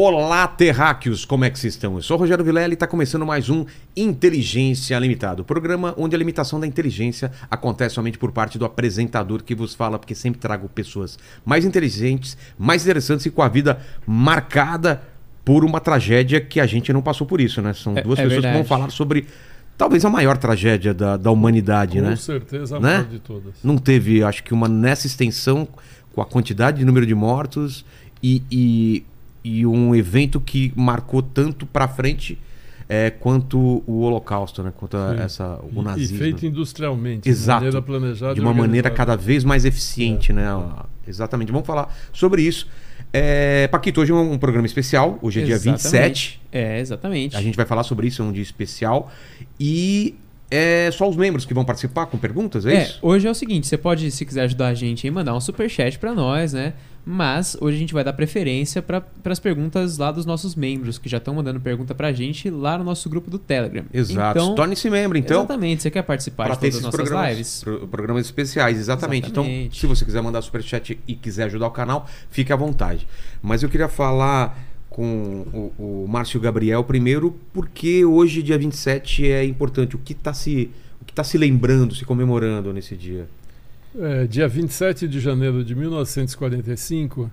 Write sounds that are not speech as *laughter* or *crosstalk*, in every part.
Olá, terráqueos, como é que vocês estão? Eu sou o Rogério Vilela e está começando mais um Inteligência Limitada, o programa onde a limitação da inteligência acontece somente por parte do apresentador que vos fala, porque sempre trago pessoas mais inteligentes, mais interessantes e com a vida marcada por uma tragédia que a gente não passou por isso, né? São É- duas é pessoas que vão verdade. falar sobre talvez a maior tragédia da, da humanidade, Com né? certeza a Né? maior de todas. Não teve, acho que uma nessa extensão, com a quantidade de número de mortos e, e, e um evento que marcou tanto para frente é, quanto o Holocausto, né? Quanto a essa, o nazismo. E feito industrialmente, Exato. de maneira planejada. de uma maneira cada vez mais eficiente, né? Exatamente. Vamos falar sobre isso. É, Paquito, hoje é um programa especial. Hoje é dia Exatamente. 27. É, exatamente. A gente vai falar sobre isso, é um dia especial. E é só os membros que vão participar com perguntas, é, É, isso? hoje é o seguinte, você pode, se quiser ajudar a gente mandar um superchat pra nós, né? Mas hoje a gente vai dar preferência para as perguntas lá dos nossos membros, que já estão mandando pergunta pra gente lá no nosso grupo do Telegram. Exato. Então, Torne-se membro, então. exatamente, você quer participar para de todas as nossas programas, lives? pro- programas especiais, exatamente. Então, Exatamente. se você quiser mandar superchat e quiser ajudar o canal, fique à vontade. Mas eu queria falar com o, o Márcio Gabriel primeiro, porque hoje, dia 27, é importante. O que está se, o que tá se lembrando, se comemorando nesse dia? É, dia 27 de janeiro de 1945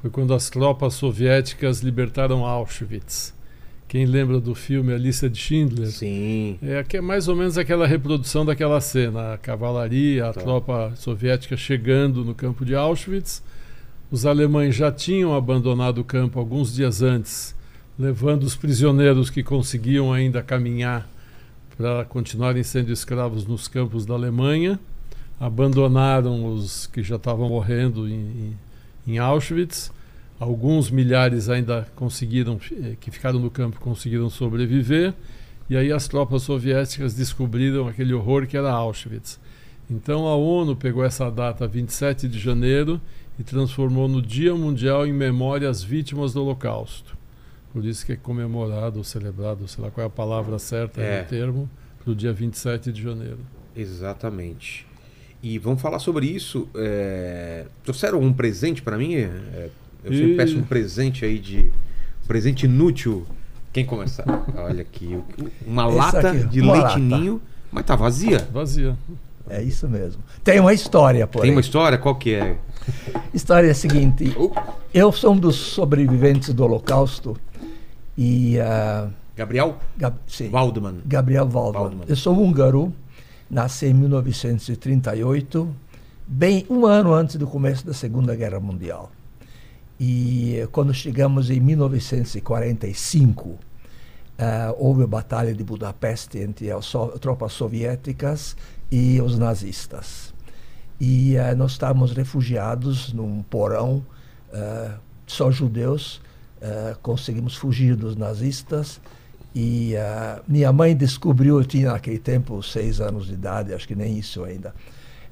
foi quando as tropas soviéticas libertaram Auschwitz. Quem lembra do filme A Lista de Schindler? Sim. É que é mais ou menos aquela reprodução daquela cena, a cavalaria, a Tá. tropa soviética chegando no campo de Auschwitz. Os alemães já tinham abandonado o campo alguns dias antes, levando os prisioneiros que conseguiam ainda caminhar para continuarem sendo escravos nos campos da Alemanha. Abandonaram os que já estavam morrendo em, em- Auschwitz. Alguns milhares ainda conseguiram, eh, que ficaram no campo, conseguiram sobreviver. E aí as tropas soviéticas descobriram aquele horror que era Auschwitz. Então a ONU pegou essa data, 27 de janeiro, e transformou no Dia Mundial em memória às vítimas do Holocausto. Por isso que é comemorado ou celebrado, sei lá qual é a palavra certa, É. o termo, para o dia 27 de janeiro. Exatamente. E vamos falar sobre isso. É... Trouxeram um presente para mim? É, Eu sempre E- peço um presente aí de. Um presente inútil. Quem começar? Olha aqui. Uma Esse lata aqui, de uma leite lata. ninho, mas tá vazia. Vazia. É isso mesmo. Tem uma história, porém. Tem uma história? Qual que é? História é a seguinte: Oh, eu sou um dos sobreviventes do Holocausto e ah, Gabriel Gab- sim, Waldman. Gabriel Waldman. Waldman. Eu sou húngaro, nasci em 1938, bem um ano antes do começo da Segunda Guerra Mundial. E eh, quando chegamos em 1945, ah, houve a Batalha de Budapeste entre as so- tropas soviéticas e os nazistas. E ah, nós estávamos refugiados num porão, ah, só judeus, conseguimos fugir dos nazistas. E ah, minha mãe descobriu, eu tinha naquele tempo seis anos de idade, acho que nem isso ainda.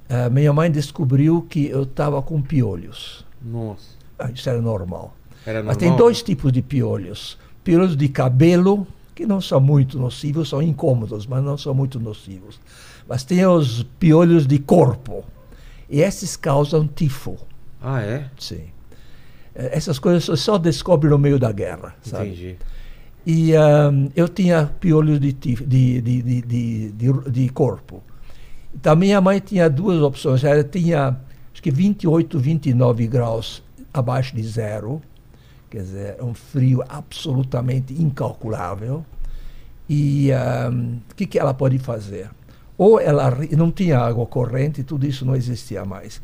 Ah, minha mãe descobriu que eu estava com piolhos. Nossa. Ah, Isso era normal. Era Mas tem normal? dois tipos de piolhos. Piolhos de cabelo, que não são muito nocivos, são incômodos, mas não são muito nocivos. Mas tem os piolhos de corpo. E esses causam tifo. Ah, é? Sim. Eh, Essas coisas só descobre no meio da guerra, sabe? Entendi. E ahm, eu tinha piolhos de, de, de, de, corpo. Então, minha mãe tinha duas opções. Ela tinha, acho que 28, 29 graus abaixo de zero. Quer dizer, um frio absolutamente incalculável. E ahm, o que, que ela pode fazer? Ou ela não tinha água corrente, tudo isso não existia mais.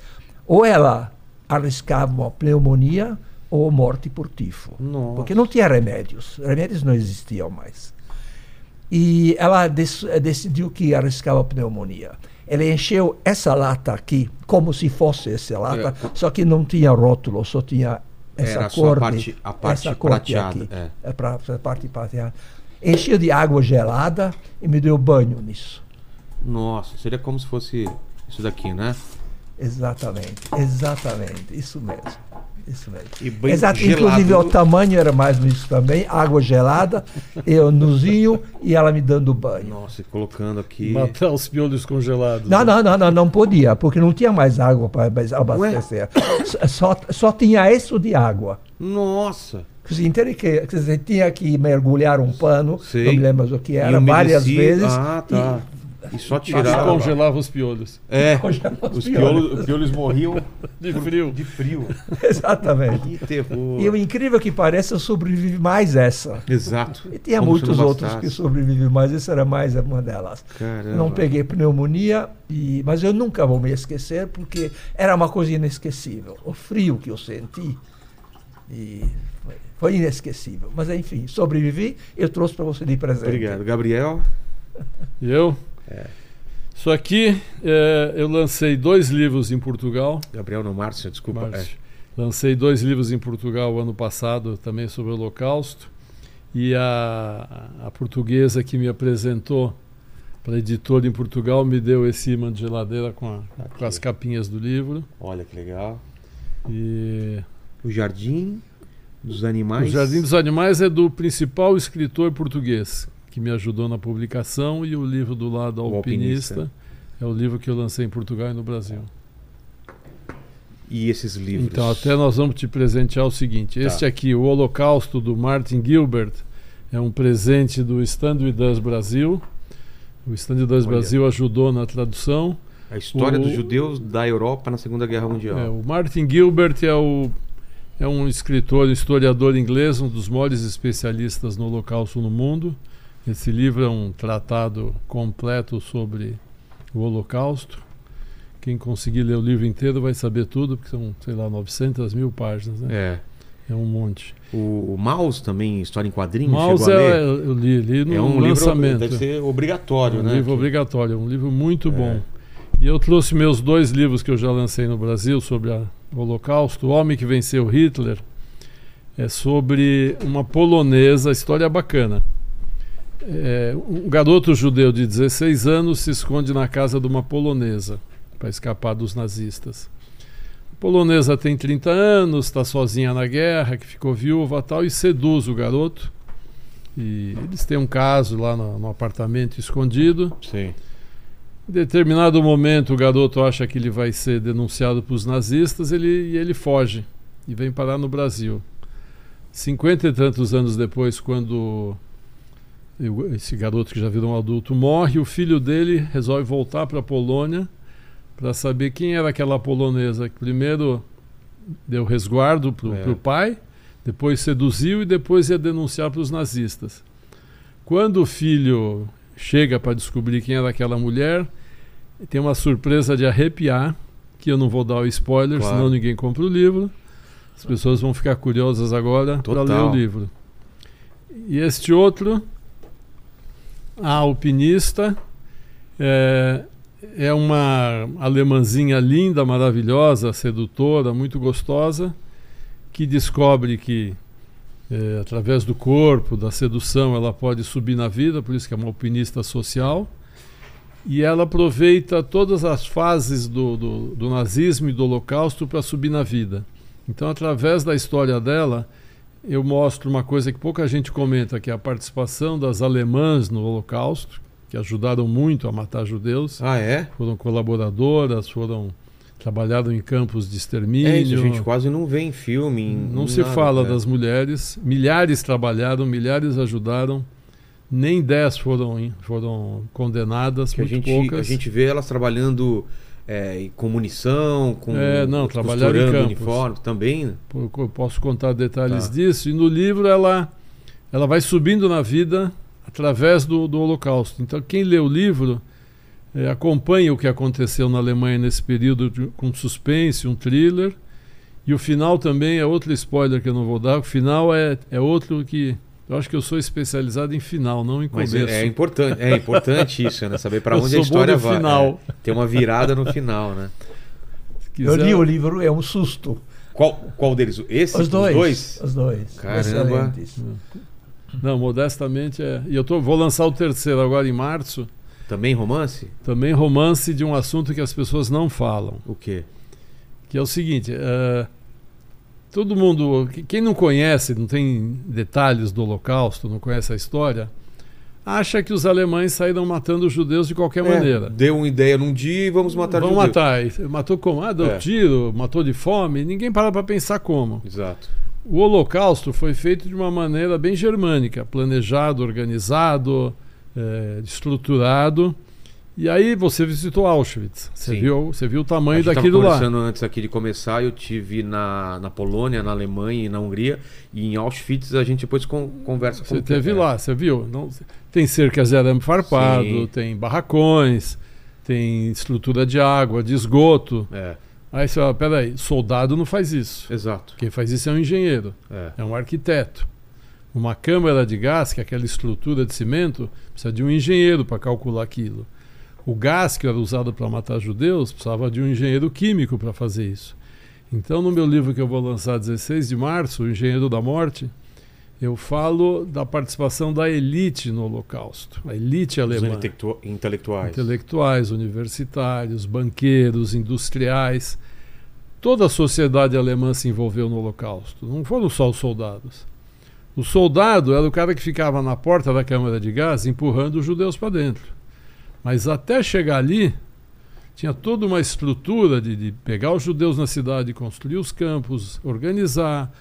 Ou ela arriscava uma pneumonia ou morte por tifo. Nossa. Porque não tinha remédios. Remédios não existiam mais. E ela eh, decidiu que arriscava pneumonia. Ela encheu essa lata aqui, como se fosse essa lata, É. só que não tinha rótulo, só tinha essa Era cor. a parte- a parte essa cor prateada, aqui. é. É pra, pra parte prateada. Encheu de água gelada e me deu banho nisso. Nossa, seria como se fosse isso daqui, né? Exatamente, exatamente, isso mesmo. Isso mesmo. E Exato, gelado. inclusive o tamanho era mais nisso também, água gelada, eu nuzinho e ela me dando banho. Nossa, e colocando aqui. Matar os piolhos congelados. Não, né? não, não, não, não podia, porque não tinha mais água para abastecer. Só, só tinha isso de água. Nossa. Assim, que, que você tinha que mergulhar um pano, Sei. não me lembro o que era, várias vezes. Ah, tá. E, só E tirava. congelava os piolhos. É, Congelava os os piolhos, os piolhos morriam De frio. de frio. *laughs* Exatamente. Que terror. E o incrível que pareça, eu sobrevivi mais essa. Exato. E tinha Como muitos outros que sobreviveram, mas essa era mais uma delas. Caramba. Não peguei pneumonia, e, mas eu nunca vou me esquecer, porque era uma coisa inesquecível. O frio que eu senti e foi, foi inesquecível. Mas enfim, sobrevivi, eu trouxe para você de presente. Obrigado. Gabriel. E eu? Isso aqui, é, eu lancei dois livros em Portugal. Gabriel não, Márcio, desculpa. É. Márcio. Lancei dois livros em Portugal ano passado, também sobre o Holocausto. E a, a portuguesa que me apresentou para editora em Portugal me deu esse imã de geladeira com, a- com as capinhas do livro. Olha que legal. E O Jardim dos O Animais. Jardim dos Animais é do principal escritor português que me ajudou na publicação e o livro do lado alpinista, Alpinista. é o livro que eu lancei em Portugal e no Brasil. E esses livros. Então até nós vamos te presentear o seguinte: Tá. este aqui, o Holocausto do Martin Gilbert, é um presente do Stand With Us Brasil. O Stand With Us Olha. Brasil ajudou na tradução. A história O- dos judeus da Europa na Segunda Guerra Mundial. É, o Martin Gilbert é, o, é um escritor, historiador inglês, um dos maiores especialistas no Holocausto no mundo. Esse livro é um tratado completo sobre o Holocausto. Quem conseguir ler o livro inteiro vai saber tudo, porque são, sei lá, 900 mil páginas, né? É. É um monte. O, o Maus também, história em quadrinhos, chegou a é, ler? eu li, li no é um lançamento. livro, deve ser obrigatório, É um né? livro Que- obrigatório, é um livro muito É. bom. E eu trouxe meus dois livros que eu já lancei no Brasil sobre a- o Holocausto. O Homem que Venceu Hitler é sobre uma polonesa, história é bacana. É, um garoto judeu de 16 anos se esconde na casa de uma polonesa para escapar dos nazistas. A polonesa tem 30 anos, está sozinha na guerra, que ficou viúva tal, e seduz o garoto. E eles têm um caso lá no, no apartamento escondido. Sim. Em determinado momento, o garoto acha que ele vai ser denunciado para os nazistas ele, e ele foge e vem parar no Brasil. Cinquenta e tantos anos depois, quando esse garoto que já virou um adulto morre, o filho dele resolve voltar para a Polônia para saber quem era aquela polonesa que primeiro deu resguardo para É. o pai, depois seduziu e depois ia denunciar para os nazistas. Quando o filho chega para descobrir quem era aquela mulher, tem uma surpresa de arrepiar, que eu não vou dar o spoiler, Claro. senão ninguém compra o livro. As pessoas vão ficar curiosas agora para ler o livro. E este outro, a alpinista, é, é uma alemãzinha linda, maravilhosa, sedutora, muito gostosa, que descobre que é, através do corpo, da sedução, ela pode subir na vida, por isso que é uma alpinista social. E ela aproveita todas as fases do, do, do nazismo e do holocausto para subir na vida. Então, através da história dela, eu mostro uma coisa que pouca gente comenta, que é a participação das alemãs no holocausto, que ajudaram muito a matar judeus. Ah, é? Foram colaboradoras, foram trabalharam em campos de extermínio. É isso, a gente quase não vê em filme. em- Não em se nada, fala né? das mulheres. Milhares trabalharam, milhares ajudaram. Nem dez foram, foram condenadas, Que a muito gente, poucas. a gente vê elas trabalhando é, com munição, com É, não, trabalharam em campos. uniforme também. né? Eu posso contar detalhes Tá. disso. E no livro ela, ela vai subindo na vida através do, do Holocausto. Então quem lê o livro eh, acompanha o que aconteceu na Alemanha nesse período de- com suspense, um thriller. E o final também é outro spoiler que eu não vou dar. O final é, é outro que eu acho que eu sou especializado em final, não em Mas começo. é, é importante, é importante isso, né? Saber para onde sou a história bom no vai. final. É, tem uma virada no final, né? Se Eu quiser- li o livro, é um susto. Qual, qual deles? Esse? Os dois. dois? Os dois. Caramba. Excelentes. Não, modestamente é. E eu tô, vou lançar o terceiro agora em março. Também romance? Também romance de um assunto que as pessoas não falam. O quê? Que é o seguinte: eh, todo mundo, que- quem não conhece, não tem detalhes do Holocausto, não conhece a história, acha que os alemães saíram matando os judeus de qualquer É, maneira. Deu uma ideia num dia e vamos matar Vão judeu. matar. E Matou como? Ah, deu É. tiro, matou de fome. Ninguém para para pensar como. Exato. o Holocausto foi feito de uma maneira bem germânica, planejado, organizado, é, estruturado. E aí você visitou Auschwitz. Você viu, você viu o tamanho daquilo lá. conversando antes aqui de começar, eu tive na, na Polônia, na Alemanha e na Hungria. E em Auschwitz a gente depois con conversa com Você teve é. lá, você viu? Não, tem cercas de arame farpado, Sim. tem barracões, tem estrutura de água, de esgoto. É. Aí você fala, peraí, soldado não faz isso. Exato. Quem faz isso é um engenheiro, é, é um arquiteto. Uma câmara de gás, que é aquela estrutura de cimento, precisa de um engenheiro para calcular aquilo. O gás que era usado para matar judeus precisava de um engenheiro químico para fazer isso. Então, no meu livro que eu vou lançar 16 de março, O Engenheiro da Morte, eu falo da participação da elite no Holocausto, a elite alemã. Os intelectuais. Intelectuais, universitários, banqueiros, industriais. Toda a sociedade alemã se envolveu no Holocausto, não foram só os soldados. O soldado era o cara que ficava na porta da câmara de gás empurrando os judeus para dentro. Mas até chegar ali, tinha toda uma estrutura de, de, pegar os judeus na cidade, construir os campos, organizar,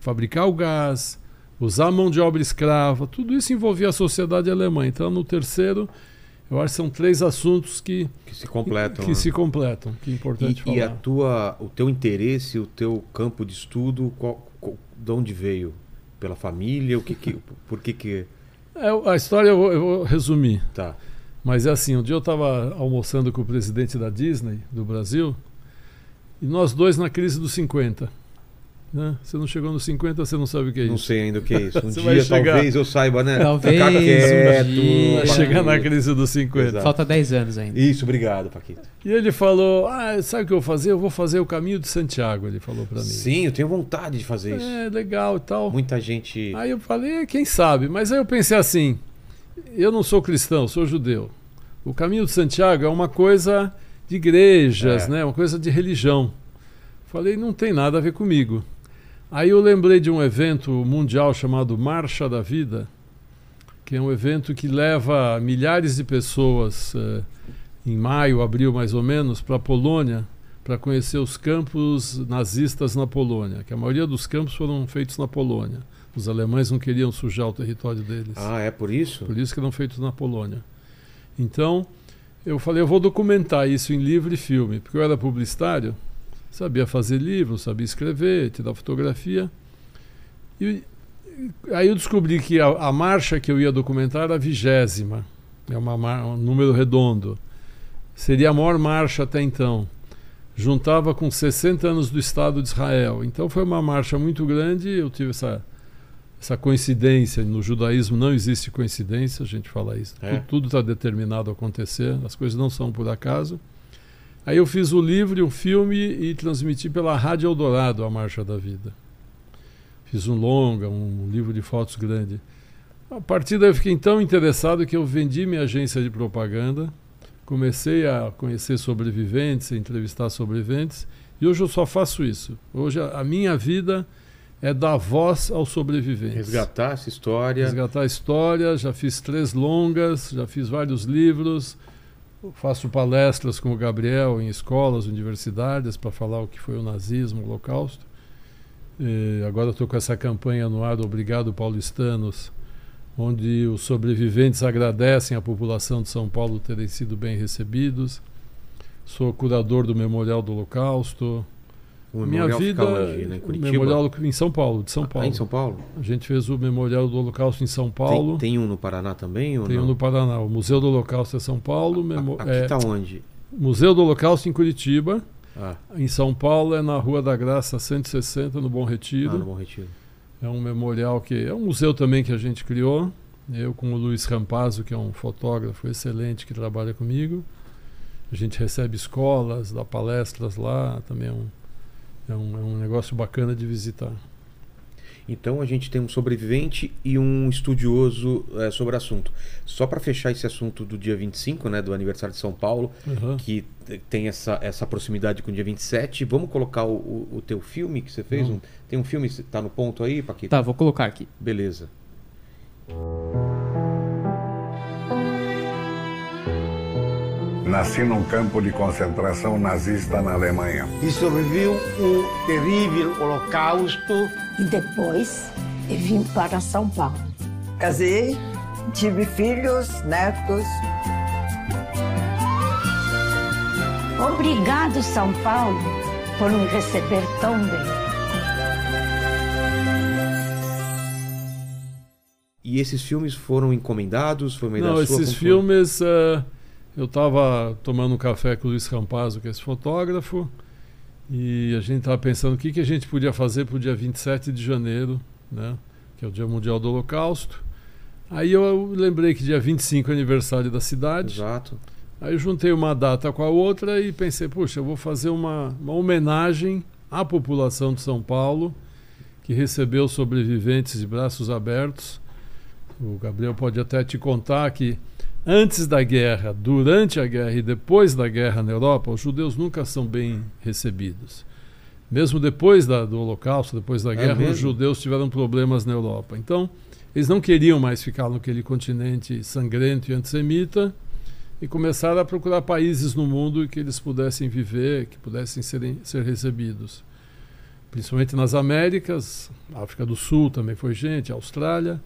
fabricar o gás, usar a mão de obra escrava, tudo isso envolvia a sociedade alemã. Então, no terceiro, eu acho que são três assuntos que, que se completam. Que, né? se completam, que é importante e, falar. E a tua, o teu interesse, o teu campo de estudo, qual, qual, de onde veio? Pela família? O que, que por que que... É, a história eu vou, eu vou resumir. Tá. Mas é assim, um dia eu estava almoçando com o presidente da Disney do Brasil e nós dois na crise dos 50. Né? Você não chegou nos 50, você não sabe o que é isso. Não sei ainda o que é isso. *laughs* Um dia talvez eu saiba, né? Talvez. Ficar quieto. Um vai chegar na crise dos 50. Exato. Falta 10 anos ainda. Isso, obrigado, Paquito. E ele falou: Ah, sabe o que eu vou fazer? Eu vou fazer o caminho de Santiago, ele falou para mim. Sim, eu tenho vontade de fazer isso. É, legal e tal. Muita gente. Aí eu falei: Quem sabe? Mas aí eu pensei assim: eu não sou cristão, sou judeu. O caminho de Santiago é uma coisa de igrejas, é. né? uma coisa de religião. Falei, não tem nada a ver comigo. Aí eu lembrei de um evento mundial chamado Marcha da Vida, que é um evento que leva milhares de pessoas eh, em maio, abril mais ou menos, para a Polônia, para conhecer os campos nazistas na Polônia, que a maioria dos campos foram feitos na Polônia. Os alemães não queriam sujar o território deles. Ah, é por isso? Por isso que eram feitos na Polônia. Então, eu falei, eu vou documentar isso em livro e filme, porque eu era publicitário, sabia fazer livro, sabia escrever, tirar fotografia. E aí eu descobri que a, a marcha que eu ia documentar era a vigésima, é uma, um número redondo. Seria a maior marcha até então. Juntava com 60 anos do Estado de Israel. Então foi uma marcha muito grande, eu tive essa essa coincidência. No judaísmo não existe coincidência, a gente fala isso. É. Tudo está determinado a acontecer, as coisas não são por acaso. Aí eu fiz o livro e um filme e transmiti pela Rádio Eldorado a Marcha da Vida. Fiz um longa, um livro de fotos grande. A partir daí eu fiquei tão interessado que eu vendi minha agência de propaganda, comecei a conhecer sobreviventes, a entrevistar sobreviventes, e hoje eu só faço isso. Hoje a, a minha vida é dar voz aos sobreviventes. Resgatar essa história. Resgatar a história. Já fiz três longas, já fiz vários livros. Faço palestras com o Gabriel em escolas, universidades, para falar o que foi o nazismo, o Holocausto. E agora estou com essa campanha no ar, Obrigado Paulistanos, onde os sobreviventes agradecem à população de São Paulo terem sido bem recebidos. Sou curador do Memorial do Holocausto. O Minha vida, onde, né? Memorial em São Paulo, de São Paulo. Ah, em São Paulo? A gente fez o Memorial do Holocausto em São Paulo. Tem, tem um no Paraná também? tem não? um no Paraná. O Museu do Holocausto é São Paulo. Memo... Aqui está é, onde? Museu do Holocausto em Curitiba. Ah. Em São Paulo é na Rua da Graça 160, no Bom Retiro. Ah, no Bom Retiro. É um memorial que é um museu também que a gente criou. Eu com o Luiz Rampazzo, que é um fotógrafo excelente que trabalha comigo. A gente recebe escolas, dá palestras lá, também é um é um, é um negócio bacana de visitar. Então a gente tem um sobrevivente e um estudioso é, sobre o assunto. Só para fechar esse assunto do dia 25, né, do aniversário de São Paulo, uhum. que tem essa, essa proximidade com o dia 27, vamos colocar o, o, o teu filme que você fez? Um, tem um filme, tá no ponto aí, Paquito? Tá, vou colocar aqui. Beleza. Nasci num campo de concentração nazista na Alemanha. E sobreviveu um terrível holocausto. E depois eu vim para São Paulo. Casei, tive filhos, netos. Obrigado, São Paulo, por me receber tão bem. E esses filmes foram encomendados? Foi uma ideia Não, sua? esses filmes. eh, eu estava tomando um café com o Luiz Rampazzo, que é esse fotógrafo, e a gente estava pensando o que, que a gente podia fazer para o dia 27 de janeiro, né, que é o Dia Mundial do Holocausto. Aí eu lembrei que dia 25 é aniversário da cidade. Exato. Aí eu juntei uma data com a outra e pensei, puxa, eu vou fazer uma, uma homenagem à população de São Paulo que recebeu sobreviventes de braços abertos. O Gabriel pode até te contar que antes da guerra, durante a guerra e depois da guerra na Europa, os judeus nunca são bem recebidos. Mesmo depois da- do Holocausto, depois da É guerra, mesmo? os judeus tiveram problemas na Europa. Então, eles não queriam mais ficar naquele continente sangrento e antissemita e começaram a procurar países no mundo que eles pudessem viver, que pudessem serem, ser recebidos. Principalmente nas Américas, África do Sul também foi gente, Austrália.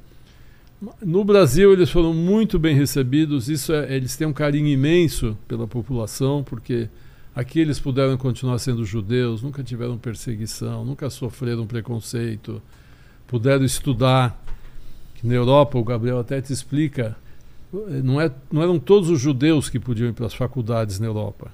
No Brasil eles foram muito bem recebidos, isso é, eles têm um carinho imenso pela população, porque aqui eles puderam continuar sendo judeus, nunca tiveram perseguição, nunca sofreram preconceito, puderam estudar. Na Europa, o Gabriel até te explica, não, é, não eram todos os judeus que podiam ir para as faculdades na Europa.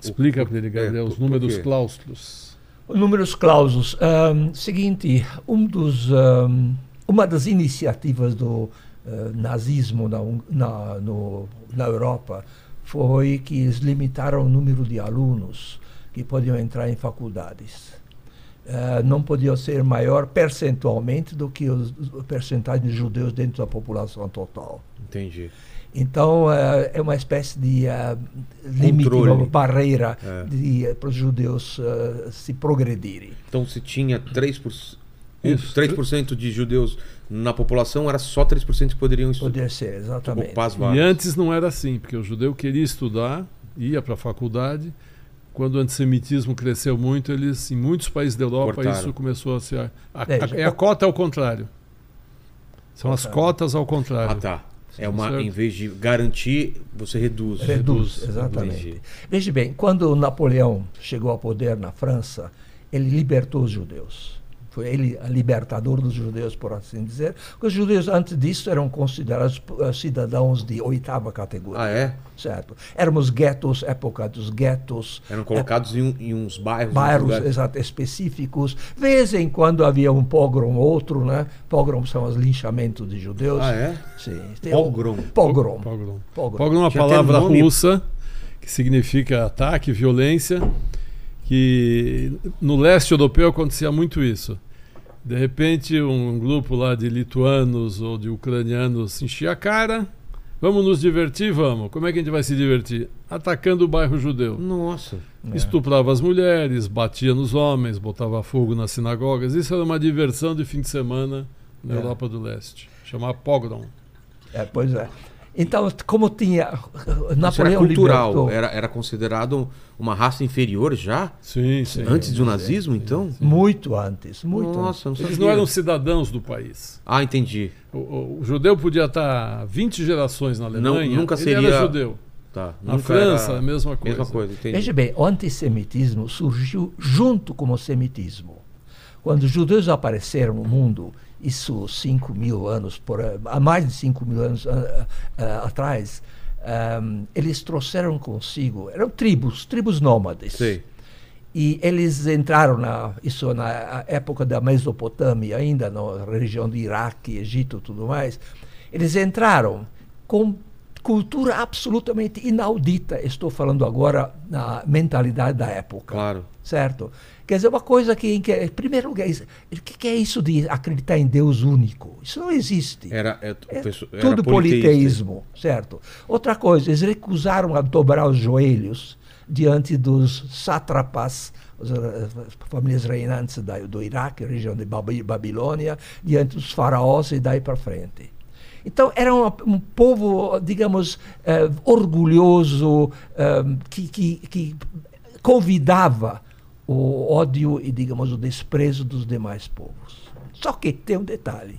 Explica para ele, é, Gabriel, por- os números claustros. Números clausos. Ahm, seguinte, um dos, ahm, uma das iniciativas do eh, nazismo na, na, no- na Europa foi que eles limitaram o número de alunos que podiam entrar em faculdades. Eh, não podiam ser maior percentualmente do que os, os percentagem de judeus dentro da população total. Entendi. Então eh, é uma espécie de eh, limite, Controle. uma barreira É. para os judeus se progredirem. Então, se tinha 3%, Isso. 3% de judeus na população, era só 3% que poderiam estudar. Poder ser, exatamente. Ocupar as E antes não era assim, porque o judeu queria estudar, ia para a faculdade. Quando o antissemitismo cresceu muito, eles, em muitos países da Europa, Cortaram. isso começou a ser. A, a, é a cota ao contrário. São as Contrário. cotas ao contrário. Ah, tá. É uma, Certo. em vez de garantir, você reduz. Reduz, Reduz, exatamente. entendi. Veja bem, quando Napoleão chegou ao poder na França, ele libertou os judeus. Foi ele a libertador dos judeus, por assim dizer. Porque os judeus, antes disso, eram considerados eh, cidadãos de oitava categoria. Ah, é? Certo. Éramos guetos, época dos guetos. Eram colocados em, um- em uns bairros. bairros exato, específicos. Vez em quando havia um pogrom outro, né? Pogrom são os linchamentos de judeus. Ah, é? Sim. Pogrom. Um, pogrom. Pogrom. Pogrom. Pogrom é uma palavra russa que significa ataque, violência, que no leste europeu acontecia muito isso. De repente, um grupo lá de lituanos ou de ucranianos enchia a cara. Vamos nos divertir? Vamos. Como é que a gente vai se divertir? Atacando o bairro judeu. Nossa. É. Estuprava as mulheres, batia nos homens, botava fogo nas sinagogas. Isso era uma diversão de fim de semana na É. Europa do Leste. Chamava pogrom. É, pois é. Então, como tinha. Era Napoleão cultural. libertou. Era, era considerado uma raça inferior já? Sim, sim. Antes do nazismo, então? Muito antes, muito antes. Nossa, não sabia. Eles não eram cidadãos do país. Ah, entendi. O, o- o judeu podia estar 20 gerações na Não- Alemanha. nunca ele seria- era judeu. Tá. Na Nunca França, era a mesma coisa. Mesma coisa, entendi. Veja bem, o antissemitismo surgiu junto com o semitismo. Quando os judeus apareceram no mundo, isso 5 mil anos, por, há mais de 5 mil anos ah, ah, atrás, ahm, eles trouxeram consigo, eram tribos, tribos nômades. Sei. E eles entraram na isso na época da Mesopotâmia, ainda na região de Iraque, Egito, tudo mais. Eles entraram com cultura absolutamente inaudita. Estou falando agora na mentalidade da época, Claro. certo? Quer dizer, uma coisa que, em primeiro lugar, o que que é isso de acreditar em Deus único? Isso não existe. Era, é, É era tudo politeísmo, certo? Outra coisa, eles recusaram a dobrar os joelhos diante dos sátrapas, as, as famílias reinantes da, do Iraque, região de Babi- Babilônia, diante dos faraós e daí para frente. Então era um, um povo, digamos, eh, orgulhoso, eh, que, que, que convidava o ódio e, digamos, o desprezo dos demais povos. Só que tem um detalhe.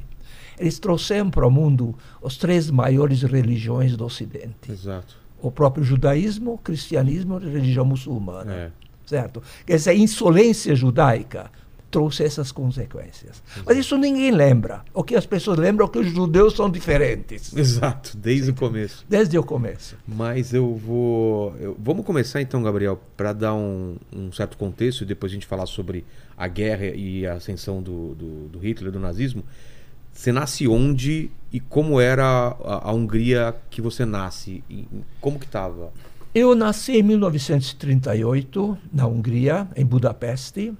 Eles trouxeram para o mundo as três maiores religiões do Ocidente. Exato. O próprio judaísmo, o cristianismo e a religião muçulmana. É. Certo? Quer dizer, a insolência judaica trouxe essas consequências. Mas isso ninguém lembra. O que as pessoas lembram é que os judeus são diferentes. Exato, desde o começo. Desde o começo. Mas eu vou. eu- vamos começar então, Gabriel, para dar um, um certo contexto e depois a gente falar sobre a guerra e a ascensão do, do, do Hitler, do nazismo. Você nasce onde e como era a, a Hungria que você nasce? E como que estava? Eu nasci em 1938, na Hungria, em Budapeste.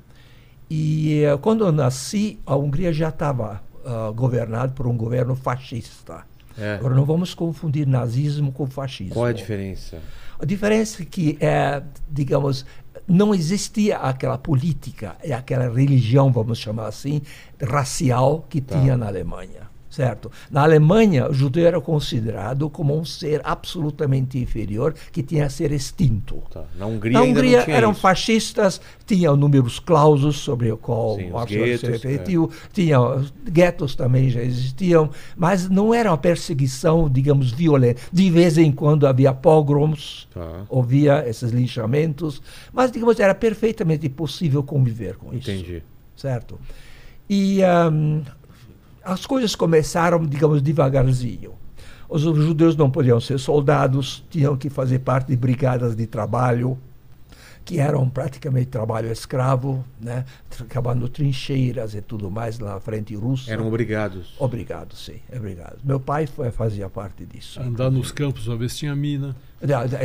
E eh, quando eu nasci, a Hungria já estava ah, governada por um governo fascista. É. Agora, não vamos confundir nazismo com fascismo. Qual é a diferença? A diferença é que, é, digamos, não existia aquela política e aquela religião, vamos chamar assim, racial que Tá. tinha na Alemanha. Certo? Na Alemanha, o judeu era considerado como um ser absolutamente inferior que tinha a ser extinto. Tá. Na Hungria, Na Hungria eram isso. fascistas, tinham números clausos sobre o qual Sim, os Marx se guetos, é. refletiu, tinham guetos também já existiam, mas não era uma perseguição, digamos, violenta. De vez em quando havia pogroms, Tá. havia esses linchamentos, mas digamos era perfeitamente possível conviver com isso Entendi. certo? E ahm, as coisas começaram, digamos, devagarzinho. Os judeus não podiam ser soldados, tinham que fazer parte de brigadas de trabalho, que eram praticamente trabalho escravo, né? cavando trincheiras e tudo mais lá na frente russa. Eram obrigados. Obrigado, sim, obrigado. Meu pai foi, fazia parte disso. Andar nos campos uma vez tinha mina.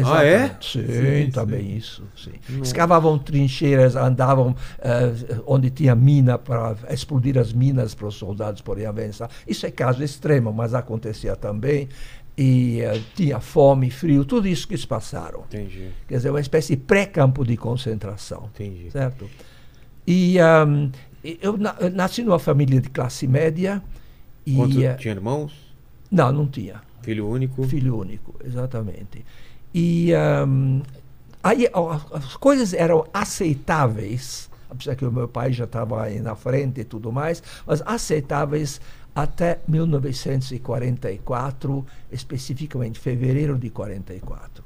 Ah, é? Sim, Sim, também isso. Sim. Escavavam trincheiras, andavam eh, onde tinha mina para explodir as minas para os soldados poderem avançar. Isso é caso extremo, mas acontecia também. E eh, tinha fome, frio, tudo isso que eles passaram. Entendi, Quer dizer, uma espécie de pré-campo de concentração. entendi. Certo? E ahm, eu, na- nasci numa família de classe média. E, eh, tinha irmãos? não, não tinha. Filho único? Filho único, exatamente. E ahm, aí as coisas eram aceitáveis, apesar que o meu pai já estava aí na frente e tudo mais, mas aceitáveis até 1944, especificamente fevereiro de 44,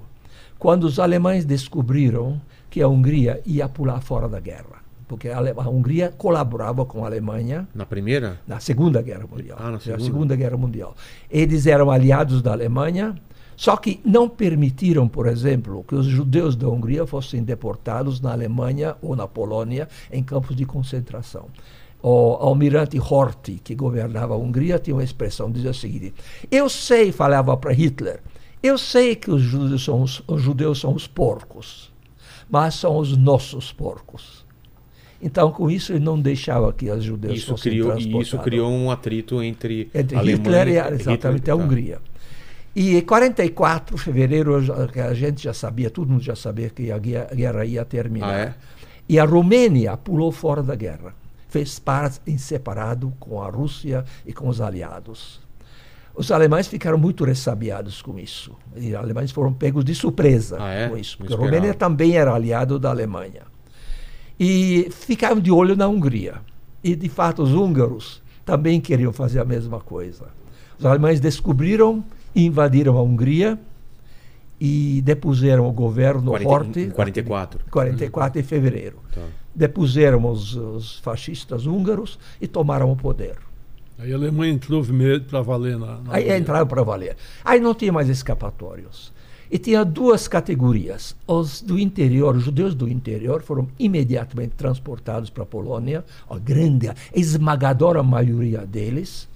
quando os alemães descobriram que a Hungria ia pular fora da guerra, porque a, a Hungria colaborava com a Alemanha Na primeira? na Segunda Guerra Mundial. Ah, na Na Segunda. Segunda Guerra Mundial. Eles eram aliados da Alemanha, só que não permitiram, por exemplo, que os judeus da Hungria fossem deportados na Alemanha ou na Polônia em campos de concentração. O almirante Horthy, que governava a Hungria, tinha uma expressão, dizia o seguinte, eu sei, falava para Hitler, eu sei que os judeus, são os, os judeus são os porcos, mas são os nossos porcos. Então, com isso, ele não deixava que os judeus Isso fossem criou, e isso criou um atrito entre, entre Alemanha Hitler e a- Hitler, exatamente a tá. Hungria. E em 44, fevereiro, a gente já sabia, todo mundo já sabia que a guerra, ia terminar. Ah, é? E a Romênia pulou fora da guerra. Fez paz em separado com a Rússia e com os aliados. Os alemães ficaram muito ressabiados com isso. E os alemães foram pegos de surpresa Ah, é? com isso. Porque a Romênia também era aliado da Alemanha. E ficaram de olho na Hungria. E, de fato, os húngaros também queriam fazer a mesma coisa. Os alemães descobriram, invadiram a Hungria e depuseram o governo 40 Horthy. em 44. 44 de fevereiro. Tá. Depuseram os, os fascistas húngaros e tomaram o poder. Aí a Alemanha entrou para valer na. na Aí entraram para valer. Aí não tinha mais escapatórios. E tinha duas categorias. Os do interior, os judeus do interior, foram imediatamente transportados para a Polônia, a grande, a esmagadora maioria deles.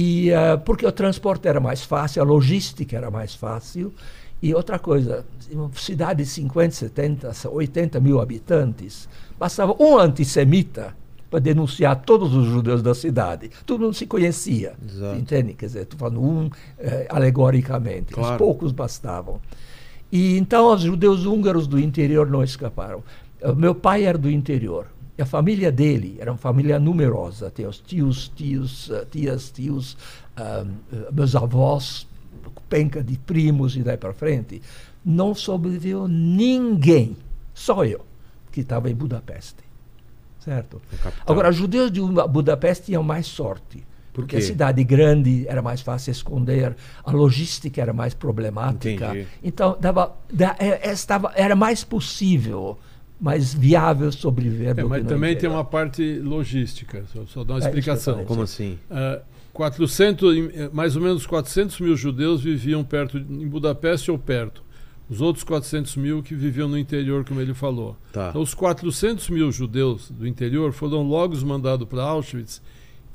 E ah, porque o transporte era mais fácil, a logística era mais fácil. E outra coisa, uma cidade de 50, 70, 80 mil habitantes, bastava um antissemita para denunciar todos os judeus da cidade. Todo mundo se conhecia. Exato. Entende? Quer dizer, estou falando um eh, alegoricamente. Claro. Os poucos bastavam. E então os judeus húngaros do interior não escaparam. Eh, Meu pai era do interior. E a família dele era uma família numerosa, tem os tios, tios, uh, tias, tios, uh, meus avós, penca de primos e daí para frente. Não sobreviveu ninguém, só eu, que estava em Budapeste. Certo? Agora, os judeus de Budapeste tinham mais sorte. Por porque a cidade grande era mais fácil esconder, a logística era mais problemática. Entendi. Então, dava, da- é- estava, era mais possível, mais viável sobreviver É, do mas também tem uma parte logística, só, só dar uma É, explicação. Como assim? Ah, 400, em- eh, mais ou menos 400 mil judeus viviam perto em Budapeste ou perto. Os outros 400 mil que viviam no interior, como ele falou. Tá. Então, os 400 mil judeus do interior foram logo mandados para Auschwitz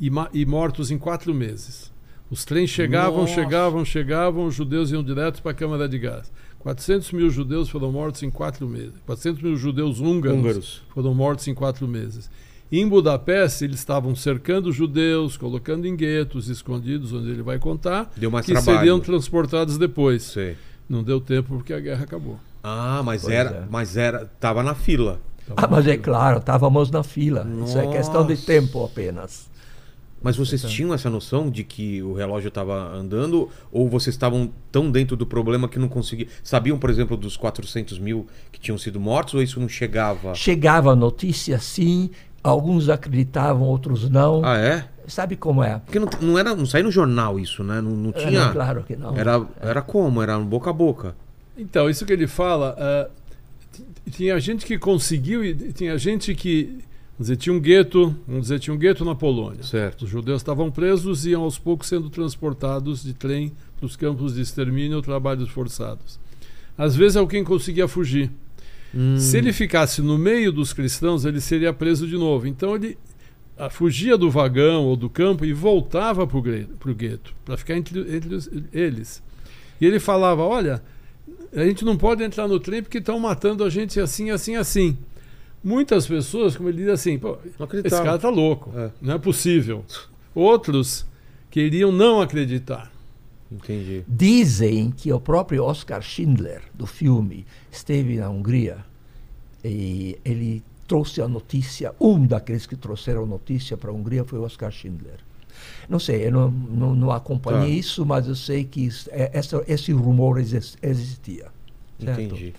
e, e mortos em quatro meses. Os trens chegavam, Nossa. chegavam, chegavam, os judeus iam direto para a câmara de gás. 400 mil judeus foram mortos em quatro meses. 400 mil judeus húngaros, Húngaros. foram mortos em quatro meses. Em Budapeste, eles estavam cercando os judeus, colocando em guetos escondidos, onde ele vai contar, Deu mais que trabalho. seriam transportados depois. Sei. Não deu tempo porque a guerra acabou. Ah, mas Pois era, é. mas era, tava na fila. Ah, mas é claro, estávamos na fila. Isso é questão de Nossa. tempo apenas. Mas vocês tinham essa noção de que o relógio estava andando ou vocês estavam tão dentro do problema que não conseguiam? Sabiam, por exemplo, dos 400 mil que tinham sido mortos ou isso não chegava? Chegava a notícia, sim, alguns acreditavam, outros não. Ah, é? Sabe como é? Porque não, não era, não saía no jornal isso, né? Não, não É, tinha. não, claro que não. Era, era como? Era boca a boca. Então, isso que ele fala, t- tinha gente que conseguiu e tinha gente que, dizer, tinha um gueto, vamos dizer, tinha um gueto na Polônia. Certo. Os judeus estavam presos e iam aos poucos sendo transportados de trem para os campos de extermínio ou trabalhos forçados. Às vezes alguém conseguia fugir. Hum. Se ele ficasse no meio dos cristãos, ele seria preso de novo. Então ele ah, fugia do vagão ou do campo e voltava para o gueto, para ficar entre, entre os- eles. E ele falava: Olha, a gente não pode entrar no trem porque estão matando a gente assim, assim, assim. Muitas pessoas, como ele diz assim, esse cara tá louco, É. não é possível. Outros queriam não acreditar. Entendi. Dizem que o próprio Oscar Schindler, do filme, esteve na Hungria e ele trouxe a notícia, um daqueles que trouxeram a notícia para a Hungria foi o Oscar Schindler. Não sei, eu não, não, não acompanhei Tá. isso, mas eu sei que isso- é- essa, esse rumor exis- existia. certo? Entendi.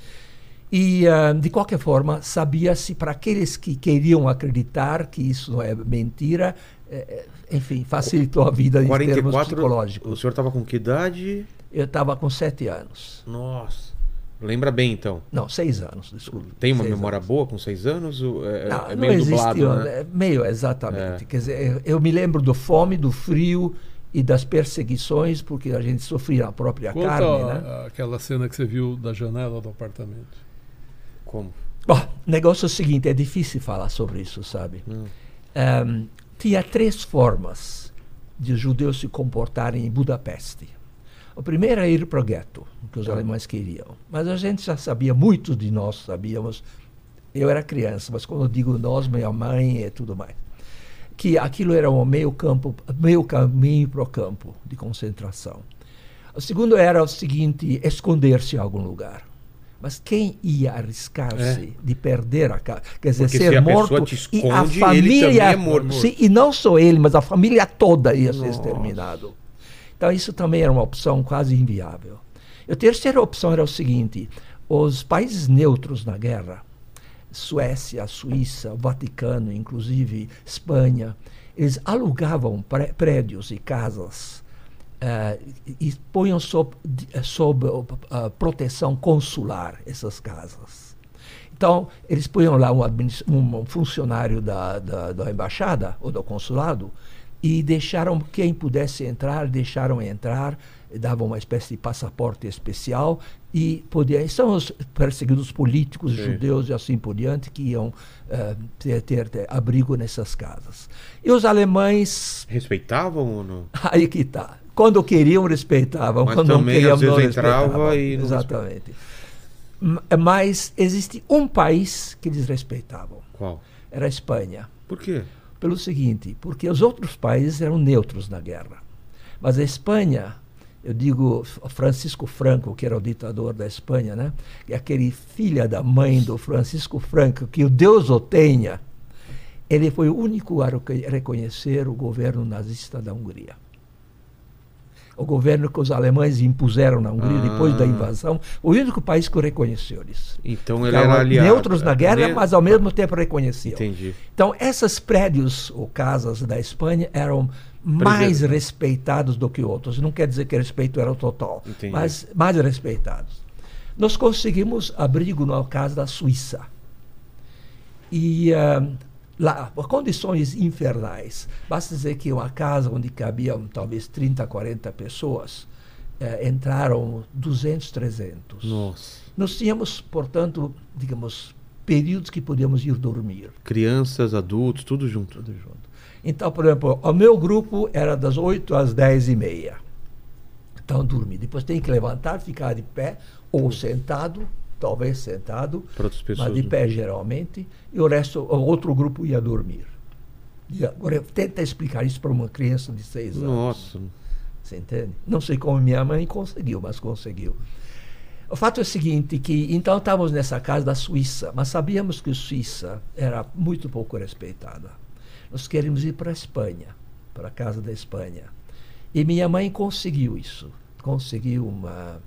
E, ah, de qualquer forma, sabia-se para aqueles que queriam acreditar que isso é mentira, eh, eh, enfim, facilitou a vida em termos 44. psicológicos. O senhor estava com que idade? Eu estava com sete anos. Nossa. Lembra bem então. Não, seis anos, desculpe. Tem uma Seis memória anos. boa com seis anos? ou É, Não, é não meio dublado, existiu, né? é meio exatamente. É. Quer dizer, eu, eu me lembro do fome, do frio e das perseguições, porque a gente sofria a própria Conta carne, a- né? aquela cena que você viu da janela do apartamento. Como? Bom, o negócio é o seguinte, é difícil falar sobre isso, sabe? Hum. Ehm, tinha três formas de os judeus se comportarem em Budapeste. O primeiro é ir para o gueto, que os alemães queriam. Mas a gente já sabia, muitos de nós sabíamos, eu era criança, mas quando eu digo nós, minha mãe e tudo mais, que aquilo era um meio campo, meio caminho para o campo de concentração. O segundo era o seguinte, esconder-se em algum lugar. Mas quem ia arriscar-se de perder a casa? Quer dizer, É. Porque ser se a morto pessoa te e a esconde, ele família é morto. Sim, e não só ele, mas a família toda ia ser Nossa. exterminado. Então isso também era uma opção quase inviável. E a terceira opção era o seguinte: os países neutros na guerra, Suécia, Suíça, Vaticano, inclusive Espanha, eles alugavam pré- prédios e casas eh, e ponham sob, eh, sob uh, uh, proteção consular essas casas. Então, eles punham lá um, um- funcionário da, da, da embaixada ou do consulado e deixaram quem pudesse entrar, deixaram entrar, davam uma espécie de passaporte especial e podia, são os perseguidos políticos Sim. judeus e assim por diante que iam eh, ter, ter- ter abrigo nessas casas. E os alemães, Respeitavam ou não? *laughs* aí que está. Quando queriam, respeitavam. Mas quando não também, queriam, às vezes, não entrava respeitavam. e não Exatamente. M- Mas existe um país que eles respeitavam. Qual? Era a Espanha. Por quê? Pelo seguinte, porque os outros países eram neutros na guerra. Mas a Espanha, eu digo Francisco Franco, que era o ditador da Espanha, né? E aquele filha da mãe do Francisco Franco, que o Deus o tenha, ele foi o único a reco- reconhecer o governo nazista da Hungria. O governo que os alemães impuseram na Hungria Ah. depois da invasão, o único país que reconheceu isso. Então ele Ficavam era aliado. neutros na guerra, Ne- mas ao mesmo tempo reconheciam. Entendi. Então, esses prédios ou casas da Espanha eram mais Preserva- respeitados do que outros. Não quer dizer que o respeito era o total, Entendi. mas mais respeitados. Nós conseguimos abrigo na casa da Suíça. E ah, lá, condições infernais. Basta dizer que uma casa onde cabiam talvez 30, 40 pessoas, eh, entraram 200, 300. Nossa. Nós tínhamos, portanto, digamos, períodos que podíamos ir dormir. Crianças, adultos, tudo junto. Tudo junto. Então, por exemplo, o meu grupo era das 8 às 10 e meia. Então, dormir. Depois tem que levantar, ficar de pé, ou sentado, talvez sentado, pessoas. mas de né? pé geralmente, e o resto, o outro grupo ia dormir. E agora, tenta explicar isso para uma criança de 6 anos. Nossa. Você entende? Não sei como minha mãe conseguiu, mas conseguiu. O fato é o seguinte, que então estávamos nessa casa da Suíça, mas sabíamos que a Suíça era muito pouco respeitada. Nós queríamos ir para a Espanha, para a casa da Espanha. E minha mãe conseguiu isso. Conseguiu uma,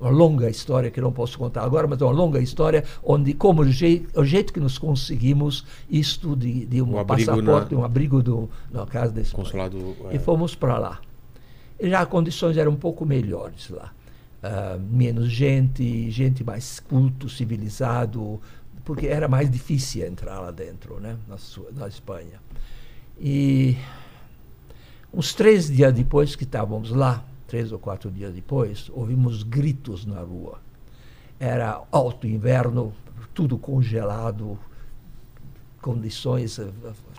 uma longa história que não posso contar agora, mas é uma longa história onde, como o jeito, o jeito que nós conseguimos isto de, de um abrigo passaporte, na- um abrigo do, na casa Espanha. Consulado. é, E fomos para lá. E já as condições eram um pouco melhores lá. Ah, menos gente, gente mais culto, civilizado, porque era mais difícil entrar lá dentro, né, na, Su- na Espanha. E uns três dias depois que estávamos lá, três ou quatro dias depois, ouvimos gritos na rua. Era alto inverno, tudo congelado, condições. eh,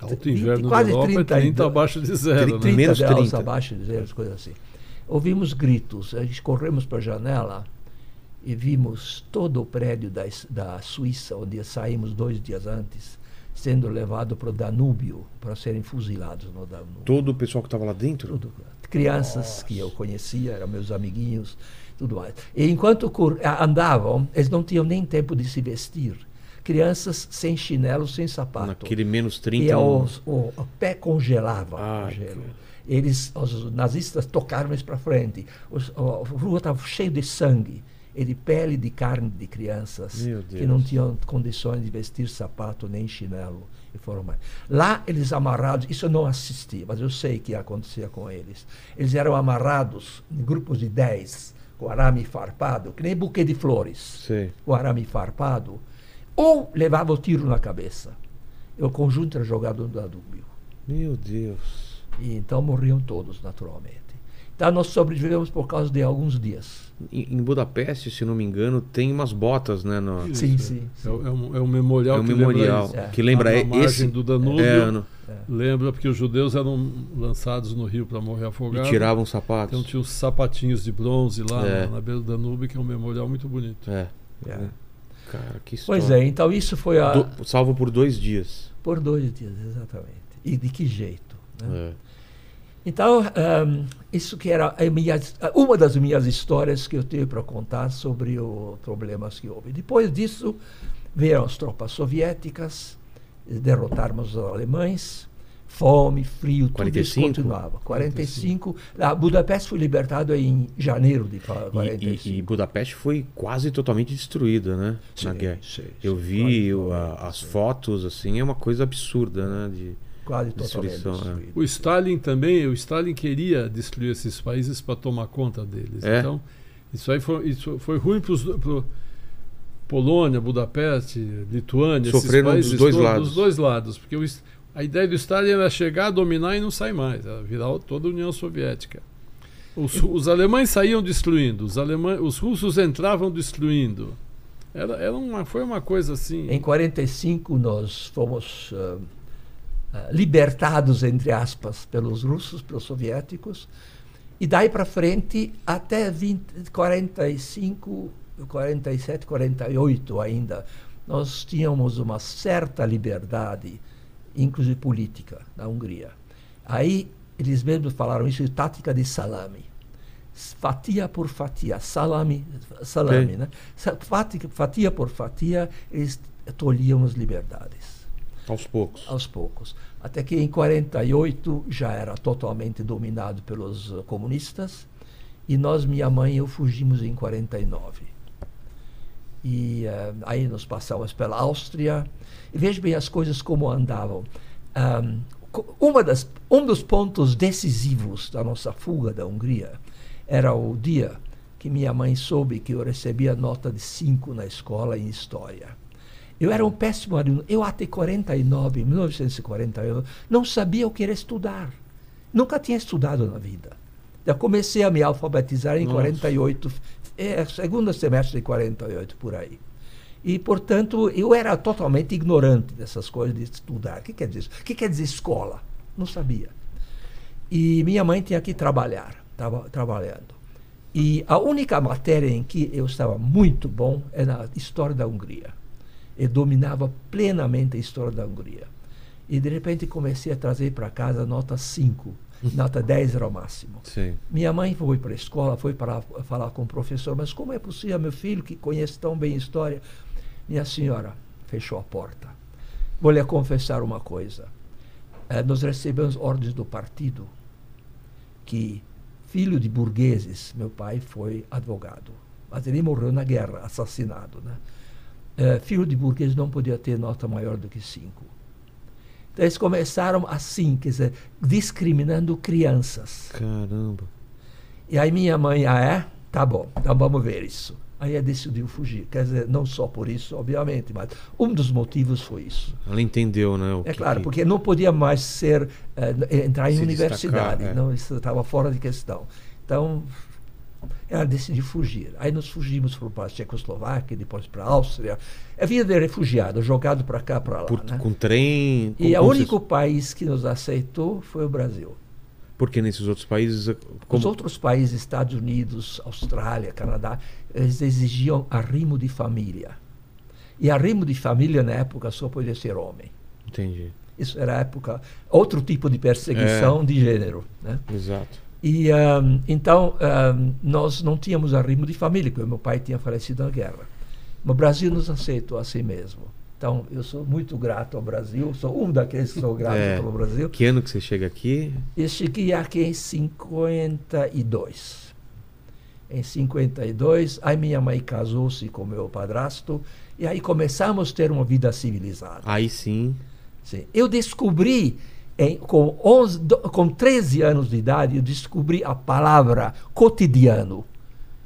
Alto 20, inverno da quase Europa 30, é 30 abaixo de zero, né? 30 Menos graus 30. abaixo de zero, coisas assim. Ouvimos gritos, a gente corremos para a janela e vimos todo o prédio da, da Suíça, onde saímos dois dias antes, sendo levado para o Danúbio para serem fuzilados no Danúbio. Todo o pessoal que estava lá dentro? Tudo. Crianças que eu conhecia, eram meus amiguinhos, tudo mais. E enquanto andavam, eles não tinham nem tempo de se vestir. Crianças sem chinelo, sem sapato. Naquele menos 30. E não- os- o, o pé congelava o gelo. Eles, os nazistas tocaram eles para frente. Os, a rua estava cheia de sangue e de pele de carne de crianças que não tinham condições de vestir sapato nem chinelo. E foram mais. Lá eles amarrados, isso eu não assisti, mas eu sei que acontecia com eles. Eles eram amarrados em grupos de 10, com arame farpado, que nem buquê de flores Sei. o arame farpado, ou levava o tiro na cabeça. E o conjunto era jogado no Danúbio. Meu Deus. E então morriam todos, naturalmente. Então nós sobrevivemos por causa de alguns dias. Em Budapeste, se não me engano, tem umas botas, né? No... Sim, Isso, sim, É, o- é um, é um memorial É um que memorial lembra isso. que lembra margem esse do Danúbio. É, no- Lembra porque os judeus eram lançados no rio para morrer e afogados. tiravam Então sapatos. tinha os sapatinhos de bronze lá É. na, na beira do Danúbio, que é um memorial muito bonito. É. É. Cara, que história. Pois é, então isso foi a, Do- salvo por dois dias. por dois dias, exatamente. E de que jeito? né? É. Então, ahm, isso que era minha, uma das minhas histórias que eu tive para contar sobre os problemas que houve. Depois disso, vieram as tropas soviéticas, derrotarmos os alemães, fome, frio, tudo isso 45? continuava. 45, a Budapeste foi libertado em janeiro de E, 45. e- e Budapeste foi quase totalmente destruída, né? na Sim, guerra. sim, Eu sim, vi a- as fotos, assim, é uma coisa absurda, né? De... quase totalmente é. destruído. O Stalin também, o Stalin queria destruir esses países para tomar conta deles. É? Então, isso aí foi, isso foi ruim para pro Polônia, Budapeste, Lituânia, Sofreram esses países dos dois todos, lados. dos dois lados, porque o a ideia do Stalin era chegar, dominar e não sair mais, era virar o- toda a União Soviética. Os, os alemães saíam destruindo, os, alemães, os russos entravam destruindo. Era, era uma, foi uma coisa assim. Em 45 nós fomos ah, libertados entre aspas pelos russos, pelos soviéticos, e daí para frente até 20, 45, 47, 48 ainda nós tínhamos uma certa liberdade, inclusive política, na Hungria. Aí eles mesmos falaram isso de tática de salame. Fatia por fatia, salame, salame, Ok. né? Fatia, fatia por fatia, eles tolhiam as liberdades. Aos poucos. aos poucos. Até que em 48 já era totalmente dominado pelos eh, comunistas e nós, minha mãe e eu, fugimos em 49. E eh, aí nós passamos pela Áustria. E veja bem as coisas como andavam. Co- uma das, um dos pontos decisivos da nossa fuga da Hungria era o dia que minha mãe soube que eu recebia nota de 5 na escola em História. Eu era um péssimo aluno. Eu até 49, 1949, não sabia o que era estudar. Nunca tinha estudado na vida. Eu comecei a me alfabetizar em Nossa. 48, é, segundo semestre de 48, por aí. E, portanto, eu era totalmente ignorante dessas coisas de estudar. O que quer dizer? O que quer dizer escola? Não sabia. E minha mãe tinha que trabalhar, estava trabalhando. E a única matéria em que eu estava muito bom era a história da Hungria. Eu dominava plenamente a história da Hungria. E de repente comecei a trazer para casa nota 5, nota 10 era o máximo. Sim. Minha mãe foi para a escola, foi para falar com o professor, mas como é possível, meu filho, que conhece tão bem história? Minha senhora fechou a porta. Vou lhe confessar uma coisa. Eh, nós recebemos ordens do partido que, filho de burgueses, meu pai foi advogado, mas ele morreu na guerra, assassinado. Né? Eh, filho de burgueses não podia ter nota maior do que cinco. Então eles começaram assim, quer dizer, discriminando crianças. Caramba. E aí minha mãe, ah é? Tá bom, então vamos ver isso. Aí ela decidiu fugir. Quer dizer, não só por isso, obviamente, mas um dos motivos foi isso. Ela entendeu, né? É que claro, que- porque não podia mais ser eh, entrar em Se universidade, destacar, é. não isso estava fora de questão. Então ela decidiu fugir. Aí nós fugimos para a Tchecoslováquia, depois para a Áustria. É vida de refugiado, jogado para cá, para lá. por- né? Com trem. E como o único país que nos aceitou foi o Brasil. Porque nesses outros países. Os Como... outros países, Estados Unidos, Austrália, Canadá, eles exigiam arrimo de família. E arrimo de família na época só podia ser homem. Entendi. Isso era a época, outro tipo de perseguição de gênero. Né? Exato. E ahm, então ahm, nós não tínhamos arrimo de família, porque meu pai tinha falecido na guerra. Mas o Brasil nos aceitou assim mesmo. Então eu sou muito grato ao Brasil, sou um daqueles que sou grato É. pelo Brasil. Que ano que você chega aqui? Eu cheguei aqui em 52. Em 52, aí minha mãe casou-se com meu padrasto e aí começamos a ter uma vida civilizada. Aí sim. Sim. Eu descobri, em, com, 11, do- com 13 anos de idade, eu descobri a palavra cotidiano.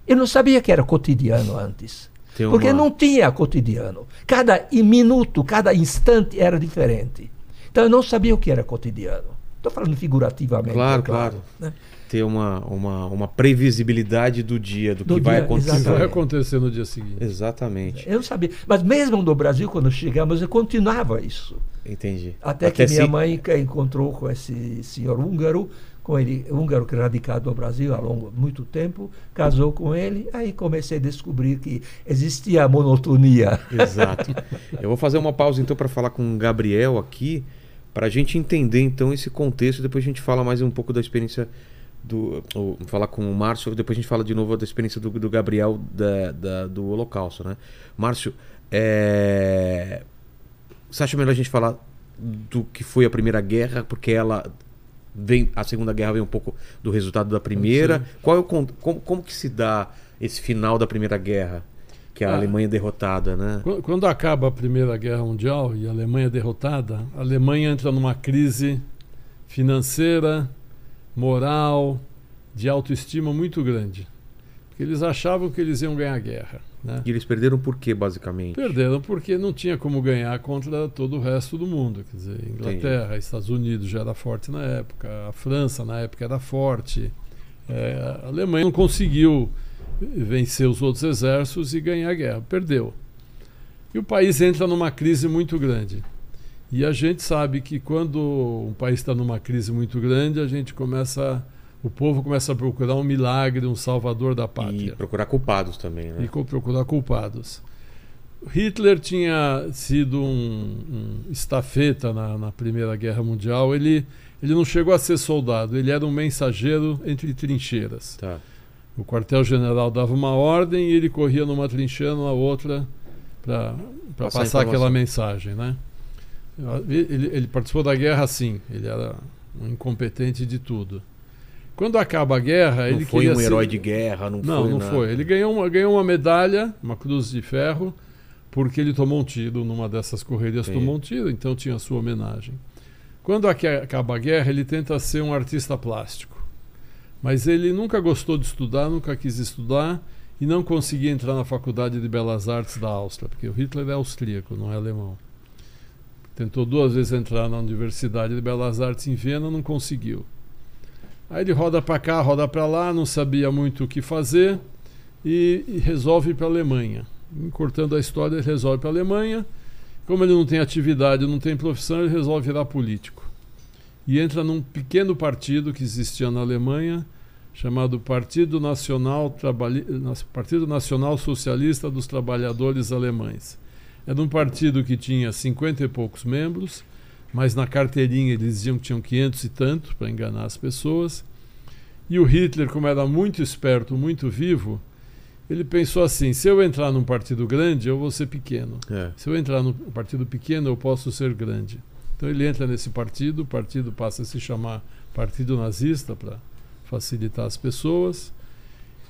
Eu não sabia que era cotidiano antes. Tem Porque uma- não tinha cotidiano. Cada minuto, cada instante era diferente. Então eu não sabia o que era cotidiano. Estou falando figurativamente. Claro, é claro. né? Ter uma, uma, uma previsibilidade do dia, do, Do que vai dia, acontecer. O que vai Exatamente. acontecer no dia seguinte? Exatamente. Eu não sabia. Mas mesmo no Brasil, quando chegamos, eu continuava isso. Entendi. Até, que minha se- mãe que encontrou com esse senhor húngaro, com ele, húngaro que é radicado no Brasil há longo, muito tempo, casou com ele, aí comecei a descobrir que existia a monotonia. Exato. *laughs* Eu vou fazer uma pausa então para falar com o Gabriel aqui, para a gente entender então esse contexto. Depois a gente fala mais um pouco da experiência do. Ou, falar com o Márcio, depois a gente fala de novo da experiência do, do Gabriel da, da- do Holocausto, né? Márcio, é... você acha melhor a gente falar do que foi a Primeira Guerra, porque ela vem. A Segunda Guerra vem um pouco do resultado da primeira. Qual é o, como, como que se dá esse final da Primeira Guerra? Que é a Ah. Alemanha derrotada, né? Qu- Quando acaba a Primeira Guerra Mundial e a Alemanha é derrotada, a Alemanha entra numa crise financeira, moral, de autoestima muito grande. Porque eles achavam que eles iam ganhar a guerra. Né? E eles perderam por quê, basicamente? Perderam porque não tinha como ganhar contra todo o resto do mundo. Quer dizer, Inglaterra, Estados Unidos já era forte na época, a França na época era forte. É, a Alemanha não conseguiu vencer os outros exércitos e ganhar a guerra, perdeu. E o país entra numa crise muito grande. E a gente sabe que quando um país está numa crise muito grande, a gente começa, o povo começa a procurar um milagre, um salvador da E pátria procurar culpados também, né? e procurar culpados. Hitler tinha sido um, um estafeta na, na Primeira Guerra Mundial. Ele, ele não chegou a ser soldado, ele era um mensageiro entre trincheiras. Tá. O quartel-general dava uma ordem e ele corria numa trincheira, na outra, para Passar passar, aquela mensagem. Né? Ele, ele participou da guerra sim, ele era um incompetente de tudo. Quando acaba a guerra, Não ele foi queria um ser- herói de guerra, não, Não, foi não nada. foi. Ele ganhou uma, ganhou uma medalha, uma cruz de ferro, porque ele tomou um tiro numa dessas correrias, Entendi. tomou um tiro, então tinha a sua homenagem. Quando acaba a guerra, ele tenta ser um artista plástico. Mas ele nunca gostou de estudar, nunca quis estudar e não conseguia entrar na Faculdade de Belas Artes da Áustria, porque o Hitler é austríaco, não é alemão. Tentou duas vezes entrar na Universidade de Belas Artes em Viena, não conseguiu. Aí ele roda para cá, roda para lá, não sabia muito o que fazer e, e resolve para a Alemanha. Encurtando a história, ele resolve para a Alemanha. Como ele não tem atividade, não tem profissão, ele resolve virar político. E entra num pequeno partido que existia na Alemanha, chamado Partido Nacional, Trabalhi... Partido Nacional Socialista dos Trabalhadores Alemães. Era um partido que tinha 50 e poucos membros, mas na carteirinha eles diziam que tinham 500 e tanto, para enganar as pessoas. E o Hitler, como era muito esperto, muito vivo, ele pensou assim: se eu entrar num partido grande, eu vou ser pequeno. É. Se eu entrar num partido pequeno, eu posso ser grande. Então ele entra nesse partido, o partido passa a se chamar Partido Nazista para facilitar as pessoas.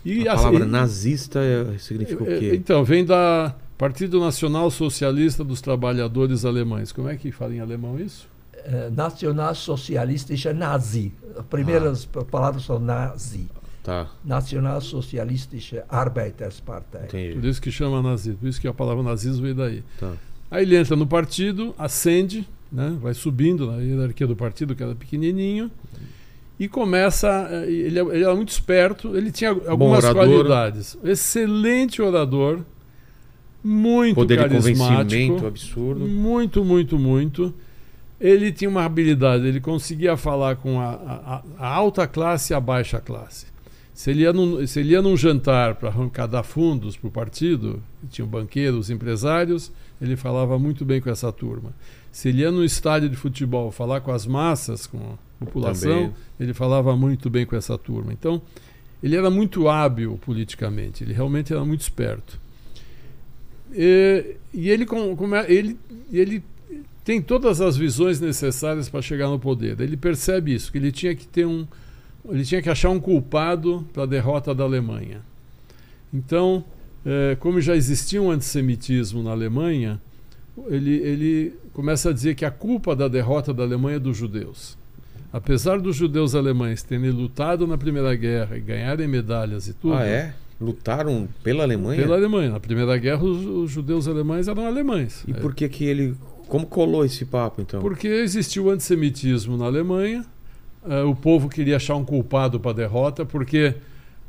E a assim- palavra nazista é- significa o é, quê? Então, vem da Partido Nacional Socialista dos Trabalhadores Alemães. Como é que fala em alemão isso? Eh, Nacionalsocialistische Nazi. As primeiras Ah. palavras são Nazi. Tá, Nationalsozialistische Arbeiterspartei. Por entendi. isso que chama nazismo. Por isso que a palavra nazismo veio daí. Tá. Aí ele entra no partido, ascende, né, vai subindo na hierarquia do partido, que era pequenininho, e começa. eh, Ele, ele era muito esperto, ele tinha algumas qualidades. Excelente orador, muito Poder de carismático. convencimento absurdo. Muito, muito, muito. Ele tinha uma habilidade, ele conseguia falar com a, a- a alta classe e a baixa classe. Se ele ia num, se ele ia num jantar para arrecadar fundos para o partido, tinham banqueiros, empresários, ele falava muito bem com essa turma. Se ele ia no estádio de futebol falar com as massas, com a população, Também. ele falava muito bem com essa turma. Então, ele era muito hábil politicamente, ele realmente era muito esperto. E, e ele, é- ele, ele tem todas as visões necessárias para chegar no poder. Ele percebe isso, que ele tinha que ter um, ele tinha que achar um culpado para a derrota da Alemanha. Então, eh, como já existia um antissemitismo na Alemanha, ele, ele começa a dizer que a culpa da derrota da Alemanha é dos judeus. Apesar dos judeus alemães terem lutado na Primeira Guerra e ganharem medalhas e tudo, Ah, é? Lutaram pela Alemanha? pela Alemanha. Na Primeira Guerra, os, os judeus alemães eram alemães. E É, por que que ele... Como colou esse papo, então? Porque existiu antissemitismo na Alemanha, eh, o povo queria achar um culpado para a derrota, porque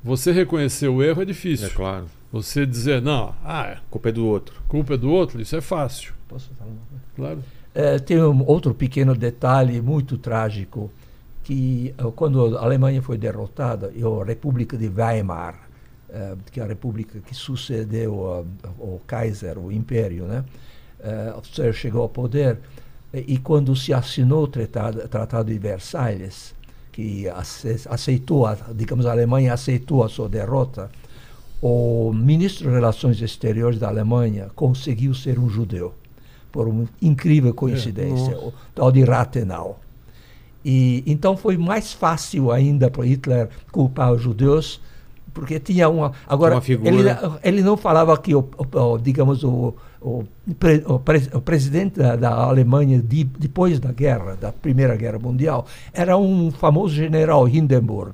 você reconhecer o erro é difícil. É claro. Você dizer, não, ah, A culpa é do outro. culpa é do outro, isso é fácil. Posso falar uma coisa? Claro. Eh, tem um outro pequeno detalhe muito trágico que eh, quando a Alemanha foi derrotada e a República de Weimar eh, que é a república que sucedeu ao, Kaiser o Império né você chegou ao poder e, quando se assinou o tratado, tratado de Versalhes que ace- aceitou a, digamos a Alemanha aceitou a sua derrota o ministro de Relações Exteriores da Alemanha conseguiu ser um judeu por uma incrível coincidência, nossa. o tal de Rathenau. E então foi mais fácil ainda para Hitler culpar os judeus, porque tinha uma agora Uma figura. ele, ele não falava que o, o- o, digamos o, o, pre- o pre- o presidente da, da Alemanha de, depois da guerra, da Primeira Guerra Mundial, era um famoso general Hindenburg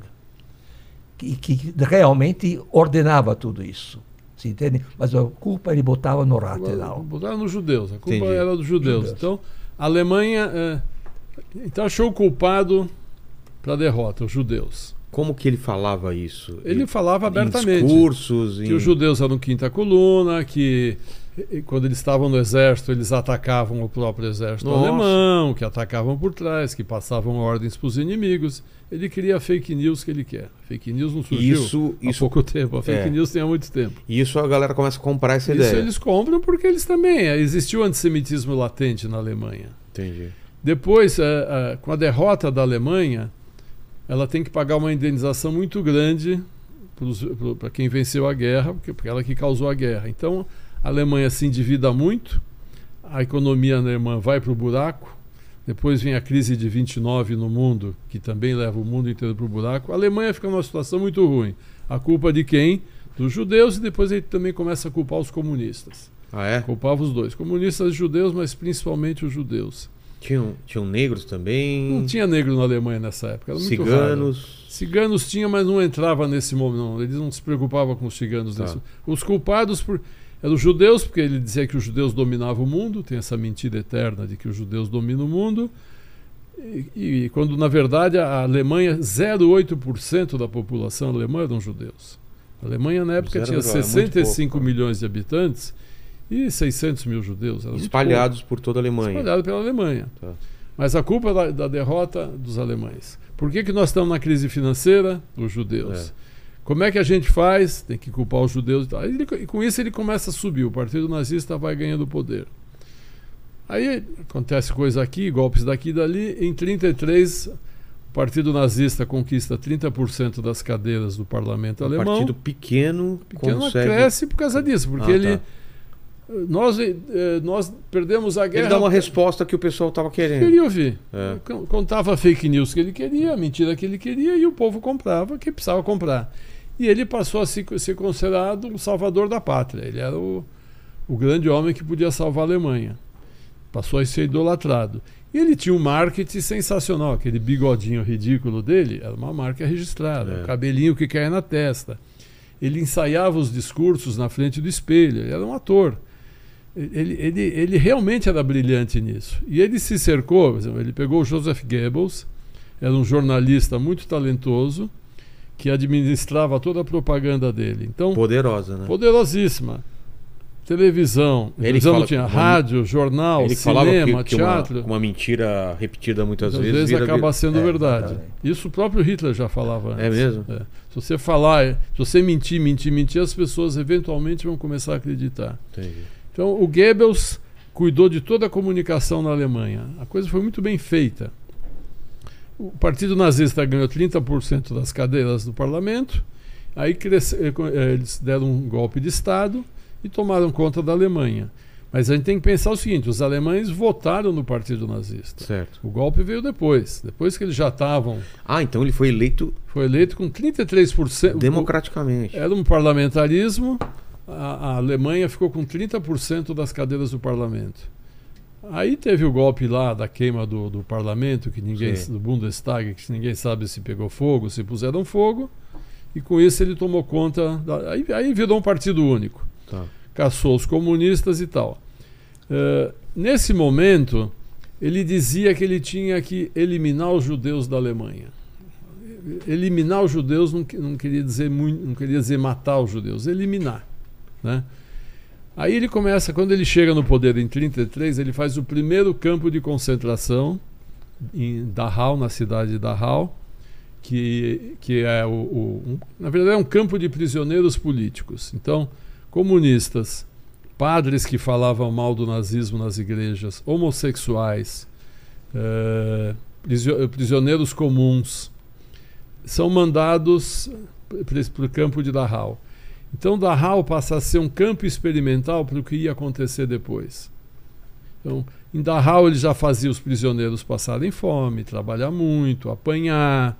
que, que realmente ordenava tudo isso. Se entende? Mas a culpa ele botava no Rathenau. Botaram nos judeus, a culpa Entendi. era dos judeus. Judeus. Então, a Alemanha eh, então achou o culpado para a derrota, os judeus. Como que ele falava isso? Ele Em- falava Em abertamente. discursos, que em... os judeus eram quinta coluna, que quando eles estavam no exército, eles atacavam o próprio exército Nossa. alemão, que atacavam por trás, que passavam ordens para os inimigos. Ele cria fake news que ele quer. Fake news não surgiu Isso, há isso, pouco tempo. A fake é. news tem há muito tempo. isso a galera começa a comprar essa Isso ideia. eles compram porque eles também. eh, Existiu antissemitismo latente na Alemanha. Entendi. Depois, eh, eh, com a derrota da Alemanha, ela tem que pagar uma indenização muito grande para quem venceu a guerra, porque, porque ela que causou a guerra. Então, a Alemanha se endivida muito, a economia alemã vai para o buraco, depois vem a crise de 29 no mundo, que também leva o mundo inteiro para o buraco. A Alemanha fica numa situação muito ruim. A culpa de quem? Dos judeus e depois ele também começa a culpar os comunistas. Ah, é? Culpava os dois, comunistas e judeus, mas principalmente os judeus. Tinham, tinham negros também? Não tinha negro na Alemanha nessa época, Ciganos? Ciganos tinha, mas não entrava nesse momento, não. Eles não se preocupavam com os ciganos. Tá. nesse- Os culpados por... eram os judeus, porque ele dizia que os judeus dominavam o mundo, tem essa mentira eterna de que os judeus dominam o mundo. E, e quando, na verdade, a Alemanha, 0,8% da população alemã eram judeus. A Alemanha, na época, Zero, tinha é muito 65 pouco. milhões de habitantes e 600 mil judeus. Espalhados por toda a. Alemanha. Espalhado pela Alemanha. Tá. Mas a culpa é da, da derrota dos alemães. Por que, que nós estamos na crise financeira? Os judeus. É. Como é que a gente faz? Tem que culpar os judeus. e tal. Aí ele- E com isso ele começa a subir. O partido nazista vai ganhando poder. Aí acontece coisa aqui, golpes daqui e dali. Em 33, o partido nazista conquista 30% das cadeiras do parlamento Um alemão. partido pequeno, Pequeno consegue... cresce por causa disso, porque Ah, ele. tá. Nós, eh, nós perdemos a guerra. Ele dá uma resposta que o pessoal estava querendo. Queria ouvir. É. Con- Contava fake news que ele queria, mentira que ele queria, e o povo comprava que precisava comprar. E ele passou a se- ser considerado o salvador da pátria. Ele era o, o grande homem que podia salvar a Alemanha. Passou a ser idolatrado. E ele tinha um marketing sensacional. Aquele bigodinho ridículo dele era uma marca registrada. É. O cabelinho que caía na testa. Ele ensaiava os discursos na frente do espelho. Ele era um ator. Ele, ele, ele realmente era brilhante nisso. E ele se cercou, ele pegou o Joseph Goebbels, era um jornalista muito talentoso, que administrava toda a propaganda dele. Então, Poderosa, né? poderosíssima. Televisão, Ele televisão fala- tinha rádio, jornal, Ele cinema, que, que uma, teatro. uma mentira repetida muitas Às vezes, vezes vira- acaba sendo É, verdade. exatamente. Isso o próprio Hitler já falava antes. É mesmo? É. Se você falar, se você mentir, mentir, mentir, as pessoas eventualmente vão começar a acreditar. Entendi. Então, o Goebbels cuidou de toda a comunicação na Alemanha. A coisa foi muito bem feita. O Partido Nazista ganhou 30% das cadeiras do parlamento. Aí cresce- eh, eh, eles deram um golpe de Estado e tomaram conta da Alemanha. Mas a gente tem que pensar o seguinte: os alemães votaram no Partido Nazista. Certo. O golpe veio depois. Depois que eles já estavam. Ah, então ele foi eleito Foi eleito com 33%. democraticamente. Era um parlamentarismo. A, a Alemanha ficou com 30% das cadeiras do parlamento. Aí teve o golpe lá da queima do, do parlamento, que ninguém, Sim. do Bundestag, que ninguém sabe se pegou fogo, se puseram fogo. E com isso ele tomou conta. Da, aí, aí virou um partido único. Tá. Caçou os comunistas e tal. Eh, nesse momento, ele dizia que ele tinha que eliminar os judeus da Alemanha eliminar os judeus não, não queria dizer muito, não queria dizer matar os judeus, eliminar, né? Aí ele começa, quando ele chega no poder em 33, ele faz o primeiro campo de concentração em Dachau, na cidade de Dachau, que, que é o, o- um- na verdade é um campo de prisioneiros políticos. Então, comunistas, padres que falavam mal do nazismo nas igrejas, homossexuais, eh, prisio- prisioneiros comuns, são mandados para o campo de Dachau. Então, Dachau passa a ser um campo experimental para o que ia acontecer depois. Então, em Dachau ele já fazia os prisioneiros passarem fome, trabalhar muito, apanhar.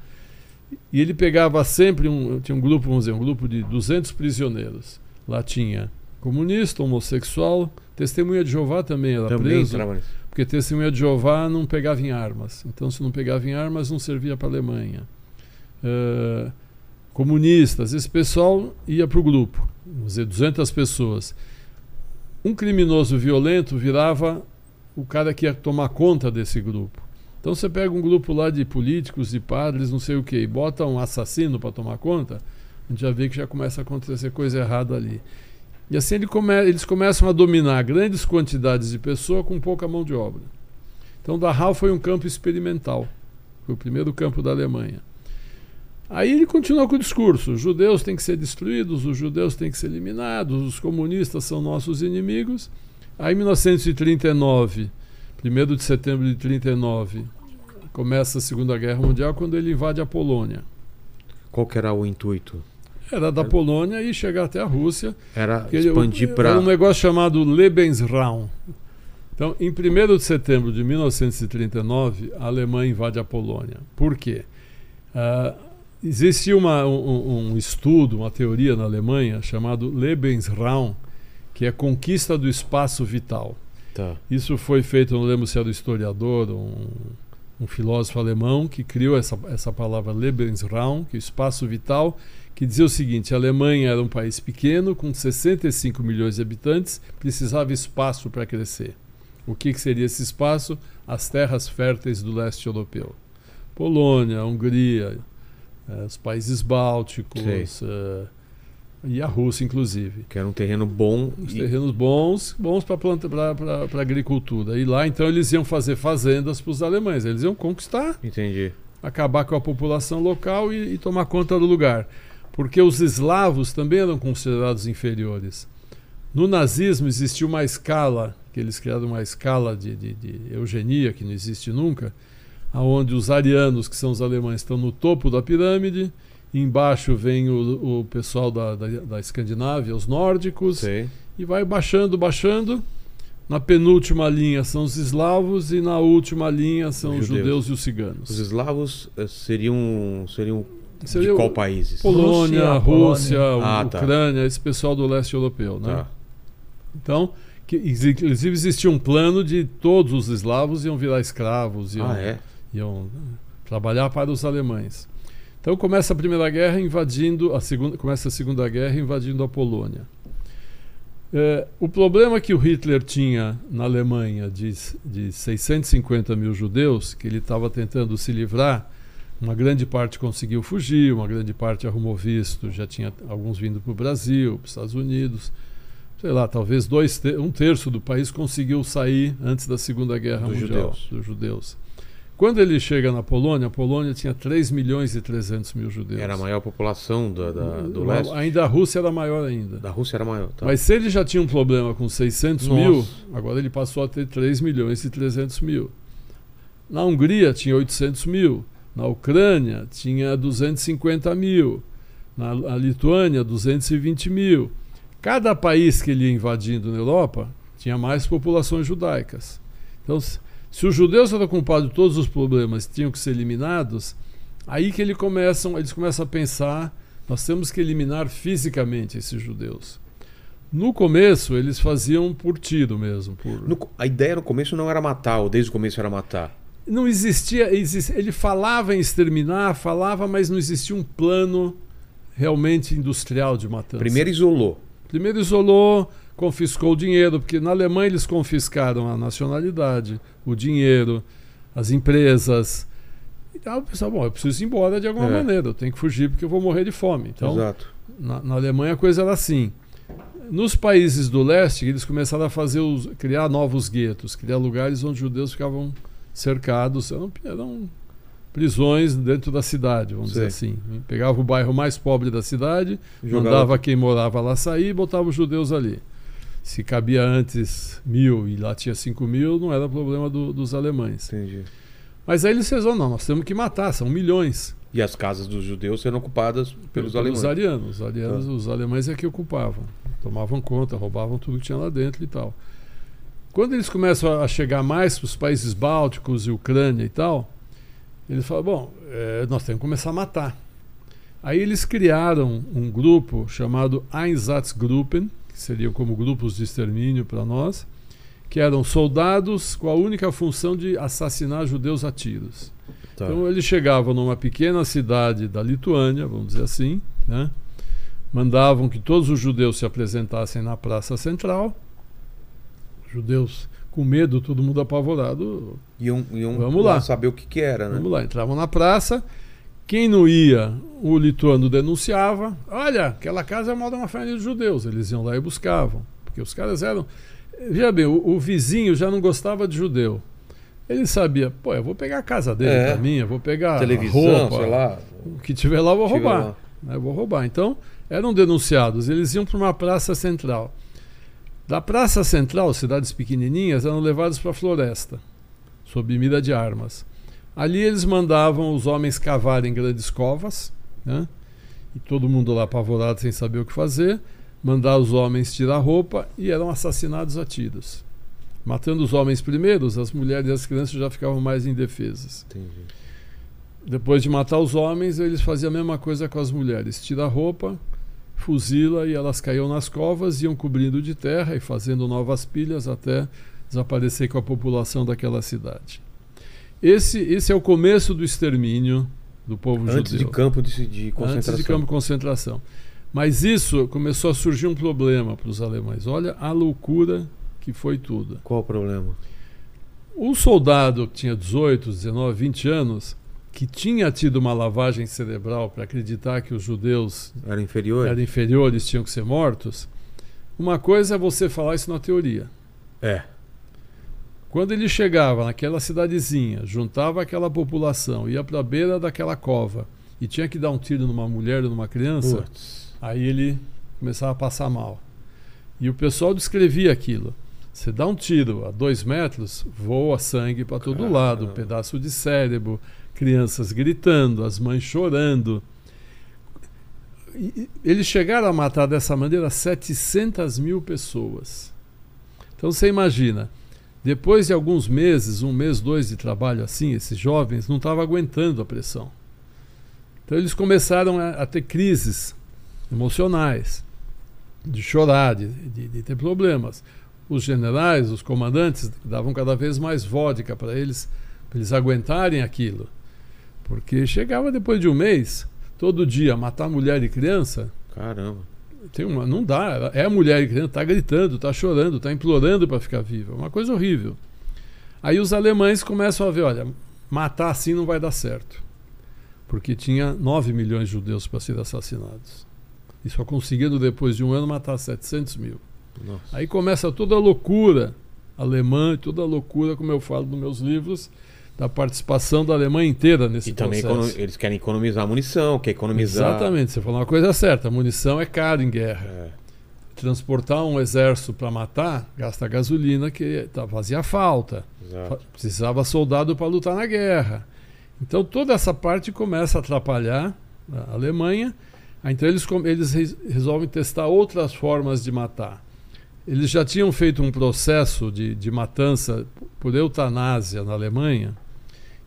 E ele pegava sempre um, tinha um grupo, vamos dizer, um grupo de 200 prisioneiros. Lá tinha comunista, homossexual, testemunha de Jeová também era Também preso. Porque testemunha de Jeová não pegava em armas. Então, se não pegava em armas, não servia para a Alemanha. Eh, comunistas, esse pessoal ia para o grupo, vamos dizer, 200 pessoas. Um criminoso violento virava o cara que ia tomar conta desse grupo. Então, você pega um grupo lá de políticos, de padres, não sei o que, e bota um assassino para tomar conta, a gente já vê que já começa a acontecer coisa errada ali. E assim ele come- eles começam a dominar grandes quantidades de pessoa com pouca mão de obra. Então Dachau foi um campo experimental. Foi o primeiro campo da Alemanha. Aí ele continuou com o discurso: os judeus têm que ser destruídos, os judeus têm que ser eliminados, os comunistas são nossos inimigos. Aí em 1939, 1 de setembro de 39, começa a Segunda Guerra Mundial quando ele invade a Polônia. Qual que era o intuito? Era da Polônia e chegar até a Rússia. Era expandir Era para um negócio chamado Lebensraum. Então, em 1 de setembro de 1939, a Alemanha invade a Polônia. Por quê? Uh, existe uma, um, um, estudo, uma teoria na Alemanha chamado Lebensraum, que é conquista do espaço vital. Tá. Isso foi feito, não lembro se era o historiador, um, um filósofo alemão, que criou essa, essa palavra Lebensraum, que é o espaço vital, que dizia o seguinte: a Alemanha era um país pequeno, com 65 milhões de habitantes, precisava espaço para crescer. O que, que seria esse espaço? As terras férteis do leste europeu. Polônia, Hungria, os países bálticos eh, e a Rússia, inclusive. Que era um terreno bom. Os e... terrenos bons, bons para agricultura. E lá, então, eles iam fazer fazendas para os alemães. Eles iam conquistar. Entendi. Acabar com a população local e, e tomar conta do lugar. Porque os eslavos também eram considerados inferiores. No nazismo existiu uma escala que eles criaram uma escala de, de, de eugenia que não existe nunca, aonde os arianos, que são os alemães, estão no topo da pirâmide, embaixo vem o, o pessoal da, da, da, Escandinávia, os nórdicos, Sim. e vai baixando, baixando. Na penúltima linha são os eslavos e na última linha são os, os judeus. judeus. e os ciganos. Os eslavos eh, seriam, seriam Seria de qual países? Polônia, Rússia, Rússia ah, tá. Ucrânia, tá. esse pessoal do leste europeu, né? Tá. Então, que, inclusive existia um plano de todos os eslavos iam virar escravos, iam, ah, é? Iam trabalhar para os alemães. Então começa a Primeira Guerra invadindo a segunda, começa a Segunda Guerra invadindo a Polônia. É, o problema que o Hitler tinha na Alemanha de, de 650 mil judeus, que ele estava tentando se livrar, uma grande parte conseguiu fugir, uma grande parte arrumou visto, já tinha alguns vindo para o Brasil, para os Estados Unidos sei lá, talvez dois um terço do país conseguiu sair antes da Segunda Guerra dos Mundial, judeus. dos judeus. Quando ele chega na Polônia, a Polônia tinha 3 milhões e 300 mil judeus. Era a maior população da, da, do leste? Ainda a Rússia era maior ainda. Da Rússia era maior, tá. Mas se ele já tinha um problema com 600 Nossa. mil, agora ele passou a ter 3 milhões e 300 mil. Na Hungria tinha 800 mil. Na Ucrânia tinha 250 mil. Na Lituânia, 220 mil. Cada país que ele ia invadindo na Europa tinha mais populações judaicas. Então, se os judeus eram culpados de todos os problemas tinham que ser eliminados, aí que eles começam, eles começam a pensar, nós temos que eliminar fisicamente esses judeus. No começo, eles faziam por tiro mesmo. Por... No, a ideia no começo não era matar, ou desde o começo era matar. Não existia, ele falava em exterminar, falava, mas não existia um plano realmente industrial de matança. Primeiro isolou. Primeiro isolou, confiscou o dinheiro, porque na Alemanha eles confiscaram a nacionalidade, o dinheiro, as empresas. Então o pessoal, bom, eu preciso ir embora de alguma é. maneira, eu tenho que fugir porque eu vou morrer de fome. Então, Exato. Na, na Alemanha a coisa era assim. Nos países do leste, eles começaram a fazer os, criar novos guetos, criar lugares onde os judeus ficavam cercados. Eram, eram prisões dentro da cidade, vamos dizer assim. Pegava o bairro mais pobre da cidade, Jogava... mandava quem morava lá sair e botava os judeus ali. Se cabia antes mil e lá tinha cinco mil, não era problema do, dos alemães. Entendi. Mas aí eles fizeram, não, nós temos que matar, são milhões. E as casas dos judeus eram ocupadas pelos, pelos alemães. arianos. Os, arianos ah. os alemães é que ocupavam. Tomavam conta, roubavam tudo que tinha lá dentro e tal. Quando eles começam a chegar mais para os países bálticos e Ucrânia e tal, eles falaram, bom, é, nós temos que começar a matar. Aí eles criaram um grupo chamado Einsatzgruppen, que seriam como grupos de extermínio para nós, que eram soldados com a única função de assassinar judeus a tiros. Tá. Então eles chegavam numa pequena cidade da Lituânia, vamos dizer assim, né? mandavam que todos os judeus se apresentassem na praça central, judeus com medo, todo mundo apavorado. Iam, iam Vamos lá. saber o que, que era, né? Vamos lá, entravam na praça. Quem não ia, o lituano denunciava. Olha, aquela casa é mal de uma família de judeus. Eles iam lá e buscavam. Porque os caras eram. Veja bem, o, o vizinho já não gostava de judeu. Ele sabia, pô, eu vou pegar a casa dele é. pra mim, eu vou pegar televisão, roupa, sei lá. O que tiver lá eu vou roubar. Lá. Né, eu vou roubar. Então, eram denunciados. Eles iam para uma praça central. Da Praça Central, cidades pequenininhas eram levados para a floresta, sob mira de armas. Ali eles mandavam os homens cavarem grandes covas, né? e todo mundo lá apavorado sem saber o que fazer, mandar os homens tirar roupa e eram assassinados a tiros. Matando os homens primeiros, as mulheres e as crianças já ficavam mais indefesas. Entendi. Depois de matar os homens, eles faziam a mesma coisa com as mulheres. Tira a roupa, fuzila e elas caíam nas covas, iam cobrindo de terra e fazendo novas pilhas até desaparecer com a população daquela cidade. Esse, esse é o começo do extermínio do povo Antes judeu. de campo de, de concentração. Antes de campo de concentração. Mas isso começou a surgir um problema para os alemães. Olha a loucura que foi tudo. Qual o problema? Um soldado que tinha 18, 19, 20 anos, que tinha tido uma lavagem cerebral para acreditar que os judeus Era inferior? eram inferiores, tinham que ser mortos. Uma coisa é você falar isso na teoria. É. Quando ele chegava naquela cidadezinha, juntava aquela população, ia para a beira daquela cova e tinha que dar um tiro numa mulher ou numa criança, Putz. aí ele começava a passar mal. E o pessoal descrevia aquilo. Você dá um tiro a dois metros, voa sangue para todo Caramba. lado, um pedaço de cérebro, crianças gritando, as mães chorando. E Eles chegaram a matar dessa maneira 700 mil pessoas. Então você imagina, depois de alguns meses, um mês, dois de trabalho assim, esses jovens não estavam aguentando a pressão. Então eles começaram a, a ter crises emocionais, de chorar, de, de- de ter problemas. Os generais, os comandantes, davam cada vez mais vodka para eles, para eles aguentarem aquilo. Porque chegava depois de um mês, todo dia, matar mulher e criança, Caramba. Tem uma, não dá. É a mulher que está gritando, está chorando, está implorando para ficar viva. É uma coisa horrível. Aí os alemães começam a ver: olha, matar assim não vai dar certo. Porque tinha 9 milhões de judeus para serem assassinados. E só conseguindo, depois de um ano, matar 700 mil. Nossa. Aí começa toda a loucura alemã, toda a loucura, como eu falo nos meus livros, da participação da Alemanha inteira nesse E também processo. econo- eles querem economizar munição, quer economizar. Exatamente, você falou uma coisa certa. A munição é cara em guerra. É. Transportar um exército para matar gasta gasolina que tá, fazia falta. Exato. Precisava soldado para lutar na guerra. Então toda essa parte começa a atrapalhar a Alemanha. Ah, Então eles, eles re- resolvem testar outras formas de matar. Eles já tinham feito um processo de, de matança por eutanásia na Alemanha,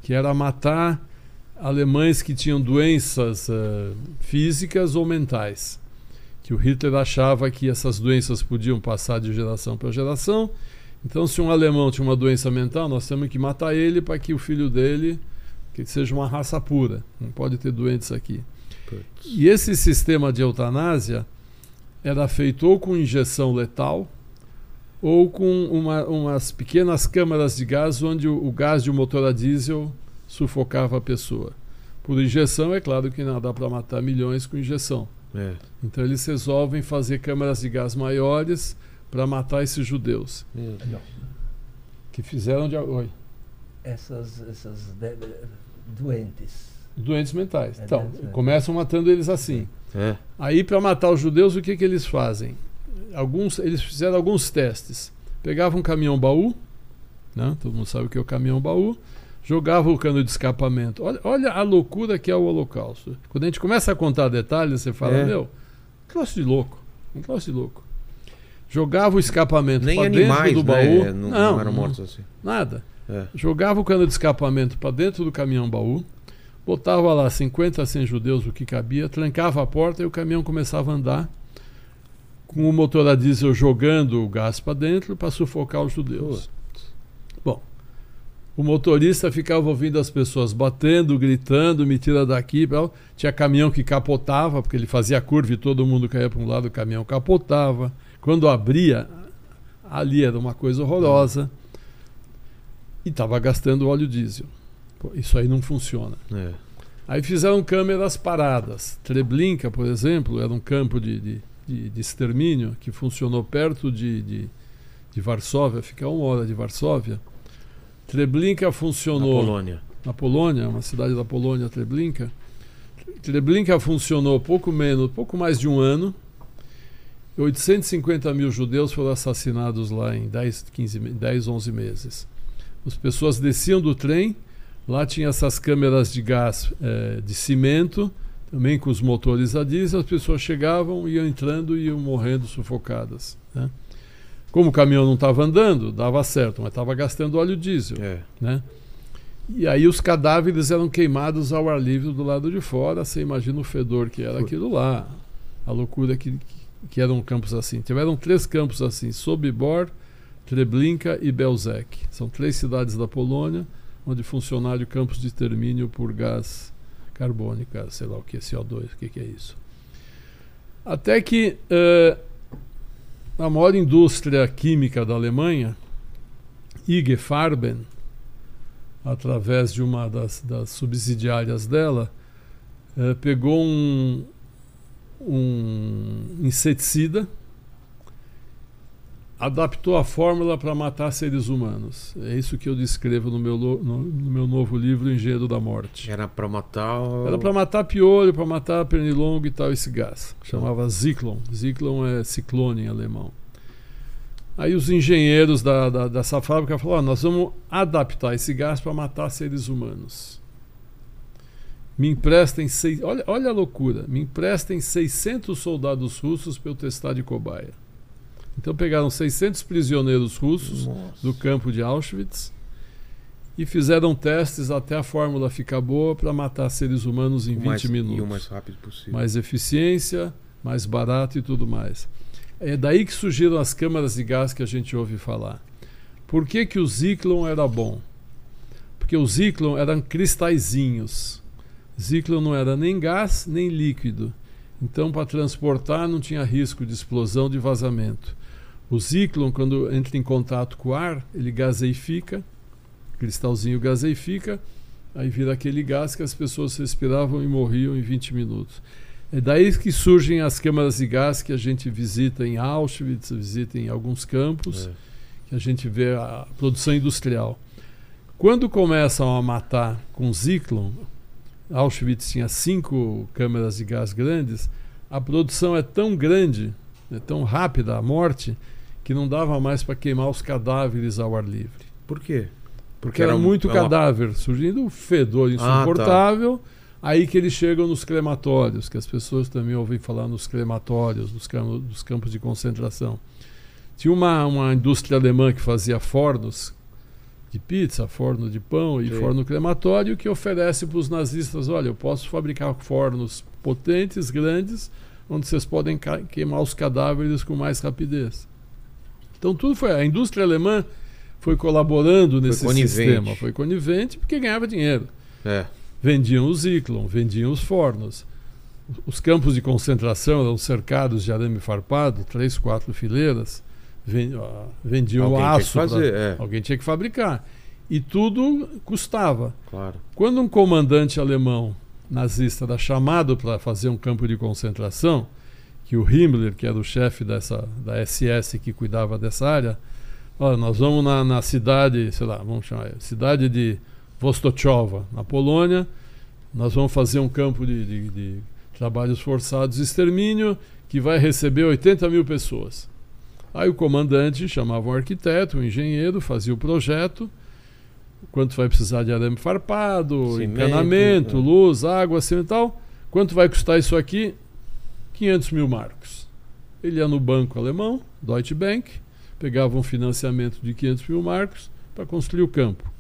que era matar alemães que tinham doenças eh, físicas ou mentais. Que o Hitler achava que essas doenças podiam passar de geração para geração. Então, se um alemão tinha uma doença mental, nós temos que matar ele para que o filho dele que seja uma raça pura. Não pode ter doentes aqui. Putz. E esse sistema de eutanásia era feito ou com injeção letal ou com uma- umas pequenas câmaras de gás onde o, o gás de um motor a diesel sufocava a pessoa. Por injeção, é claro que não dá para matar milhões com injeção. É. Então eles resolvem fazer câmaras de gás maiores para matar esses judeus. Meu Deus. Que fizeram de. Oi. Essas, essas de- doentes. Doentes mentais. É, Então, doentes mentais. começam matando eles assim. É. Aí, para matar os judeus, o que, que eles fazem? Alguns, eles fizeram alguns testes. Pegavam um caminhão baú, né? todo mundo sabe o que é o caminhão baú, jogavam o cano de escapamento. Olha, olha a loucura que é o Holocausto. Quando a gente começa a contar detalhes, você fala: É. Meu, um troço de louco. Um troço de louco. Jogava o escapamento Nem para dentro animais, do né? baú. Não, não eram mortos assim. Nada. É. Jogava o cano de escapamento para dentro do caminhão baú, botava lá 50 a 100 judeus, o que cabia, trancava a porta e o caminhão começava a andar com o motor a diesel jogando o gás para dentro para sufocar os judeus. Bom, o motorista ficava ouvindo as pessoas batendo, gritando, me tira daqui. Tinha caminhão que capotava, porque ele fazia a curva e todo mundo caía para um lado, o caminhão capotava. Quando abria, ali era uma coisa horrorosa. E estava gastando óleo diesel. Pô, isso aí não funciona. É. Aí fizeram câmeras paradas. Treblinka, por exemplo, era um campo de, de, de- de extermínio que funcionou perto de, de, de Varsóvia, fica a uma hora de Varsóvia. Treblinka Na funcionou Polônia. na Polônia, uma cidade da Polônia, Treblinka. Treblinka funcionou pouco menos, pouco mais de um ano. 850 mil judeus foram assassinados lá em 10, 15, me- 10 11 meses. As pessoas desciam do trem, lá tinha essas câmeras de gás eh, de cimento, também com os motores a diesel, as pessoas chegavam, iam entrando e iam morrendo sufocadas. né? Como o caminhão não estava andando, dava certo, mas estava gastando óleo diesel. É. Né? E aí os cadáveres eram queimados ao ar livre do lado de fora. Você imagina o fedor que era aquilo lá. A loucura que, que eram campos assim. Tiveram três campos assim: Sobibor, Treblinka e Belzec. São três cidades da Polônia onde funcionaram campos de extermínio por gás carbônico, sei lá o que, CO2, o que, que é isso. Até que eh, a maior indústria química da Alemanha, IG Farben, através de uma das, das subsidiárias dela, eh, pegou um, um inseticida, adaptou a fórmula para matar seres humanos. É isso que eu descrevo no meu, no, no meu novo livro, Engenheiro da Morte. Era para matar. O... Era para matar piolho, para matar pernilongo e tal, esse gás. Chamava Zyklon. Zyklon é ciclone em alemão. Aí os engenheiros da, da, dessa fábrica falaram: ah, nós vamos adaptar esse gás para matar seres humanos. Me emprestem seis, olha, olha a loucura, me emprestem 600 soldados russos para eu testar de cobaia. Então pegaram 600 prisioneiros russos Nossa. do campo de Auschwitz e fizeram testes até a fórmula ficar boa para matar seres humanos em o 20 mais, minutos. E o mais rápido possível. Mais eficiência, mais barato e tudo mais. É daí que surgiram as câmaras de gás que a gente ouve falar. Por que, que o Zyklon era bom? Porque o Zyklon eram cristalzinhos. Zyklon não era nem gás nem líquido. Então, para transportar, não tinha risco de explosão, de vazamento. O Zyklon, quando entra em contato com o ar, ele gaseifica, cristalzinho gaseifica, aí vira aquele gás que as pessoas respiravam e morriam em 20 minutos. É daí que surgem as câmaras de gás que a gente visita em Auschwitz, visita em alguns campos, é. que a gente vê a produção industrial. Quando começam a matar com Zyklon, Auschwitz tinha cinco câmaras de gás grandes, a produção é tão grande, é tão rápida a morte, que não dava mais para queimar os cadáveres ao ar livre. Por quê? Porque, Porque era, muito uma... cadáver, surgindo um fedor insuportável. Ah, tá. Aí que eles chegam nos crematórios, que as pessoas também ouvem falar nos crematórios, dos, campos, dos campos de concentração. Tinha uma, uma indústria alemã que fazia fornos de pizza, forno de pão e Sim. forno crematório, que oferece para os nazistas: olha, eu posso fabricar fornos potentes, grandes, onde vocês podem queimar os cadáveres com mais rapidez. Então tudo foi. A indústria alemã foi colaborando foi nesse conivente. sistema, foi conivente porque ganhava dinheiro. É vendiam o Zyklon, vendiam os fornos. Os campos de concentração eram cercados de arame farpado, três, quatro fileiras, vendiam alguém aço. Tinha fazer, pra, é. Alguém tinha que fabricar. E tudo custava. Claro. Quando um comandante alemão nazista era chamado para fazer um campo de concentração, que o Himmler, que era o chefe dessa, da SS que cuidava dessa área, olha, nós vamos na, na cidade, sei lá, vamos chamar, cidade de Vostochova, na Polônia. Nós vamos fazer um campo de, de, de trabalhos forçados de extermínio que vai receber 80 mil pessoas. Aí o comandante chamava um arquiteto, um engenheiro, fazia o projeto, quanto vai precisar de arame farpado, Cimento, encanamento, né? luz, água, assim e tal. Quanto vai custar isso aqui? 500 mil marcos. Ele ia no banco alemão, Deutsche Bank, pegava um financiamento de 500 mil marcos para construir o campo.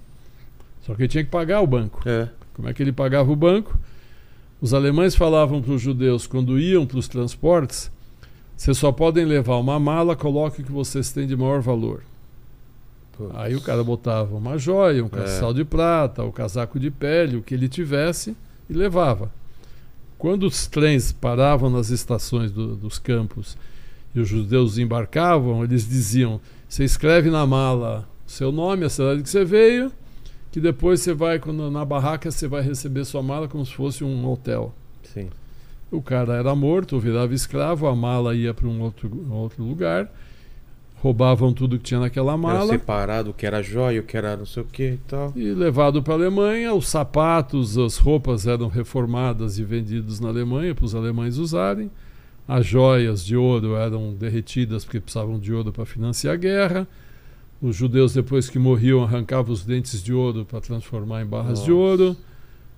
Só que ele tinha que pagar o banco. É. Como é que ele pagava o banco? Os alemães falavam para os judeus, quando iam para os transportes, vocês só podem levar uma mala, coloque o que vocês têm de maior valor. Putz. Aí o cara botava uma joia, um caçal é. de prata, o um casaco de pele, o que ele tivesse, e levava. Quando os trens paravam nas estações do, dos campos e os judeus embarcavam, eles diziam: você escreve na mala seu nome, a cidade que você veio, que depois você vai, quando, na barraca, você vai receber sua mala como se fosse um hotel. Sim. O cara era morto, virava escravo, a mala ia para um outro, um outro lugar, roubavam tudo que tinha naquela mala. Era separado o que era jóia, o que era não sei o que e tal. E levado para a Alemanha, os sapatos, as roupas eram reformadas e vendidos na Alemanha para os alemães usarem. As joias de ouro eram derretidas porque precisavam de ouro para financiar a guerra. Os judeus, depois que morriam, arrancavam os dentes de ouro para transformar em barras Nossa. de ouro.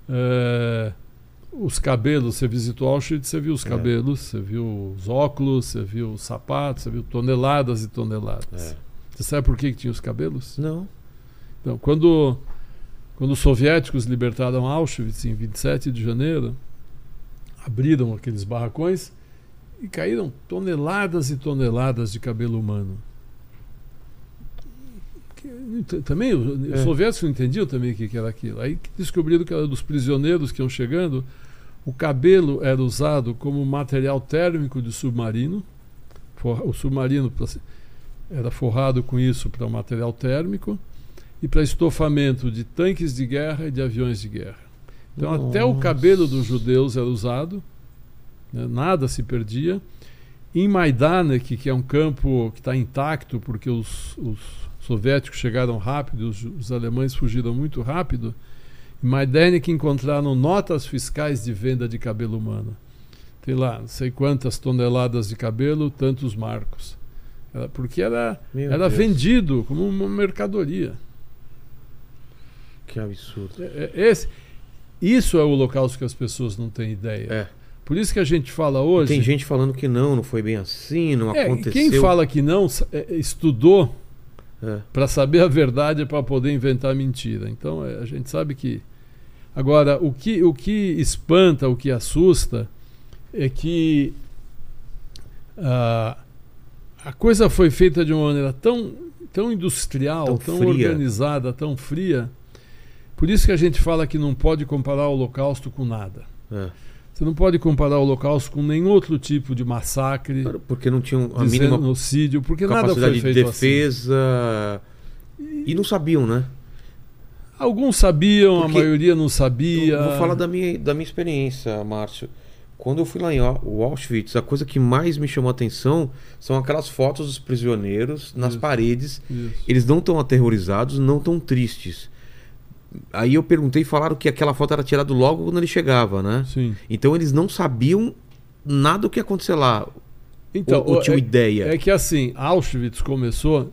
É, os cabelos, você visitou Auschwitz, você viu os É. cabelos, você viu os óculos, você viu os sapatos, você viu toneladas e toneladas. É. Você sabe por que, que tinha os cabelos? Não. Então, quando, quando os soviéticos libertaram Auschwitz em 27 de janeiro, abriram aqueles barracões e caíram toneladas e toneladas de cabelo humano. Que- Também os, É. soviéticos não entendiam também o que, que era aquilo. Aí descobriram que era dos prisioneiros que iam chegando, o cabelo era usado como material térmico de submarino. O submarino era forrado com isso para material térmico e para estofamento de tanques de guerra e de aviões de guerra. Então, até o Nossa. cabelo dos judeus era usado, né, nada se perdia. Em Majdanek, que é um campo que está intacto, porque os, os soviéticos chegaram rápido, os, os alemães fugiram muito rápido, em Majdanek encontraram notas fiscais de venda de cabelo humano. Tem lá, não sei quantas toneladas de cabelo, tantos marcos. Porque era, Meu era Deus. vendido como uma mercadoria. Que absurdo. É- é esse, isso é o holocausto que as pessoas não têm ideia. É. Por isso que a gente fala hoje. Tem gente falando que não, não foi bem assim, não É, aconteceu. quem fala que não é, estudou É. para saber a verdade para poder inventar mentira. Então é, a gente sabe que. Agora, o que, o que espanta, o que assusta, é que ah, a coisa foi feita de uma maneira tão, tão industrial, Tão tão, organizada, tão fria. Por isso que a gente fala que não pode comparar o Holocausto com nada. É. Você não pode comparar o Holocausto com nenhum outro tipo de massacre, Porque não tinham a de mínima genocídio, porque nada foi de feito assim. defesa. E não sabiam, né? Alguns sabiam, Porque- a maioria não sabia. Eu vou falar da minha, da minha experiência, Márcio. Quando eu fui lá em Auschwitz, a coisa que mais me chamou a atenção são aquelas fotos dos prisioneiros nas Isso. paredes. Isso. Eles não estão aterrorizados, não tão tristes. Aí eu perguntei e falaram que aquela foto era tirada logo quando ele chegava, né? Sim. Então eles não sabiam nada do que ia acontecer lá. Então, ou, ou tinham é, ideia. é que assim, Auschwitz começou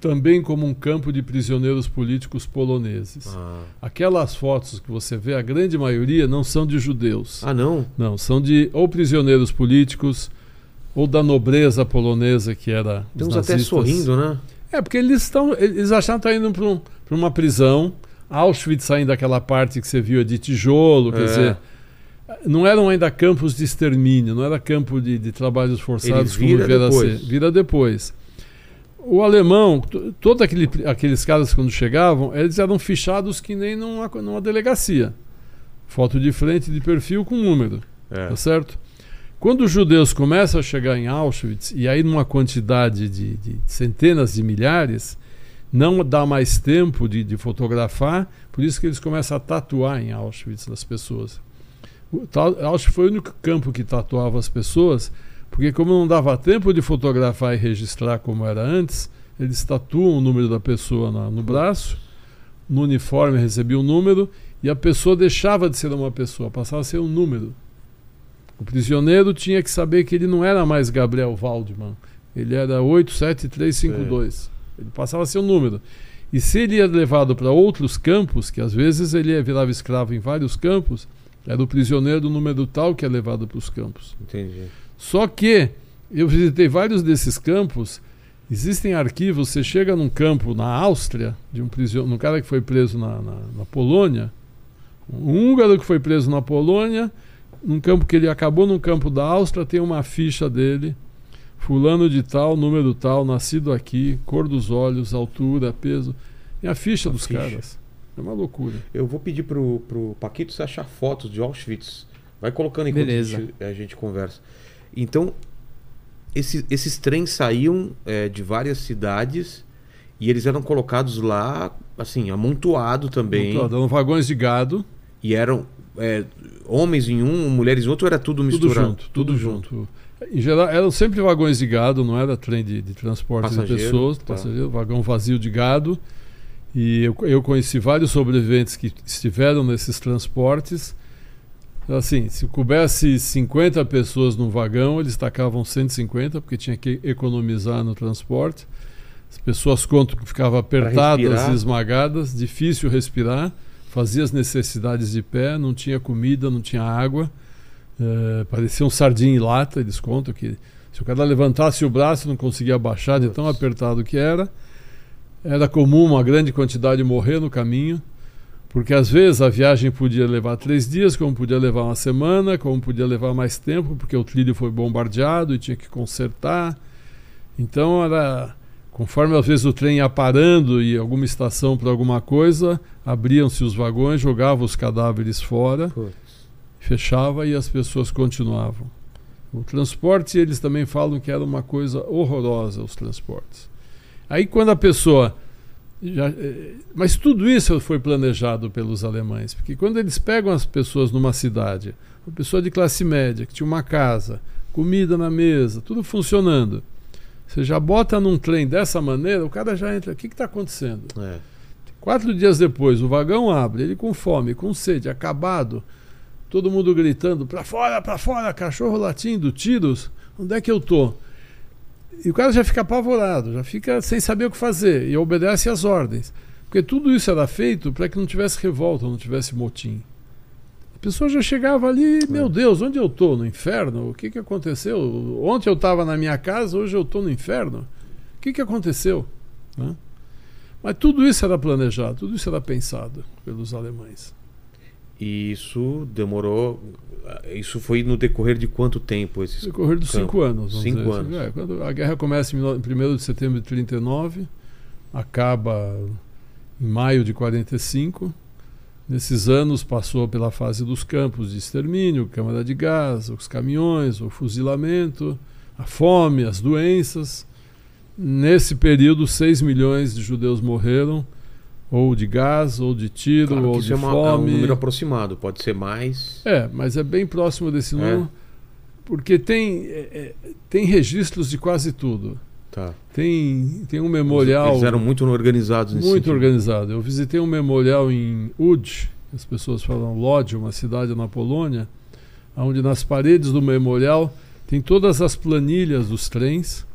também como um campo de prisioneiros políticos poloneses. Ah. Aquelas fotos que você vê, a grande maioria não são de judeus. Ah, não? Não, são de ou prisioneiros políticos ou da nobreza polonesa que era Tem os uns até sorrindo, né? É, porque eles estão. Eles acharam que estavam indo para um, uma prisão. Auschwitz saindo daquela parte que você viu de tijolo, quer É. dizer. Não eram ainda campos de extermínio, não era campo de, de trabalhos forçados vira como vier a depois. Vira depois. O alemão, todos aquele, aqueles caras quando chegavam, eles eram fichados que nem numa, numa delegacia. Foto de frente, de perfil com número. É. Tá certo? Quando os judeus começam a chegar em Auschwitz, e aí numa quantidade de, de centenas de milhares, não dá mais tempo de, de fotografar, por isso que eles começam a tatuar em Auschwitz as pessoas. O, Auschwitz foi o único campo que tatuava as pessoas, porque como não dava tempo de fotografar e registrar como era antes, eles tatuam o número da pessoa na- no braço, no uniforme recebia um número, e a pessoa deixava de ser uma pessoa, passava a ser um número. O prisioneiro tinha que saber que ele não era mais Gabriel Waldman. Ele era 87352. Ele passava a ser um número. E se ele ia levado para outros campos, que às vezes ele ia- virava escravo em vários campos, era o prisioneiro do número tal que é levado para os campos. Entendi. Só que eu visitei vários desses campos. Existem arquivos. Você chega num campo na Áustria, de um prisioneiro, um cara que foi preso na, na, na Polônia, um húngaro que foi preso na Polônia, num campo que ele acabou num campo da Áustria, tem uma ficha dele. Fulano de tal, número tal, nascido aqui, cor dos olhos, altura, peso. E a ficha Uma dos ficha. caras. É uma loucura. Eu vou pedir pro, pro Paquito você achar fotos de Auschwitz. Vai colocando enquanto Beleza. A, gente, a gente conversa. Então, esse- esses trens saíam é, de várias cidades e eles eram colocados lá, assim, amontoado também. Dando vagões de gado, E eram é, homens em um, mulheres em outro, ou era tudo tudo misturado? junto, tudo junto. Em geral, eram sempre vagões de gado, não era trem de, de transporte Passageiro, de pessoas, tá. passageiro, vagão vazio de gado. E eu, eu conheci vários sobreviventes que estiveram nesses transportes. Assim, se coubesse 50 pessoas num vagão, eles tacavam 150, porque tinha que economizar no transporte. As pessoas contam que ficavam apertadas e esmagadas, difícil respirar. fazia as necessidades de pé, não tinha comida, não tinha água, eh, parecia um sardinha em lata. Eles contam que se o cara levantasse o braço não conseguia abaixar de tão apertado que era. Era comum uma grande quantidade morrer no caminho, porque às vezes a viagem podia levar três dias, como podia levar uma semana, como podia levar mais tempo, porque o trilho foi bombardeado e tinha que consertar. Então era conforme às vezes o trem ia parando e alguma estação para alguma coisa, abriam-se os vagões, jogavam os cadáveres fora, Putz. fechava e as pessoas continuavam. O transporte, eles também falam que era uma coisa horrorosa, os transportes. Aí quando a pessoa. Já, eh, mas tudo isso foi planejado pelos alemães, porque quando eles pegam as pessoas numa cidade, uma pessoa de classe média, que tinha uma casa, comida na mesa, tudo funcionando. Você já bota num trem dessa maneira, o cara já entra. O que está acontecendo? É. Quatro dias depois, o vagão abre, ele com fome, com sede, acabado, todo mundo gritando: para fora, para fora, cachorro latindo, tiros. Onde é que eu tô? E o cara já fica apavorado, já fica sem saber o que fazer e obedece às ordens. Porque tudo isso era feito para que não tivesse revolta, não tivesse motim. A pessoa já chegava ali, meu Deus, onde eu estou? No inferno? O que, que aconteceu? Ontem eu estava na minha casa, hoje eu estou no inferno. O que, que aconteceu? Né? Mas tudo isso era planejado, tudo isso era pensado pelos alemães. E isso demorou. Isso foi no decorrer de quanto tempo? Esses No decorrer dos campos? cinco anos. Cinco dizer assim. anos. É, quando a guerra começa em 1 de setembro de 39, acaba em maio de 45. Nesses anos passou pela fase dos campos de extermínio, câmara de gás, os caminhões, o fuzilamento, a fome, as doenças. Nesse período, 6 milhões de judeus morreram, ou de gás, ou de tiro, Claro ou de é, uma- é fome. um número aproximado, pode ser mais. É, mas é bem próximo desse número, porque tem, é, é, tem registros de quase tudo. Tá. Tem, tem um memorial Eles eram muito organizados nesse muito sentido. organizado. Eu visitei um memorial em Łódź, as pessoas falam Lodz, uma cidade na Polônia, onde nas paredes do memorial tem todas as planilhas dos trens.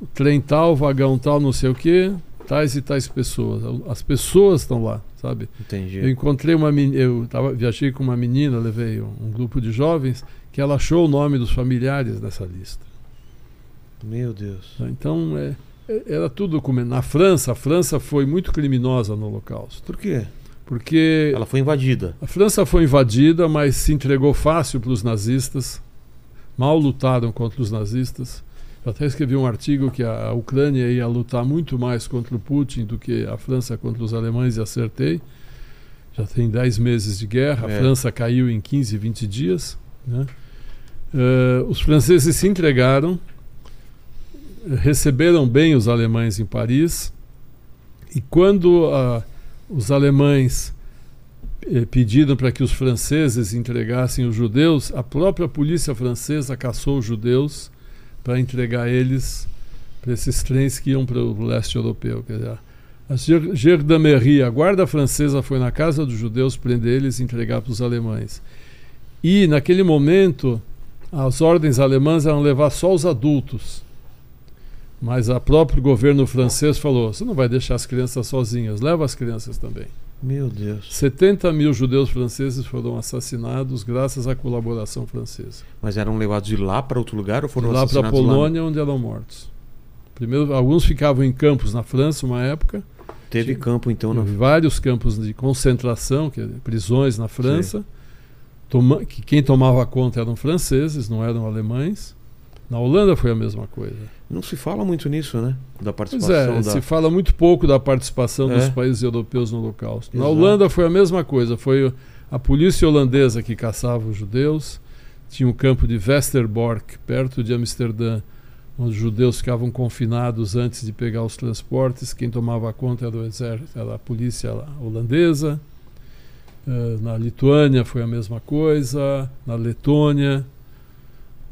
O trem tal, vagão tal, não sei o quê, tais e tais pessoas. As pessoas estão lá, sabe? Entendi. Eu encontrei uma menina, eu tava, viajei com uma menina, levei um, um grupo de jovens, que ela achou o nome dos familiares nessa lista. Meu Deus. tá? Então, é, é- era tudo documentado. Na França, a França foi muito criminosa no Holocausto, Por quê? porque Ela foi invadida. a França foi invadida, mas se entregou fácil para os nazistas, mal lutaram contra os nazistas. Eu até escrevi um artigo que a, a Ucrânia ia lutar muito mais contra o Putin do que a França contra os alemães e acertei. Já tem 10 meses de guerra, a É. França caiu em 15, 20 dias. né? Eh, os franceses se entregaram, receberam bem os alemães em Paris, e quando ah, os alemães eh, pediram para que os franceses entregassem os judeus, a própria polícia francesa caçou os judeus para entregar eles para esses trens que iam para o leste europeu. Quer dizer, a Ger- Gendarmerie, a guarda francesa, foi na casa dos judeus prender eles e entregar para os alemães. E, naquele momento, as ordens alemãs eram levar só os adultos. Mas o próprio governo francês falou: você não vai deixar as crianças sozinhas, leva as crianças também. Meu Deus. 70 mil judeus franceses foram assassinados graças à colaboração francesa. Mas eram levados de lá para outro lugar ou foram lá para a lá? Polônia, onde eram mortos. Primeiro, alguns ficavam em campos na França, uma época. Teve Sim. campo então na vários campos de concentração, que é prisões na França. Toma- que quem tomava conta eram franceses, não eram alemães. Na Holanda foi a mesma coisa. Não se fala muito nisso, né? Da Pois participação é, da... se fala muito pouco da participação É. dos países europeus no Holocausto. Na Exato. Holanda foi a mesma coisa. Foi a polícia holandesa que caçava os judeus. Tinha o campo de Westerbork, perto de Amsterdã, onde os judeus ficavam confinados antes de pegar os transportes. Quem tomava conta era o exército, era a polícia holandesa. Eh, na Lituânia foi a mesma coisa. Na Letônia,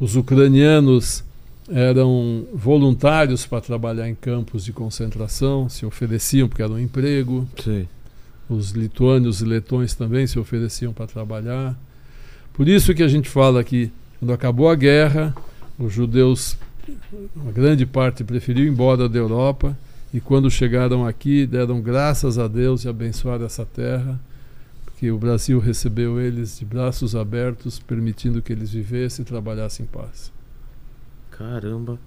os ucranianos eram voluntários para trabalhar em campos de concentração, se ofereciam porque era um emprego. Sei. Os lituânios e letões também se ofereciam para trabalhar. Por isso que a gente fala que quando acabou a guerra, os judeus, uma grande parte preferiu ir embora da Europa e quando chegaram aqui deram graças a Deus e abençoaram essa terra porque o Brasil recebeu eles de braços abertos, permitindo que eles vivessem e trabalhassem em paz. Caramba.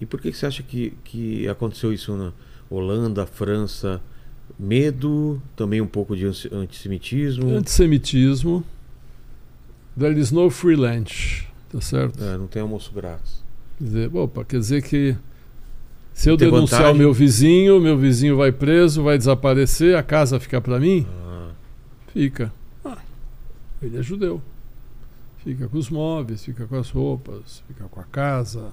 E por que, que você acha que, que aconteceu isso na Holanda, França? Medo, também um pouco de anti- antissemitismo. Antissemitismo. There is no free lunch, tá certo? É, não tem almoço grátis. Quer dizer, opa, quer dizer que se eu denunciar vantagem? o meu vizinho, meu vizinho vai preso, vai desaparecer, a casa fica para mim? Ah, Fica. Ah, ele é judeu. Fica com os móveis, fica com as roupas, fica com a casa.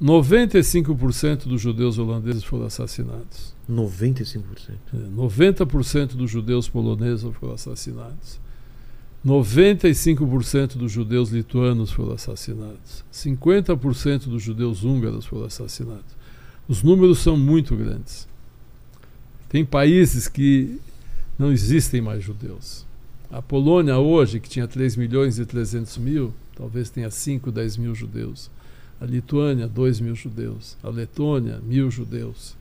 95% dos judeus holandeses foram assassinados. 95%. É, 90% dos judeus poloneses foram assassinados. 95% dos judeus lituanos foram assassinados. 50% dos judeus húngaros foram assassinados. Os números são muito grandes. Tem países que não existem mais judeus. A Polônia hoje, que tinha 3 milhões e 300 mil, talvez tenha 5, 10 mil judeus. A Lituânia, 2 mil judeus. A Letônia, mil judeus.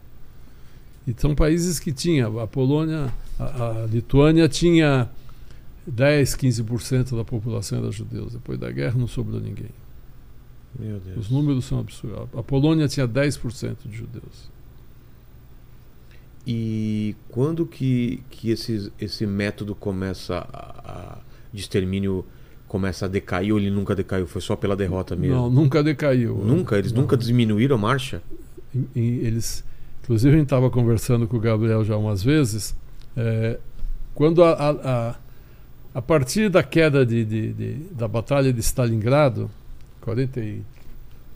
E são países que tinham. A Polônia, a, a Lituânia tinha 10, 15% da população era judeus. Depois da guerra não sobrou ninguém. Meu Deus. Os números são absurdos. A Polônia tinha 10% de judeus. E quando que, que esse, esse método começa a, a de extermínio começa a decair ou ele nunca decaiu? Foi só pela derrota mesmo? Não, nunca decaiu. Nunca? Eles Não. nunca diminuíram a marcha? E- e eles, inclusive a gente estava conversando com o Gabriel já umas vezes. é, quando a, a, a, a partir da queda de, de- de- da batalha de Stalingrado, 43,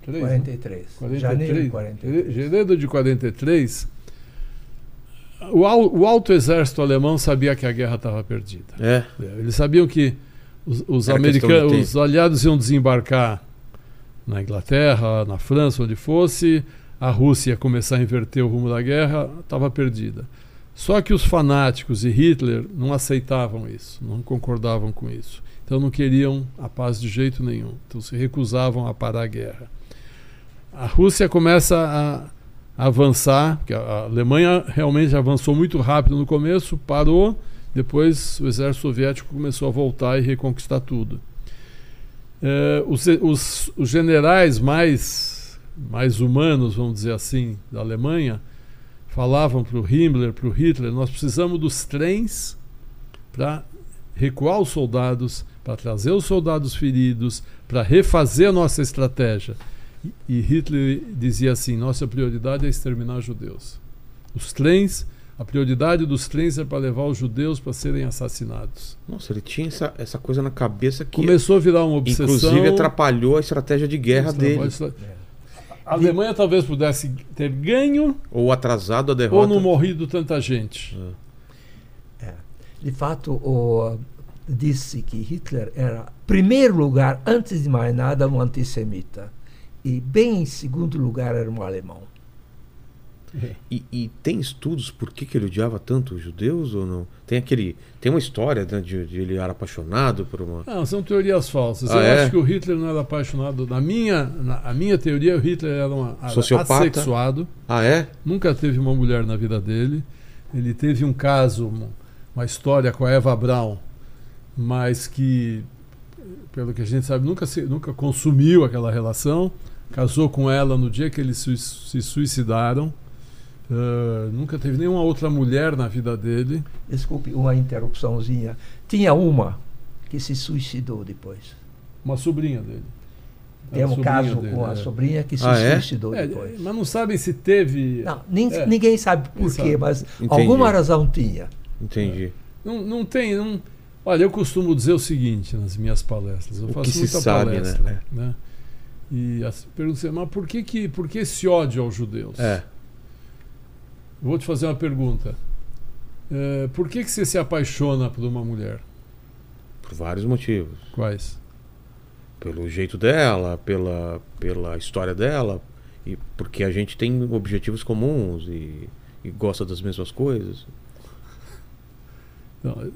né? 43. 43, Janeiro de 43. janeiro de 43, o, o alto exército alemão sabia que a guerra estava perdida. É. Eles sabiam que os, os americanos, os aliados iam desembarcar na Inglaterra, na França, onde fosse, a Rússia ia começar a inverter o rumo da guerra, estava perdida. Só que os fanáticos e Hitler não aceitavam isso, não concordavam com isso. Então não queriam a paz de jeito nenhum. Então se recusavam a parar a guerra. A Rússia começa a avançar, porque a Alemanha realmente avançou muito rápido no começo, parou, depois o exército soviético começou a voltar e reconquistar tudo. Eh, os, os- os generais mais, mais humanos, vamos dizer assim, da Alemanha, falavam para o Himmler, para o Hitler, nós precisamos dos trens para recuar os soldados, para trazer os soldados feridos, para refazer a nossa estratégia. E- Hitler dizia assim: nossa prioridade é exterminar judeus. Os trens, a prioridade dos trens é para levar os judeus para serem assassinados. Nossa, ele tinha essa, essa coisa na cabeça que Começou a virar uma obsessão. inclusive atrapalhou a estratégia de guerra dele. A Alemanha talvez pudesse ter ganho Ou atrasado a ou derrota. não morrido tanta gente. De fato, o, disse que Hitler era, em primeiro lugar, antes de mais nada, um antissemita. E bem em segundo lugar era um alemão. E, e tem estudos por que, que ele odiava tanto os judeus ou não? Tem aquele. Tem uma história né, de, de ele era apaixonado por uma. Não, são teorias falsas. Ah, Eu é? acho que o Hitler não era apaixonado. Na minha, na a minha teoria, o Hitler era um era Sociopata? assexuado. Ah, é? Nunca teve uma mulher na vida dele. Ele teve um caso, um- uma história com a Eva Braun, mas que, pelo que a gente sabe, nunca, se- nunca consumiu aquela relação. Casou com ela no dia que eles se suicidaram. Ah, nunca teve nenhuma outra mulher na vida dele. Desculpe, uma interrupçãozinha. Tinha uma que se suicidou depois. Uma sobrinha dele. Tem um caso dele, com a é. sobrinha que se Ah, é? suicidou É, depois. mas não sabem se teve. Não, nin- É. ninguém sabe por quê, mas Entendi. alguma razão tinha. Entendi. Não, não tem. Não... Olha, eu costumo dizer o seguinte nas minhas palestras. Eu O faço que se muita sabe, né? palestra. Né? E assim, mas por que, que, por que esse ódio aos judeus? É. Vou te fazer uma pergunta. É, por que, que você se apaixona por uma mulher? Por vários motivos. Quais? Pelo jeito dela, pela, pela história dela. E porque a gente tem objetivos comuns e, e gosta das mesmas coisas. Não,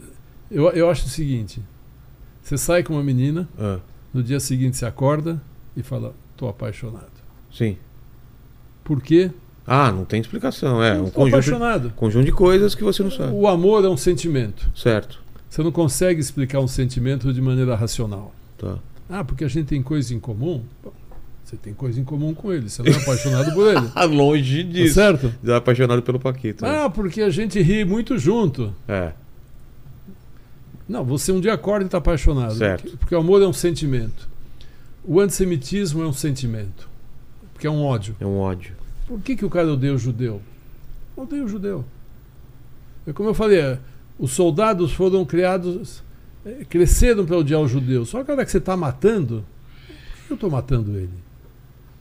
eu, eu acho o seguinte: você sai com uma menina, Ah, no dia seguinte você acorda e fala, tô apaixonado. sim. Por quê? Ah, não tem explicação. É um conjunto, apaixonado. conjunto de coisas que você não sabe. O amor é um sentimento. Certo. Você não consegue explicar um sentimento de maneira racional. Tá. Ah, porque a gente tem coisa em comum? Bom, você tem coisa em comum com ele, você não é apaixonado por ele. *laughs* Ah, longe Tá disso. certo? Já apaixonado pelo Paquito. né? Ah, porque a gente ri muito junto. É. Não, você um dia acorda e está apaixonado. Certo. Porque, porque o amor é um sentimento. O antissemitismo é um sentimento. Porque é um ódio. É um ódio. Por que, que o cara odeia o judeu? Odeia o judeu. É como eu falei, é, os soldados foram criados, é, cresceram para odiar o judeu. Só que a hora que você está matando, por que eu estou matando ele?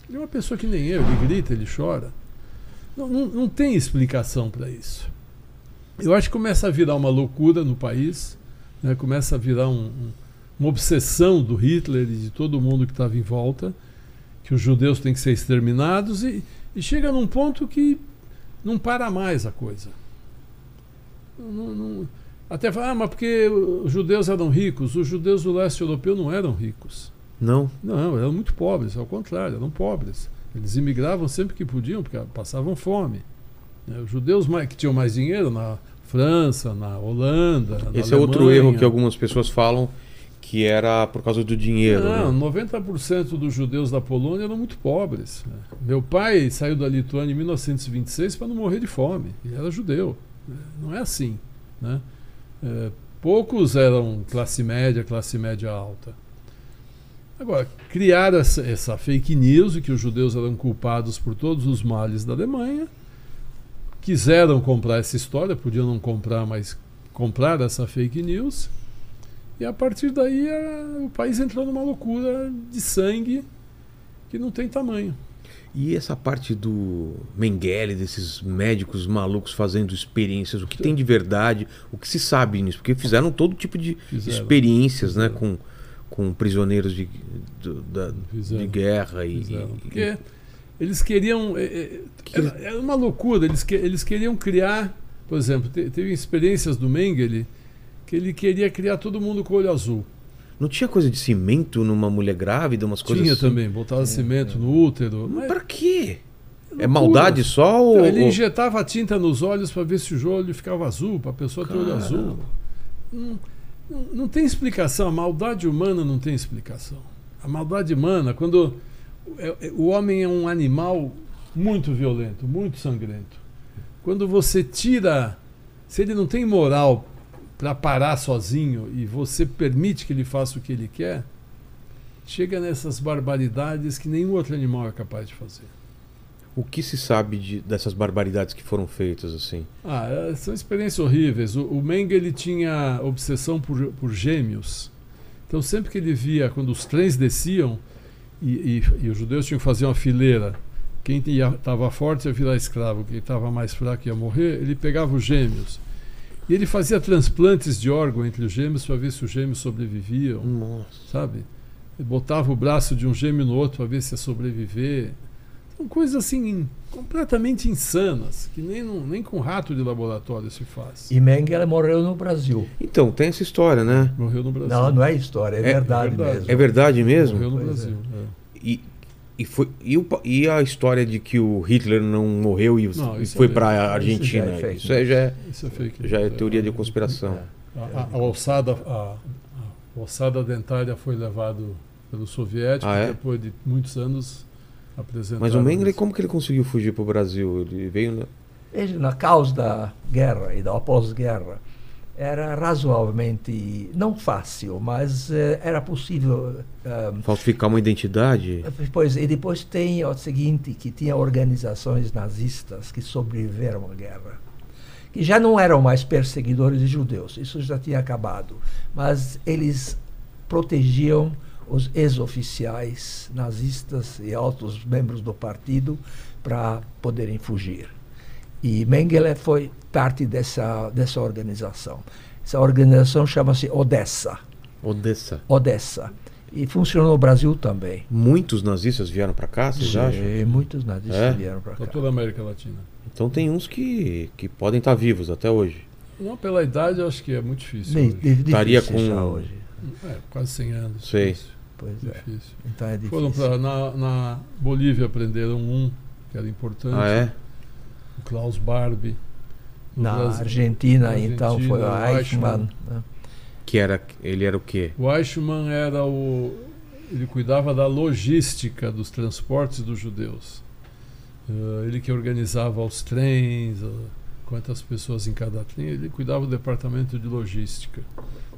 Ele é uma pessoa que nem eu, ele grita, ele chora. Não, não, não tem explicação para isso. Eu acho que começa a virar uma loucura no país, né? começa a virar um- um- uma obsessão do Hitler e de todo mundo que estava em volta, que os judeus têm que ser exterminados, e, e chega num ponto que não para mais a coisa. Não- não- até fala, ah, mas porque os judeus eram ricos, os judeus do leste europeu não eram ricos. Não. Não, eram muito pobres, ao contrário, eram pobres. Eles imigravam sempre que podiam, porque passavam fome. Né, Os judeus mais- que tinham mais dinheiro na França, na Holanda. na Esse é outro Alemanha. erro que algumas pessoas falam que era por causa do dinheiro. Não, né? 90% dos judeus da Polônia eram muito pobres. né. Meu pai saiu da Lituânia em 1926 para não morrer de fome. Ele era judeu. né. Não é assim. Né? É, poucos eram classe média, classe média alta. Agora, criaram essa, essa fake news de que os judeus eram culpados por todos os males da Alemanha. Quiseram comprar essa história, podiam não comprar, mas comprar essa fake news. E a partir daí a- o país entrou numa loucura de sangue que não tem tamanho. E essa parte do Mengele, desses médicos malucos fazendo experiências, o que tem de verdade, o que se sabe nisso? Porque fizeram todo tipo de Fizeram. experiências né, Fizeram. com, com prisioneiros de, Fizeram. de guerra e. Fizeram. Porque eles queriam. é, é, Era, era uma loucura. Eles, que- eles queriam criar. Por exemplo, te- teve experiências do Mengele que ele queria criar todo mundo com olho azul. Não tinha coisa de cimento numa mulher grávida, umas coisas Tinha assim? também, botava cimento no útero. Mas pra quê? É loucura. maldade só ou. Ele injetava tinta nos olhos para ver se o olho ficava azul, para a pessoa ter olho Caramba. azul. Não, não, não tem explicação. A maldade humana não tem explicação. A maldade humana, quando é- é- o homem é um animal muito violento, muito sangrento. Quando você tira, se ele não tem moral para parar sozinho e você permite que ele faça o que ele quer, chega nessas barbaridades que nenhum outro animal é capaz de fazer. O que se sabe de- dessas barbaridades que foram feitas assim? Ah, é, são experiências horríveis. O, o Meng ele tinha obsessão por, por gêmeos. Então sempre que ele via quando os trens desciam e, e- e os judeus tinham que fazer uma fileira, quem estava forte ia virar escravo, quem estava mais fraco ia morrer, ele pegava os gêmeos. E ele fazia transplantes de órgão entre os gêmeos para ver se os gêmeos sobreviviam, Nossa. sabe? Ele botava o braço de um gêmeo no outro para ver se ia sobreviver. São coisas assim completamente insanas, que nem, nem com rato de laboratório se faz. E Mengele morreu no Brasil. Então, tem essa história, né? Morreu no Brasil. Não, não é história, é, É verdade, verdade. mesmo. É verdade mesmo? Morreu no Pois Brasil. é. E, e, foi, e, o e a história de que o Hitler não morreu e, Não, e foi é- para a Argentina? já é fake Isso é, já, é, Isso é fake. já é news, teoria de conspiração. É. A, a- a alçada, a, a alçada dentária foi levado pelos soviéticos Ah, é? depois de muitos anos apresentaram. Mas o Mengele, como que ele conseguiu fugir para o Brasil? Ele veio. na- Veja, na causa da guerra e da pós-guerra, era razoavelmente, não fácil, mas eh, era possível. eh, falsificar uma identidade? Pois, e depois tem o seguinte, que tinha organizações nazistas que sobreviveram à guerra, que já não eram mais perseguidores de judeus, isso já tinha acabado, mas eles protegiam os ex-oficiais nazistas e altos membros do partido para poderem fugir. E Mengele foi parte dessa, dessa organização. Essa organização chama-se Odessa. Odessa. Odessa. E funcionou no Brasil também. Muitos nazistas vieram para cá, vocês acham? E muitos nazistas É? vieram para Para cá. toda a América Latina. Então tem uns que, que podem estar vivos até hoje. Não, pela idade, eu acho que é muito difícil. Di- hoje. di- Estaria já com- hoje. É, quase 100 anos. Sei. Difícil. Pois é. difícil. Então é difícil. Foram pra, na, na Bolívia aprenderam um, que era importante. Ah, é? O Klaus Barbie. Na Brasil- Argentina, na então, Argentina, foi o o Eichmann. Né? Que era, ele era o quê? O Eichmann era o. Ele cuidava da logística dos transportes dos judeus. Uh, ele que organizava os trens, uh, quantas pessoas em cada trem, ele cuidava do departamento de logística.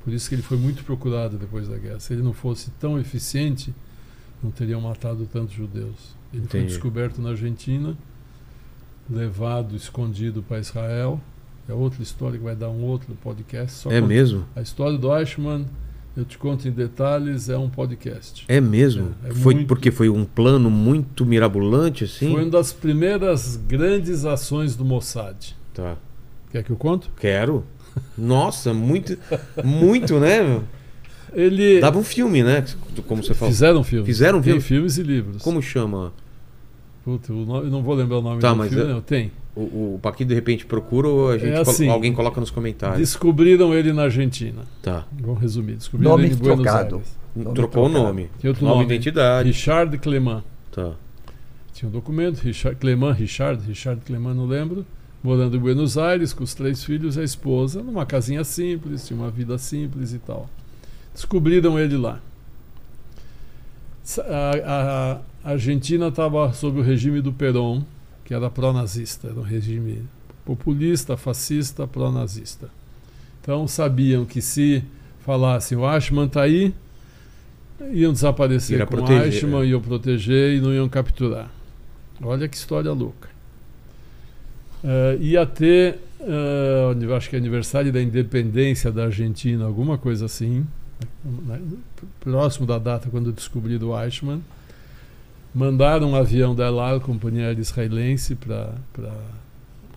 Por isso que ele foi muito procurado depois da guerra. Se ele não fosse tão eficiente, não teriam matado tantos judeus. Ele foi Entendi. descoberto na Argentina, levado, escondido para Israel. É outra história que vai dar um outro podcast. Só É mesmo? A história do Eichmann, eu te conto em detalhes, é um podcast. É mesmo? É, é foi muito- porque foi um plano muito mirabolante, assim? Foi uma das primeiras grandes ações do Mossad. Tá. Quer que eu conto? Quero. Nossa, muito, muito, né? meu? Ele Dava um filme, né? Como você falou. fizeram filmes. Fizeram Tem filme? filmes e livros. Como chama? Puta, eu não vou lembrar o nome Tá, do mas filme, é- não. Tem. O, o de repente procura ou a gente É colo- assim, alguém coloca nos comentários? Descobriram ele na Argentina. Tá. Vamos resumir. Descobriram Nome ele em Buenos trocado. Aires. Nome Trocou o nome. Tem outro Nova nome. identidade. Richard Clement. Tá. Tinha um documento, Richard, Clement, Richard, Richard Clement, não lembro. Morando em Buenos Aires com os três filhos e a esposa, numa casinha simples, tinha uma vida simples e tal. Descobriram ele lá. Sa- A, a Argentina estava sob o regime do Perón, que era pró-nazista, era um regime populista, fascista, pró-nazista. Então sabiam que se falassem o Eichmann está aí, iam desaparecer Iria com o Eichmann, é. iam proteger e não iam capturar. Olha que história louca. Eh, ia ter, eu acho que é aniversário da independência da Argentina, alguma coisa assim, né, próximo da data quando descobriram o Eichmann. Mandaram um avião da El Al, companhia aérea israelense, para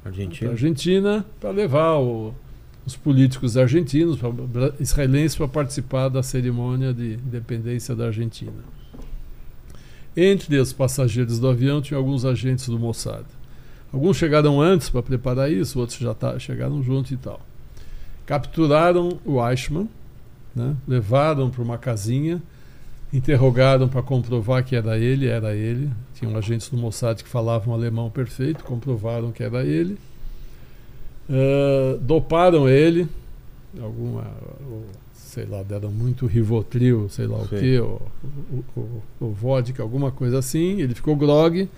Argentina. Argentina para levar o- os políticos argentinos, pra, israelenses, para participar da cerimônia de independência da Argentina. Entre os passageiros do avião tinha alguns agentes do Mossad. Alguns chegaram antes para preparar isso, outros já tá, chegaram junto e tal. Capturaram o Eichmann, né, levaram para uma casinha, interrogaram para comprovar que era ele, era ele. Tinham agentes do Mossad que falavam alemão perfeito, comprovaram que era ele. Ah, doparam ele, alguma, sei lá, deram muito Rivotril, sei lá o Sei. que, ou, ou, ou vodka, alguma coisa assim. Ele ficou grog,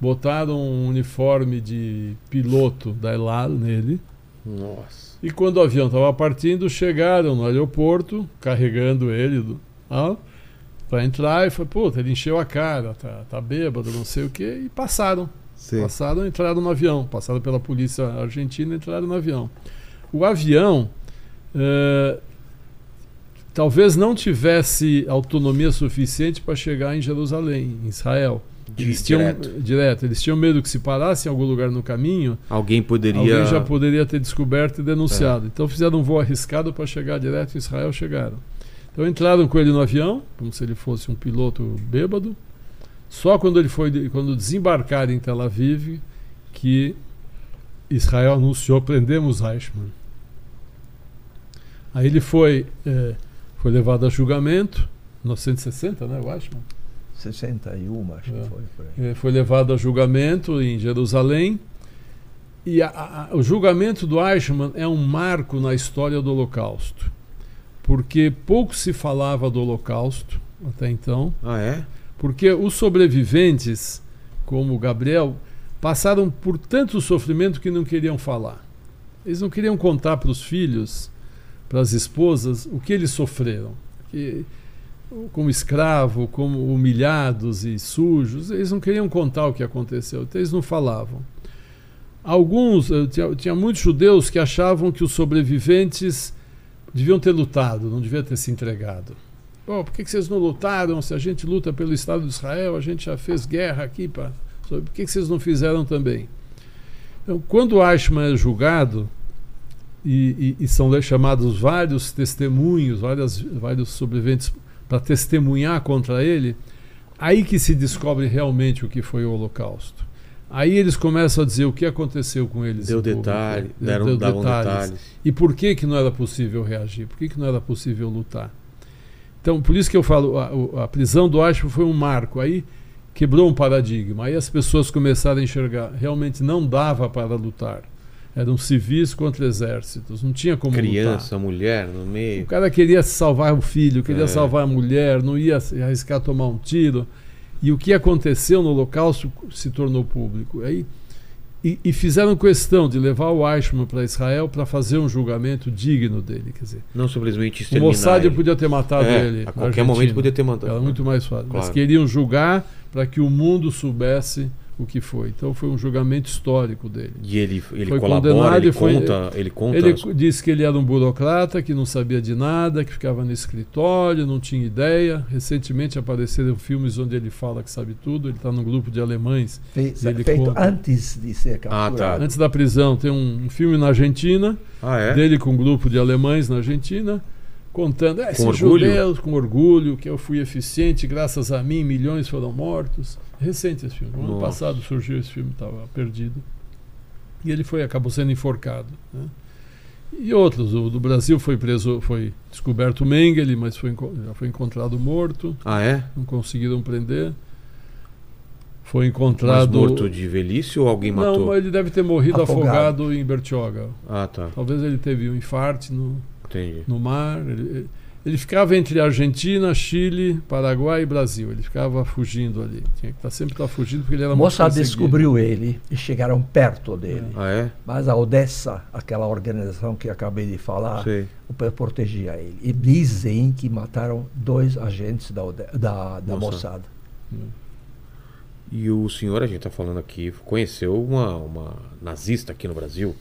botaram um uniforme de piloto da Elal nele. Nossa. E quando o avião estava partindo, chegaram no aeroporto, carregando ele do, para entrar e foi, puta, ele encheu a cara, tá, tá bêbado, não sei o quê, e passaram. Sim. Passaram, entraram no avião, passaram pela polícia argentina, entraram no avião. O avião eh, talvez não tivesse autonomia suficiente para chegar em Jerusalém, em Israel. Eles tinham, Direto. direto. Eles tinham medo que se parasse em algum lugar no caminho, Alguém poderia. Alguém já poderia ter descoberto e denunciado. Então fizeram um voo arriscado para chegar direto em Israel, chegaram. Então entraram com ele no avião, como se ele fosse um piloto bêbado. Só quando ele foi quando desembarcaram em Tel Aviv que Israel anunciou prendemos Eichmann. Aí ele foi eh, foi levado a julgamento, 1960, né, o Eichmann? 61, acho É. que foi. Por aí. Eh, foi levado a julgamento em Jerusalém. E a- a- o julgamento do Eichmann é um marco na história do Holocausto. Porque pouco se falava do Holocausto até então. Ah, é? Porque os sobreviventes, como o Gabriel, passaram por tanto sofrimento que não queriam falar. Eles não queriam contar para os filhos, para as esposas, o que eles sofreram. Que, como escravo, como humilhados e sujos, eles não queriam contar o que aconteceu, então eles não falavam. Alguns, eh, tinha, tinha muitos judeus que achavam que os sobreviventes deviam ter lutado, não deviam ter se entregado. Pô, por que, que vocês não lutaram? Se a gente luta pelo Estado de Israel, a gente já fez guerra aqui. Pra... Por que, que vocês não fizeram também? Então, quando Eichmann é julgado, e, e- e são chamados vários testemunhos, várias, vários sobreviventes para testemunhar contra ele, aí que se descobre realmente o que foi o Holocausto. Aí eles começam a dizer o que aconteceu com eles. Deu público. detalhe, Deu- deram, deu davam detalhes. detalhes. E por que, que não era possível reagir? Por que, que não era possível lutar? Então, por isso que eu falo, a, o- a prisão do Eichmann foi um marco. Aí quebrou um paradigma. Aí as pessoas começaram a enxergar, realmente não dava para lutar. Eram civis contra exércitos, não tinha como Criança, lutar. mulher no O meio. cara queria salvar o filho, queria É. salvar a mulher, não ia arriscar tomar um tiro. E o que aconteceu no Holocausto se tornou público. Aí, e, e fizeram questão de levar o Eichmann para Israel para fazer um julgamento digno dele. Quer dizer, Não simplesmente o Mossad ele. podia ter matado É, ele. a qualquer Argentina. momento podia ter mandado. Era muito mais fácil. Mas Claro. queriam julgar para que o mundo soubesse o que foi. Então foi um julgamento histórico dele. E ele, ele Foi colabora, condenado ele foi- conta, ele conta. Ele as- disse que ele era um burocrata, que não sabia de nada, que ficava no escritório, não tinha ideia. Recentemente apareceram filmes onde ele fala que sabe tudo. Ele está num grupo de alemães. Fez- Ele feito conta. antes de ser capturado. tá. Antes da prisão, tem um, um filme na Argentina, Ah, é? dele com um grupo de alemães na Argentina, contando "É, esses orgulho? judeus com orgulho, que eu fui eficiente, graças a mim milhões foram mortos. Recente esse filme. No ano passado surgiu esse filme, estava perdido. E ele foi, acabou sendo enforcado. né? E outros, o do Brasil foi preso, foi descoberto o Mengele, mas foi, já foi encontrado morto, Ah, é? não conseguiram prender. Foi Mas encontrado. morto de velhice ou alguém Não, matou? mas ele deve ter morrido Afogado. afogado, em Bertioga. Ah, tá. Talvez ele teve um infarte no, Entendi. no mar. Ele, ele ficava entre Argentina, Chile, Paraguai e Brasil. Ele ficava fugindo ali. Tinha que estar sempre estar fugindo porque ele era perseguido. descobriu ele e chegaram perto dele. Ah, é? Mas a Odessa, aquela organização que acabei de falar, pe- protegia ele. E dizem que mataram dois agentes da, Ode- da, da Mossad. E o senhor, a gente tá falando aqui, conheceu uma, uma nazista aqui no Brasil?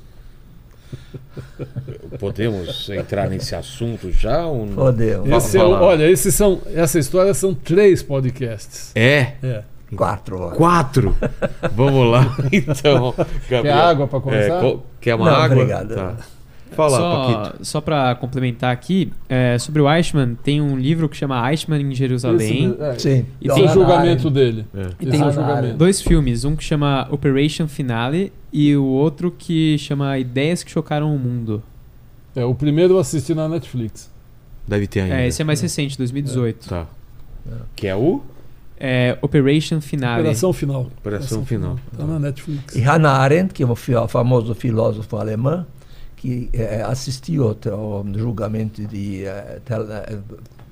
Podemos entrar nesse assunto já? Ou não? Podemos. Esse é olha, esses são, essa história são três podcasts. É? É. Quatro horas. Quatro? Vamos lá, *laughs* então. Gabriel. água pra começar? É, quer uma Não, água? obrigado. Tá. Fala, só, Paquito. só para complementar aqui, é, sobre o Eichmann, tem um livro que chama Eichmann em Jerusalém. Esse, é, Sim. E esse tem é o julgamento dele. É. E tem é o julgamento. Dois filmes, um que chama Operation Finale e o outro que chama Ideias que Chocaram o Mundo. É, o primeiro eu assisti na Netflix. Deve ter ainda. É, esse é mais recente, 2018. Tá. Que é o? É Operation Finale. Operação Final. Operação Final. Tá na Netflix. E Hannah Arendt, que é um fi- famoso filósofo alemão, que eh, assistiu ao, ao julgamento de, eh, eh,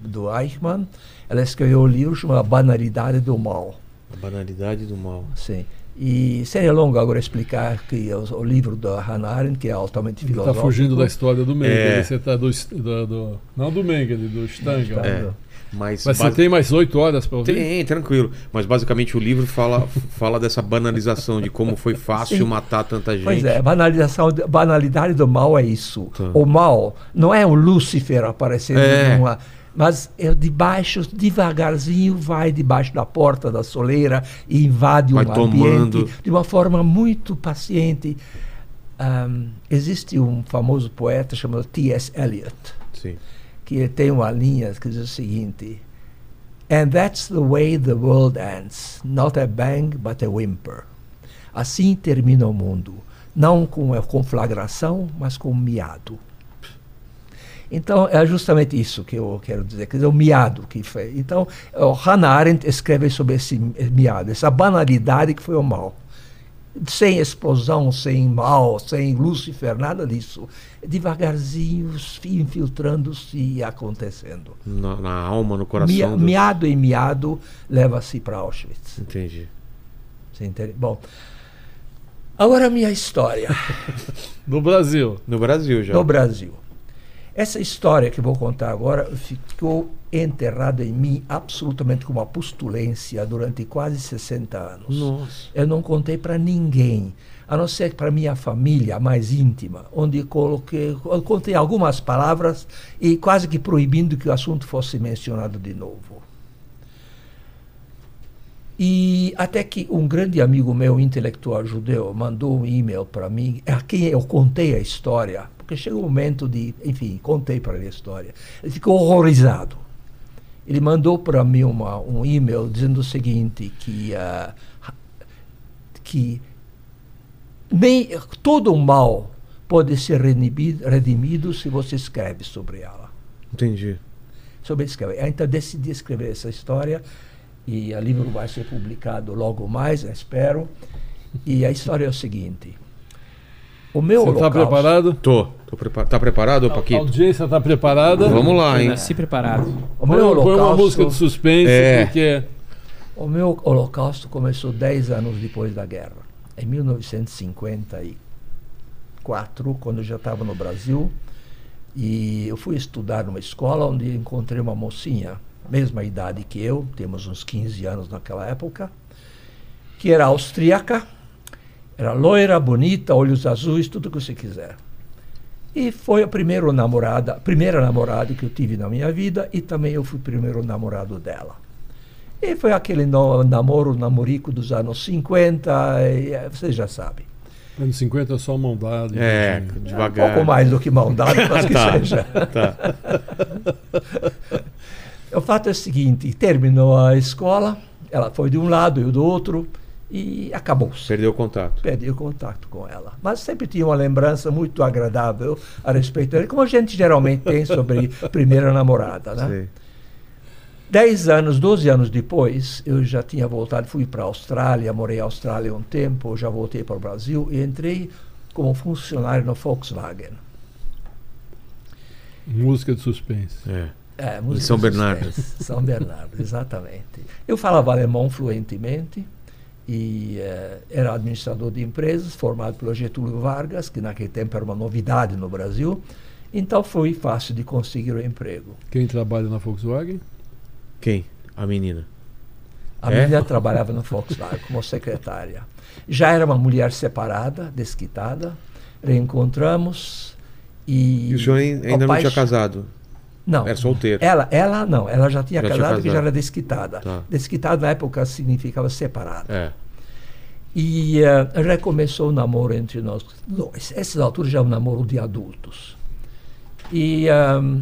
do Eichmann, ela escreveu um livro chamado A Banalidade do Mal. A banalidade do mal. Sim. E seria longo agora explicar que o, o livro da Hannah Arendt, que é altamente Está filosófico. fugindo da história do Mengele. É. Você tá do, do, do- não do Mengele, do Stanga. É. Mas, Mas você basi- tem mais oito horas para ouvir? Tem, tranquilo. Mas basicamente o livro fala, fala dessa banalização de como foi fácil Sim. matar tanta gente. Pois é, a banalização, banalidade do mal é isso. Tá. O mal não é o Lúcifer aparecendo É. numa. Mas é de baixo, devagarzinho, vai debaixo da porta da soleira e invade Vai um tomando. ambiente de uma forma muito paciente. Ahm, existe um famoso poeta chamado T.S. Eliot, Sim. Que tem uma linha que diz o seguinte: And that's the way the world ends, not a bang, but a whimper. Assim termina o mundo, não com a conflagração, mas com um miado. Então é justamente isso que eu quero dizer, quer dizer, o miado que foi. Então, Hannah Arendt escreve sobre esse miado, essa banalidade que foi o mal. Sem explosão, sem mal, sem Lúcifer, nada disso. Devagarzinho, infiltrando-se e acontecendo. Na, na alma, no coração. Mia- dos- Miado em miado leva-se para Auschwitz. Entendi. Você entende? Bom, agora a minha história *laughs* No Brasil. No Brasil já. no Brasil. Essa história que vou contar agora ficou enterrada em mim absolutamente com uma postulência durante quase 60 anos. Nossa. Eu não contei para ninguém, a não ser para minha família mais íntima, onde coloquei, eu contei algumas palavras e quase que proibindo que o assunto fosse mencionado de novo. E até que um grande amigo meu, intelectual judeu, mandou um e-mail para mim, a quem eu contei a história, porque chegou o momento de, enfim, contei para ele a história. Ele ficou horrorizado. Ele mandou para mim uma, um e-mail dizendo o seguinte, que, ah, que nem, todo mal pode ser redimido, redimido se você escreve sobre ela. Entendi. Sobre escrever. Então decidi escrever essa história e o livro vai ser publicado logo mais, espero. E a história é o seguinte. O meu Você está holocausto- preparado? Tô. Tô prepa- Tá preparado, ô A Paquito? audiência está preparada? Vamos lá, Eu hein? nasci preparado. O meu põe uma holocausto, música de suspense, É. porque o meu holocausto começou 10 anos depois da guerra. Em 1954, quando eu já estava no Brasil, e eu fui estudar numa escola onde encontrei uma mocinha, mesma idade que eu, temos uns 15 anos naquela época, que era austríaca, era loira, bonita, olhos azuis, tudo que você quiser. E foi a primeira namorada, a primeira namorada que eu tive na minha vida e também eu fui o primeiro namorado dela. E foi aquele no- namoro, namorico dos anos 50, e, eh, você já sabe. anos 50 é só mão dada. É, beijinho. Um devagar. pouco mais do que mão dada, mas que Tá, seja. tá. *laughs* O fato é o seguinte, terminou a escola, ela foi de um lado, eu do outro, e acabou-se. Perdeu o contato. Perdi o contato com ela. Mas sempre tinha uma lembrança muito agradável a respeito dela, como a gente geralmente tem sobre *laughs* primeira namorada, né? Sei. Dez anos, 12 anos depois, eu já tinha voltado, fui para a Austrália, morei na Austrália um tempo, já voltei para o Brasil e entrei como funcionário no Volkswagen. Música de suspense. É. É, música São Bernardo. São Bernardo, exatamente. Eu falava alemão fluentemente e eh, era administrador de empresas, formado pelo Getúlio Vargas, que naquele tempo era uma novidade no Brasil. Então foi fácil de conseguir o emprego. Quem trabalha na Volkswagen? Quem? A menina. A É? menina trabalhava no Volkswagen como secretária. Já era uma mulher separada, desquitada. Reencontramos e. E o senhor ain- ainda não tinha casado? Não. Era solteiro. Ela, ela não, ela já tinha Já tinha casado e já era desquitada. Tá. Desquitada na época significava separada. É. E eh, já começou o namoro entre nós dois. Essas alturas já é um namoro de adultos. E ahm,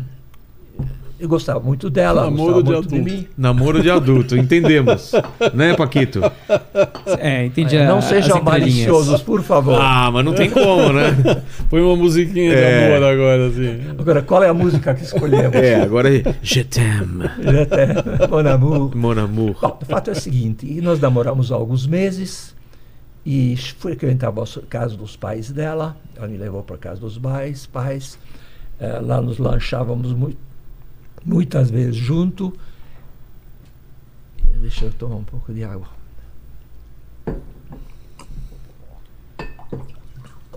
eu gostava muito dela, ela Namoro gostava de muito de adulto. mim. Namoro de adulto, entendemos. *laughs* né, Paquito? É, entendi. É, não sejam maliciosos, por favor. Ah, mas não tem como, né? *laughs* Põe uma musiquinha de É. amor agora, assim. Agora, qual é a música que escolhemos? É, agora é Je t'aime, Até, Mon amour. mon amour. Bom, o fato é o seguinte, nós namoramos há alguns meses e frequentava a casa dos pais dela, ela me levou para a casa dos pais, pais, eh, lá nos lanchávamos mui- muitas vezes junto. Deixa eu tomar um pouco de água.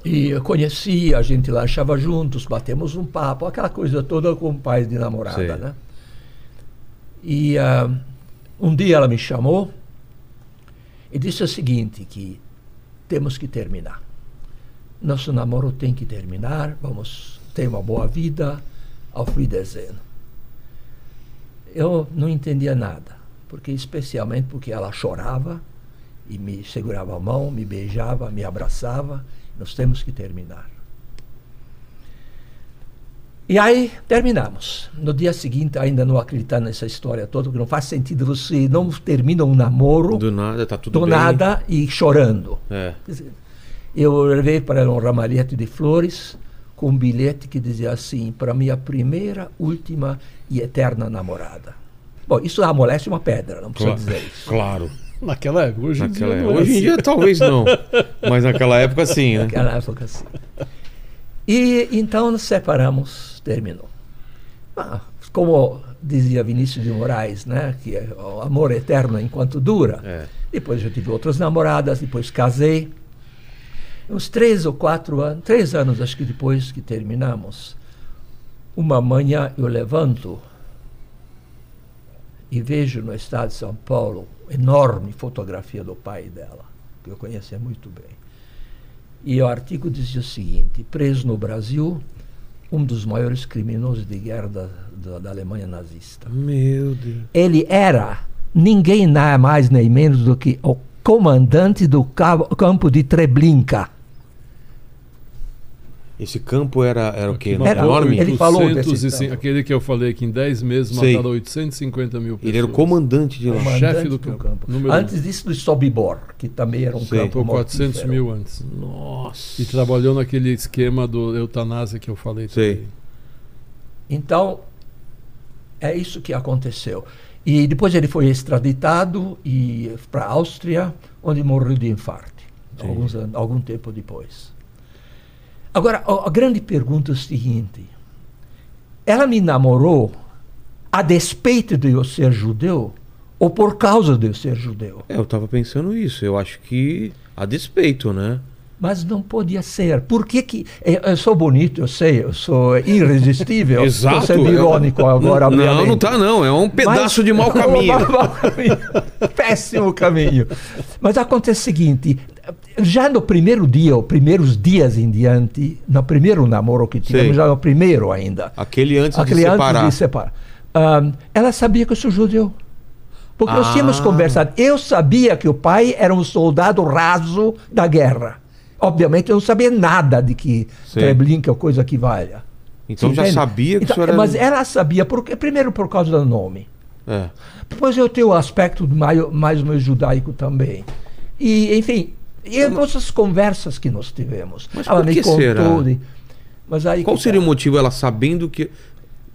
E eu conheci, a gente lanchava juntos, batemos um papo, aquela coisa toda com pais de namorada, Sei. né? E ah, um dia ela me chamou e disse o seguinte, que temos que terminar. Nosso namoro tem que terminar, vamos ter uma boa vida, auf Wiedersehen. Eu não entendia nada, porque especialmente porque ela chorava e me segurava a mão, me beijava, me abraçava. Nós temos que terminar. E aí terminamos. No dia seguinte, ainda não acreditando nessa história toda, porque não faz sentido você não termina um namoro Do nada, tá tudo do bem. nada e chorando. É. Eu levei para ela um ramalhete de flores com um bilhete que dizia assim: para minha primeira, última e eterna namorada. Bom, isso amolece uma pedra, não precisa Claro. dizer isso. Claro. Naquela época, hoje em Naquela dia. é Hoje em dia talvez não. Mas naquela época sim, né? Naquela época, sim. E então nos separamos, terminou. Ah, como dizia Vinícius de Moraes, né, que é o amor eterno enquanto dura. É. Depois eu tive outras namoradas, depois casei. Uns três ou quatro anos, três anos acho que depois que terminamos, uma manhã eu levanto e vejo no estado de São Paulo enorme fotografia do pai dela, que eu conhecia muito bem. E o artigo dizia o seguinte: preso no Brasil, um dos maiores criminosos de guerra da, da, da Alemanha nazista. Meu Deus. Ele era ninguém mais nem menos do que o comandante do campo de Treblinka. Esse campo era, era o quê? Era- Enorme? ele falou 800 desse e campo. Aquele que eu falei que em 10 meses Sei. mataram 850 mil pessoas. Ele era o comandante de lá. Comandante. chefe do campo. Número um. Antes disso, do Sobibor, que também era um Sei. campo Matou 400 mortífero. mil antes. Nossa. E trabalhou naquele esquema do eutanásia que eu falei. Sei. também. Então, é isso que aconteceu. E depois ele foi extraditado e para a Áustria, onde morreu de infarto, alguns anos, algum tempo depois. Agora, a, a grande pergunta é o seguinte: ela me namorou a despeito de eu ser judeu ou por causa de eu ser judeu? É, eu tava pensando isso. Eu acho que a despeito, né? Mas não podia ser. Por que que... Eu, eu sou bonito, eu sei, eu sou irresistível. *laughs* Exato. Estou sendo irônico agora, Não, obviamente. não tá não. É um pedaço Mas- de mau *laughs* caminho. Mau caminho. Péssimo caminho. Mas acontece o seguinte: já no primeiro dia, os primeiros dias em diante, no primeiro namoro que tivemos, Sei. já no primeiro ainda, Aquele antes aquele de separar. antes de separar, ahm, ela sabia que eu sou judeu. Porque nós Ah. tínhamos conversado. Eu sabia que o pai era um soldado raso da guerra. Obviamente eu não sabia nada de que. Treblinka ou coisa que valha. Então já sabia que Então, o senhor era... Mas ela sabia, porque, primeiro por causa do nome. É. Depois eu tenho o aspecto mais, mais ou judaico também. E, enfim, e essas conversas que nós tivemos. Mas ela por me contou. será? de- mas aí Qual seria o tá. motivo, ela sabendo que...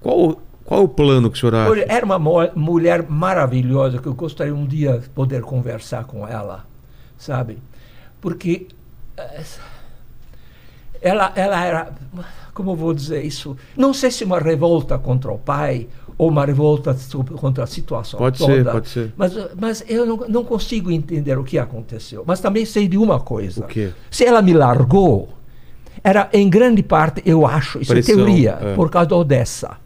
Qual, qual é o plano que o senhor acha? Olha, Era uma mulher maravilhosa que eu gostaria um dia de poder conversar com ela, sabe? Porque eh, ela, ela era, como eu vou dizer isso? Não sei se uma revolta contra o pai ou uma revolta contra a situação Pode toda. ser, pode ser. Mas, mas eu não, não consigo entender o que aconteceu. Mas também sei de uma coisa. O quê? Se ela me largou, era em grande parte, eu acho, isso Pressão, é teoria, é. por causa da Odessa.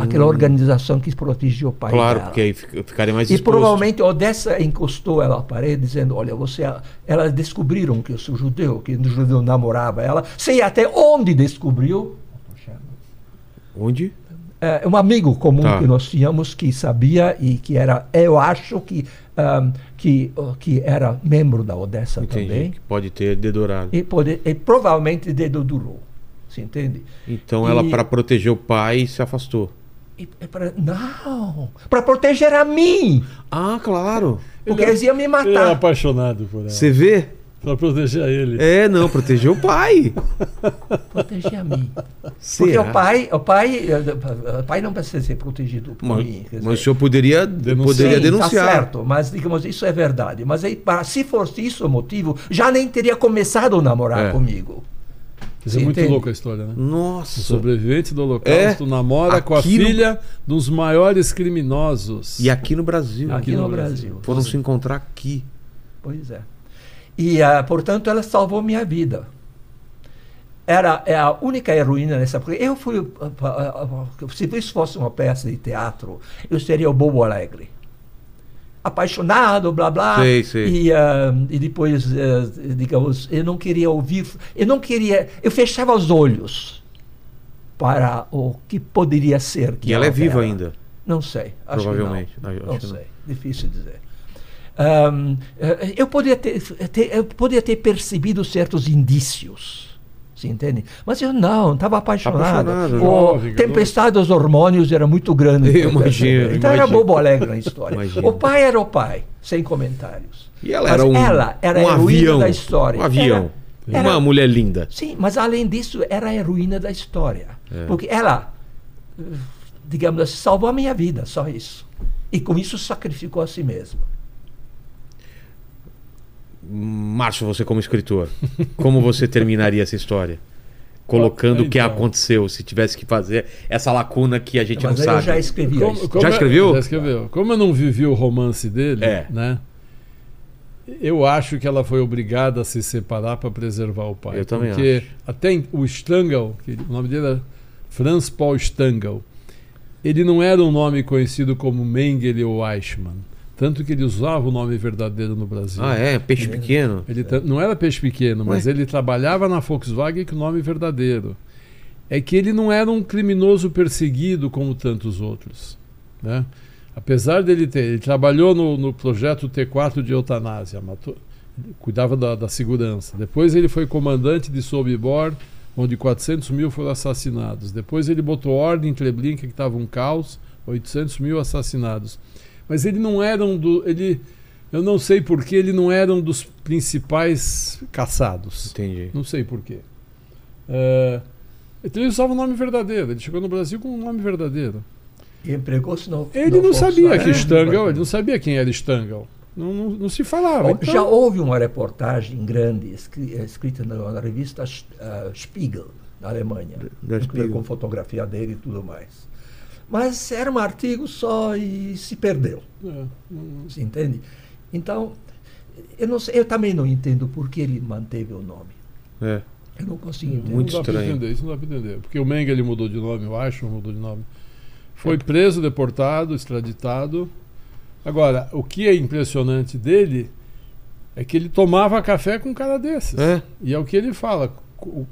Aquela organização que protegia o Hum. Claro, dela. porque aí fica- ficaria mais E exposto. provavelmente Odessa encostou ela à parede dizendo, olha, você... Elas descobriram que eu sou judeu, que o judeu namorava ela. Sei até onde descobriu. Onde? É, um amigo comum Tá. que nós tínhamos que sabia e que era, eu acho que, ahm, que, que era membro da Odessa Entendi. também. Que pode ter dedurado. E, pode, e provavelmente duro. Se entende? Então ela, para proteger o pai, se afastou. E, e pra- não! Para proteger a mim! Ah, claro. Porque eles iam me Ele é matar. apaixonado por ela. Você vê? Pra proteger ele. É, não, proteger o pai. Proteger a mim. Porque Será? o pai, o pai, o pai não precisa ser protegido por Mas, mim. quer mas dizer. o senhor poderia, Denunciar. poderia Sim, denunciar. Tá certo, mas digamos, isso é verdade. Mas aí, se fosse isso o motivo, já nem teria começado a namorar É. comigo. Isso é muito louco a história, né? O Nossa. sobrevivente do Holocausto namora com a Aqui no- filha dos maiores criminosos. E aqui no Brasil. Aqui, no, Brasil. Foram se encontrar aqui. Pois é. E, ah, portanto, ela salvou minha vida. Era é a única heroína nessa. Porque eu fui. ah, ah, se isso fosse uma peça de teatro, eu seria o Bobo Alegre. Apaixonado, blá blá. Sei, sei. E, e depois, eh, digamos, eu não queria ouvir. Eu não queria. Eu fechava os olhos para o que poderia ser. Que E ela é viva era. ainda. Não sei. Provavelmente. Não, não não. sei. Difícil dizer. Ahm, eh, eu poderia ter, ter- eu poderia ter percebido certos indícios. Você entende? Mas eu não, estava apaixonado. Apaixonado? O Jovem, tempestade dos hormônios era muito grande. Eu imagino, Então era imagino. bobo alegre na história. Imagino. O pai era o pai, sem comentários. E ela Mas era um, ela era um a heroína avião. da história. Um avião. Era- era- Uma mulher linda. Sim, mas além disso, era a heroína da história. É. Porque ela, eh, digamos assim, salvou a minha vida, só isso. E com isso sacrificou a si mesma. Márcio, você como escritor, como você terminaria essa história? Colocando o que Então. aconteceu, se tivesse que fazer essa lacuna que a gente Mas não aí eu sabe. já escrevi Como- isso. como Já eu- escreveu? Já escreveu. Como eu não vivi o romance dele, É. né? Eu acho que ela foi obrigada a se separar para preservar o pai. Eu também porque até em- o Stangl, que o nome dele era Franz Paul Stangl, ele não era um nome conhecido como Mengele ou Eichmann. Tanto que ele usava o nome verdadeiro no Brasil. Ah, é? Peixe pequeno. Ele ta- não era peixe pequeno, mas Ué? ele trabalhava na Volkswagen com o nome verdadeiro. É que ele não era um criminoso perseguido como tantos outros. Né? Apesar dele ter. Ele trabalhou no, no projeto T4 de eutanásia, matou, cuidava da, da segurança. Depois ele foi comandante de Sobibor, onde 400 mil foram assassinados. Depois ele botou ordem em Treblinka, que estava um caos, 800 mil assassinados. Mas ele não era um do. Ele, eu não sei porquê, ele não era um dos principais caçados. Entendi. Não sei porquê. É, então ele usava o nome verdadeiro. Ele chegou no Brasil com um nome verdadeiro. E empregou-se no. Ele no não sabia que Stangl, ele não sabia quem era Stangl. Não, não, não se falava. Então, Já houve uma reportagem grande eh, escrita na, na revista uh, Spiegel, na Alemanha, Da inclusive Spiegel. com fotografia dele e tudo mais. Mas era um artigo só e se perdeu. é, Você entende? Então, eu, não sei, eu também não entendo por que ele manteve o nome. É. Eu não consigo entender. Muito não dá estranho. entender, isso não dá para entender. Porque o Mengele mudou de nome, o Eichmann mudou de nome. Foi preso, deportado, extraditado. Agora, o que é impressionante dele é que ele tomava café com um cara desses. É. E é o que ele fala. Co-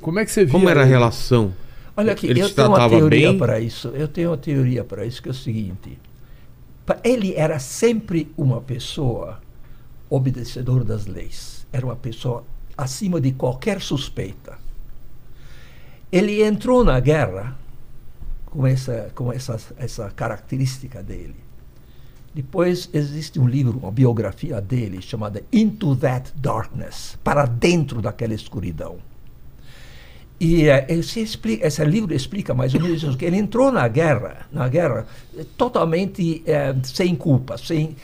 Como é que você via? Como era a ele? relação? Olha aqui, Ele eu te tenho uma teoria bem? para isso. Eu tenho uma teoria para isso que é o seguinte: ele era sempre uma pessoa obedecedor das leis. Era uma pessoa acima de qualquer suspeita. Ele entrou na guerra com essa com essa essa característica dele. Depois existe um livro, uma biografia dele chamada Into That Darkness, para dentro daquela escuridão. E eh, esse, explica, esse livro explica mais ou menos isso, que ele entrou na guerra, na guerra totalmente eh, sem culpa, sem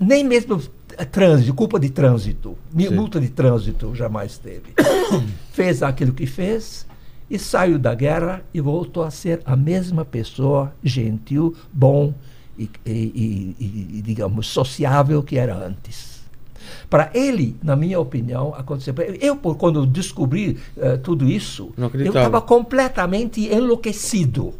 nem mesmo eh, trânsito, culpa de trânsito, Sim. multa de trânsito jamais teve. *coughs* fez aquilo que fez e saiu da guerra e voltou a ser a mesma pessoa, gentil, bom e- e- e- e, digamos, sociável que era antes. Para ele, na minha opinião, aconteceu. Eu, quando descobri eh, tudo isso, eu estava completamente enlouquecido.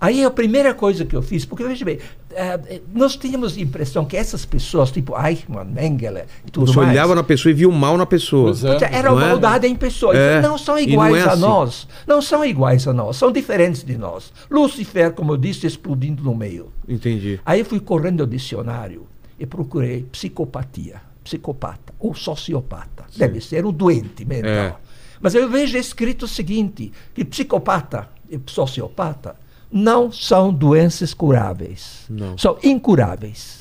Aí a primeira coisa que eu fiz, porque veja bem, eh, nós tínhamos a impressão que essas pessoas, tipo Eichmann, Mengele e tudo Você mais, olhava na pessoa e via o mal na pessoa. É. Era Não é? maldade em pessoa. É. Não são E não iguais é a assim. nós. Não são iguais a nós. São diferentes de nós. Lúcifer, como eu disse, explodindo no meio. Entendi. Aí fui correndo ao dicionário e procurei psicopatia, psicopata ou sociopata. Deve ser um doente mental. É. Mas eu vejo escrito o seguinte, que psicopata e sociopata não são doenças curáveis. Não. São incuráveis.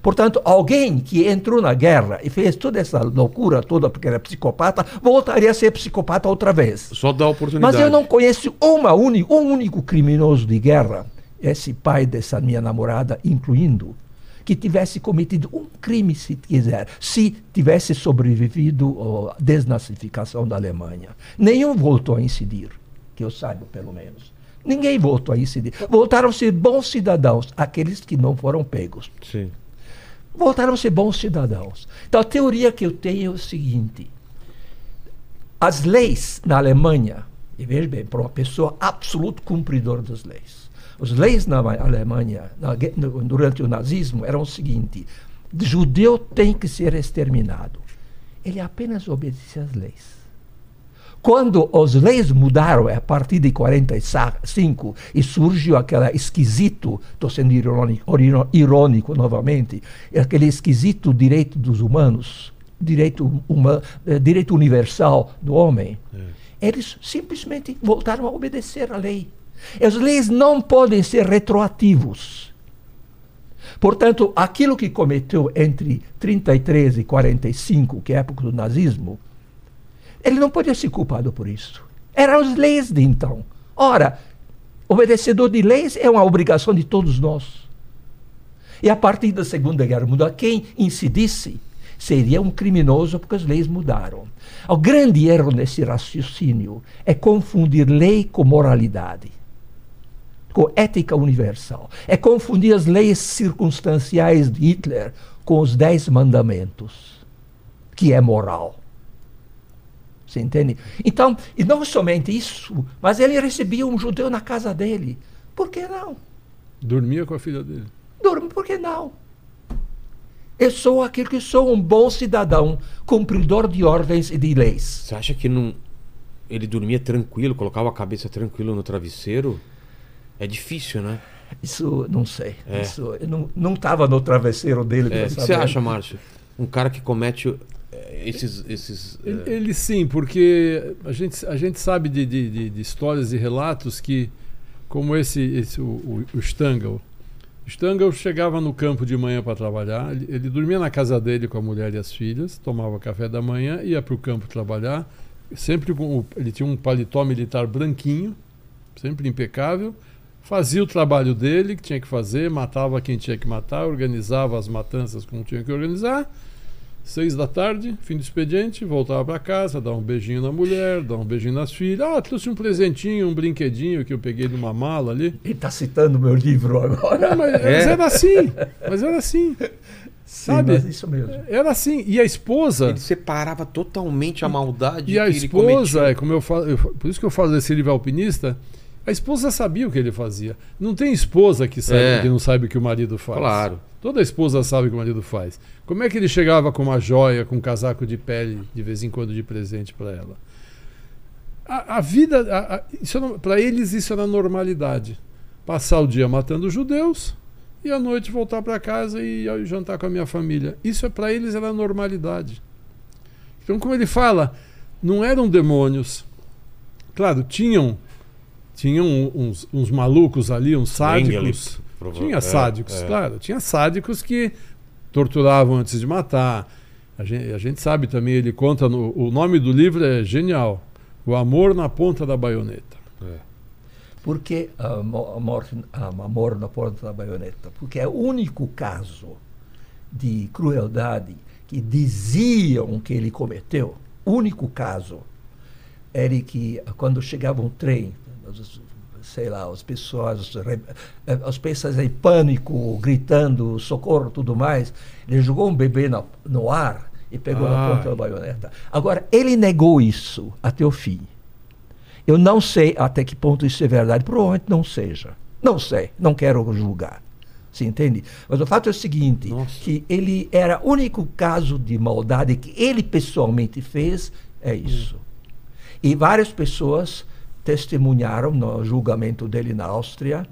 Portanto, alguém que entrou na guerra e fez toda essa loucura toda porque era psicopata, voltaria a ser psicopata outra vez. Só dá oportunidade. Mas eu não conheço uma uni, um único criminoso de guerra, esse pai dessa minha namorada, incluindo, que tivesse cometido um crime, se quiser, se tivesse sobrevivido à desnazificação da Alemanha. Nenhum voltou a incidir, que eu saiba, pelo menos. Ninguém voltou a incidir. Voltaram a ser bons cidadãos, aqueles que não foram pegos Sim. voltaram a ser bons cidadãos. Então a teoria que eu tenho é o seguinte: as leis na Alemanha, e veja bem, para uma pessoa absoluto cumpridor das leis, as leis na Ma- Alemanha na durante o nazismo eram o seguinte: judeu tem que ser exterminado. Ele apenas obedecia às leis. Quando as leis mudaram a partir de 45 e surgiu aquele esquisito, estou sendo irônico, irô- irônico novamente, aquele esquisito direito dos humanos, direito, uma, eh, direito universal do homem, eles simplesmente voltaram a obedecer à lei. As leis não podem ser retroativos. Portanto, aquilo que cometeu entre 33 e 45, que é a época do nazismo, ele não podia ser culpado por isso. Eram as leis de então. Ora, obedecedor de leis é uma obrigação de todos nós. E a partir da Segunda Guerra Mundial, quem incidisse seria um criminoso porque as leis mudaram. O grande erro nesse raciocínio é confundir lei com moralidade, com ética universal. É confundir as leis circunstanciais de Hitler com os Dez Mandamentos, que é moral. Você entende? Então, e não somente isso, mas ele recebia um judeu na casa dele. Por que não? Dormia com a filha dele. Dorme, por que não? Eu sou aquele que sou um bom cidadão, cumpridor de ordens e de leis. Você acha que não. Ele dormia tranquilo, colocava a cabeça tranquilo no travesseiro? É difícil, né? Isso não sei. É. Isso, eu não- não estava no travesseiro dele. É, o que você acha, Márcio? Um cara que comete eh, esses. esses eh, Ele, ele sim, porque a gente, a gente sabe de, de, de- de histórias e relatos que, como esse, esse o, o, o Stangl. Stangl chegava no campo de manhã para trabalhar, ele, ele dormia na casa dele com a mulher e as filhas, tomava café da manhã, ia para o campo trabalhar, sempre com o, ele tinha um paletó militar branquinho, sempre impecável, fazia o trabalho dele, que tinha que fazer, matava quem tinha que matar, organizava as matanças como tinha que organizar. Seis da tarde, fim do expediente, voltava para casa, dava um beijinho na mulher, dava um beijinho nas filhas. Ah, trouxe um presentinho, um brinquedinho que eu peguei numa mala ali. Ele está citando meu livro agora. Não, mas, mas era assim, mas era assim. Sim, sabe? mas isso mesmo. Era assim. E a esposa. Ele separava totalmente a maldade E a esposa, é como eu falo, eu- por isso que eu falo desse livro alpinista, a esposa sabia o que ele fazia. Não tem esposa que, sabe, É. que não sabe o que o marido faz. Claro. Toda esposa sabe o que o marido faz. Como é que ele chegava com uma joia, com um casaco de pele, de vez em quando, de presente para ela? A, a vida, para eles, isso era normalidade. Passar o dia matando judeus e à noite voltar para casa e jantar com a minha família. Isso é para eles era normalidade. Então, como ele fala, não eram demônios. Claro, tinham tinham uns, uns malucos ali, uns sádicos. Engelip, Tinha é, sádicos, é. claro. Tinha sádicos que torturavam antes de matar. A gente, a gente sabe também, ele conta, no, o nome do livro é genial. O Amor na Ponta da Baioneta. Por que a mo- a morte, a amor na porta da baioneta? Porque é o único caso de crueldade que diziam que ele cometeu. Único caso era que quando chegava um trem, os- sei lá, as pessoas, re- eh, as pessoas em pânico, gritando socorro, tudo mais, ele jogou um bebê na- no ar e pegou na Ah. ponta da baioneta. Agora ele negou isso até o fim. Eu não sei até que ponto isso é verdade. Provavelmente não seja. Não sei. Não quero julgar. Você entende? Mas o fato é o seguinte: Nossa. que ele era o único caso de maldade que ele pessoalmente fez, é isso. E várias pessoas testemunharam no julgamento dele na Áustria,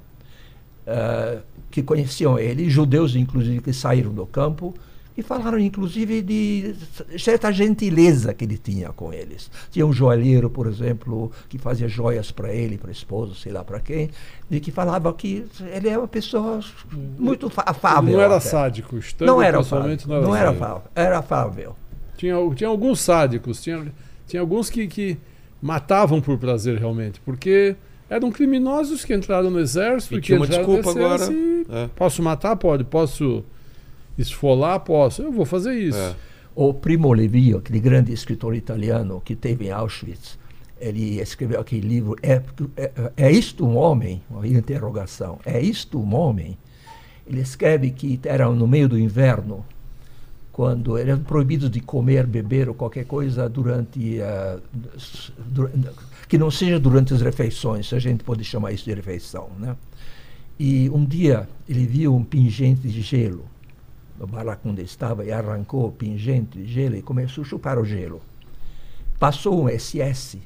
eh, que conheciam ele, judeus inclusive que saíram do campo, e falaram inclusive de certa gentileza que ele tinha com eles. Tinha um joalheiro, por exemplo, que fazia joias para ele, para a esposa, sei lá para quem, e que falava que ele é uma pessoa muito afável. Não era até. sádico. Estando Não era afável. Não era sádico. afável. Era afável. Tinha, tinha alguns sádicos, tinha, tinha alguns que, que matavam por prazer realmente, porque eram criminosos que entraram no exército E que tinha uma desculpa agora. e É. Posso matar? Pode. Posso esfolar? Posso. Eu vou fazer isso. É. O Primo Levi, aquele grande escritor italiano que teve em Auschwitz, ele escreveu aquele livro, É, é, é isto um homem? Uma interrogação. É isto um homem? Ele escreve que era no meio do inverno, quando eram proibidos de comer, beber ou qualquer coisa durante, ah, s- dur- que não seja durante as refeições, se a gente pode chamar isso de refeição, né? E um dia ele viu um pingente de gelo no barraco onde estava e arrancou o pingente de gelo e começou a chupar o gelo. Passou um SS,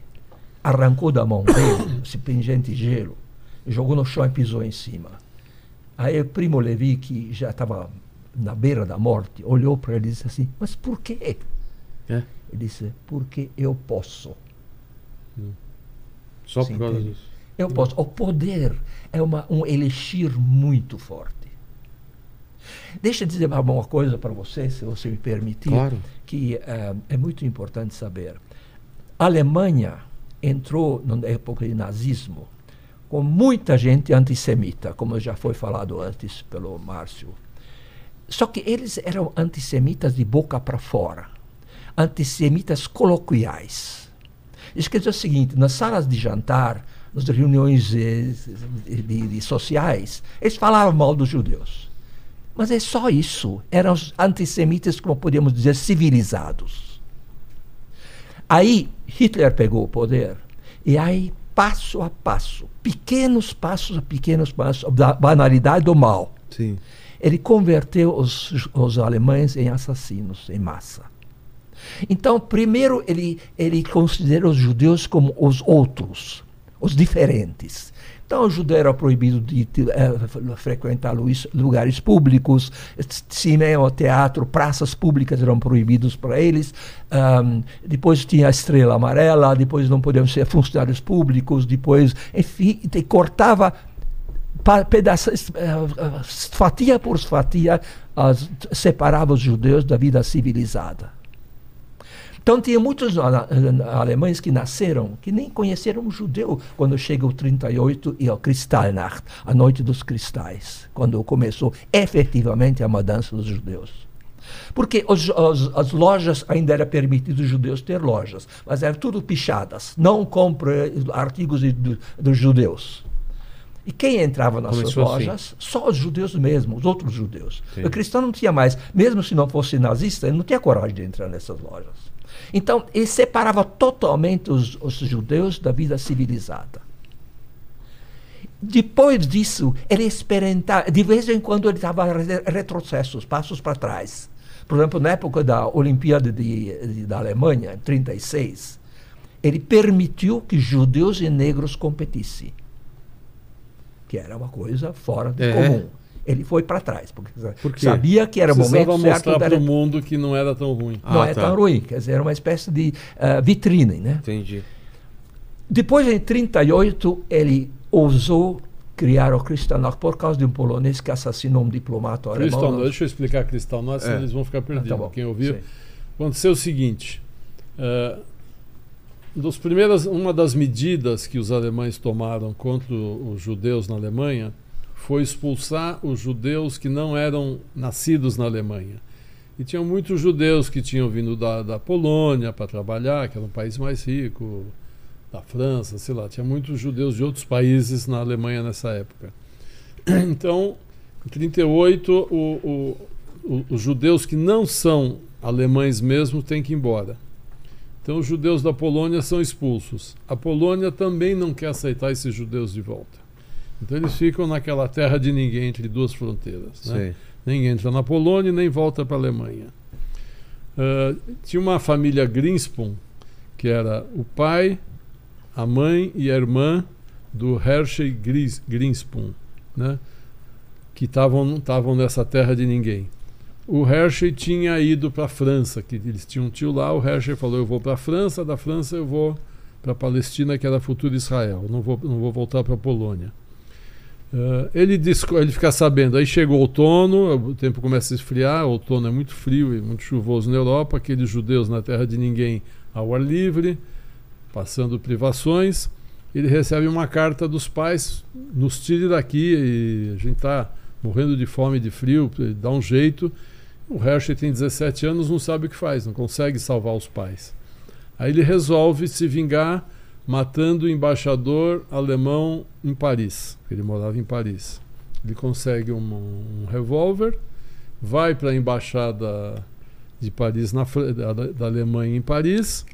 arrancou da mão dele *coughs* esse pingente de gelo, jogou no chão e pisou em cima. Aí o primo Levi, que já estava na beira da morte, olhou para ele e disse assim: Mas por quê? É. Ele disse: Porque eu posso. Só Sim, por causa entende? disso. Eu posso. O poder é uma, um elixir muito forte. Deixa eu dizer uma coisa para você, se você me permitir, Claro. que eh, é muito importante saber. A Alemanha entrou na época de nazismo com muita gente antissemita, como já foi falado antes pelo Márcio. Só que eles eram antissemitas de boca para fora, antissemitas coloquiais. Isso quer dizer o seguinte: nas salas de jantar, nas reuniões de, de- de sociais, eles falavam mal dos judeus. Mas é só isso. Eram antissemitas, como podemos dizer, civilizados. Aí Hitler pegou o poder e aí, passo a passo, pequenos passos a pequenos passos, da banalidade do mal, Sim. Ele converteu os, os alemães em assassinos em massa. Então, primeiro, ele, ele considera os judeus como os outros, os diferentes. Então, o judeu era proibido de, de, eh, frequentar luis- lugares públicos, cinema, teatro, praças públicas eram proibidos para eles. Ahm, depois tinha a estrela amarela, depois não podiam ser funcionários públicos, depois, enfim, cortava pedaços, eh, eh, fatia por fatia, as- separava os judeus da vida civilizada. Então tinha muitos alemães que nasceram, que nem conheceram o judeu quando chega o 38 e o Kristallnacht, a noite dos cristais, quando começou efetivamente a mudança dos judeus. Porque os- os- as lojas ainda era permitido os judeus ter lojas, mas eram tudo pichadas. Não compre artigos dos judeus. E quem entrava nas suas Começou assim. lojas? Só os judeus mesmo, os outros judeus. Sim. O cristão não tinha mais, mesmo se não fosse nazista, ele não tinha coragem de entrar nessas lojas. Então, ele separava totalmente os, os judeus da vida civilizada. Depois disso, ele experimentava, de vez em quando ele dava re- retrocessos, passos para trás. Por exemplo, na época da Olimpíada de, de- da Alemanha, em 36, ele permitiu que judeus e negros competissem, que era uma coisa fora do É. comum. Ele foi para trás, porque Por sabia que era o momento certo mostrar para o mundo que não era tão ruim. não Ah, é tá. tão ruim, quer dizer, era uma espécie de ah, vitrine, né? Entendi. Depois, em 38, ele ousou criar o Kristallnacht por causa de um polonês que assassinou um diplomata alemão. Kristallnacht, deixa eu explicar Kristallnacht, senão É. eles vão ficar perdidos. Ah, tá bom. Quem ouviu? Sim. Aconteceu o seguinte: eh, dos uma das medidas que os alemães tomaram contra os judeus na Alemanha foi expulsar os judeus que não eram nascidos na Alemanha. E tinham muitos judeus que tinham vindo da, da Polônia para trabalhar, que era um país mais rico, da França, sei lá. Tinha muitos judeus de outros países na Alemanha nessa época. *clears throat* Então, em 38, o, o, o, os judeus que não são alemães mesmo têm que ir embora. Então, os judeus da Polônia são expulsos. A Polônia também não quer aceitar esses judeus de volta. Então, eles ficam naquela terra de ninguém entre duas fronteiras. Né? Nem entra na Polônia nem volta para a Alemanha. Ah, tinha uma família Grinspoon, que era o pai, a mãe e a irmã do Hershey Gris- Grinspoon, né? que estavam nessa terra de ninguém. O Hershey tinha ido para a França, que eles tinham um tio lá. O Hershey falou: Eu vou para a França, da França eu vou para a Palestina, que era futuro Israel. Não vou, não vou voltar para a Polônia. Eh, ele, ele fica sabendo, aí chegou o outono, o tempo começa a esfriar, o outono é muito frio e muito chuvoso na Europa, aqueles judeus na terra de ninguém ao ar livre, passando privações. Ele recebe uma carta dos pais, nos tire daqui, e a gente está morrendo de fome e de frio, dá um jeito. O Hershey tem 17 anos, não sabe o que faz, não consegue salvar os pais. Aí ele resolve se vingar matando o embaixador alemão em Paris. Ele morava em Paris. Ele consegue um, um revólver, vai para a embaixada de Paris, na, da, da Alemanha em Paris,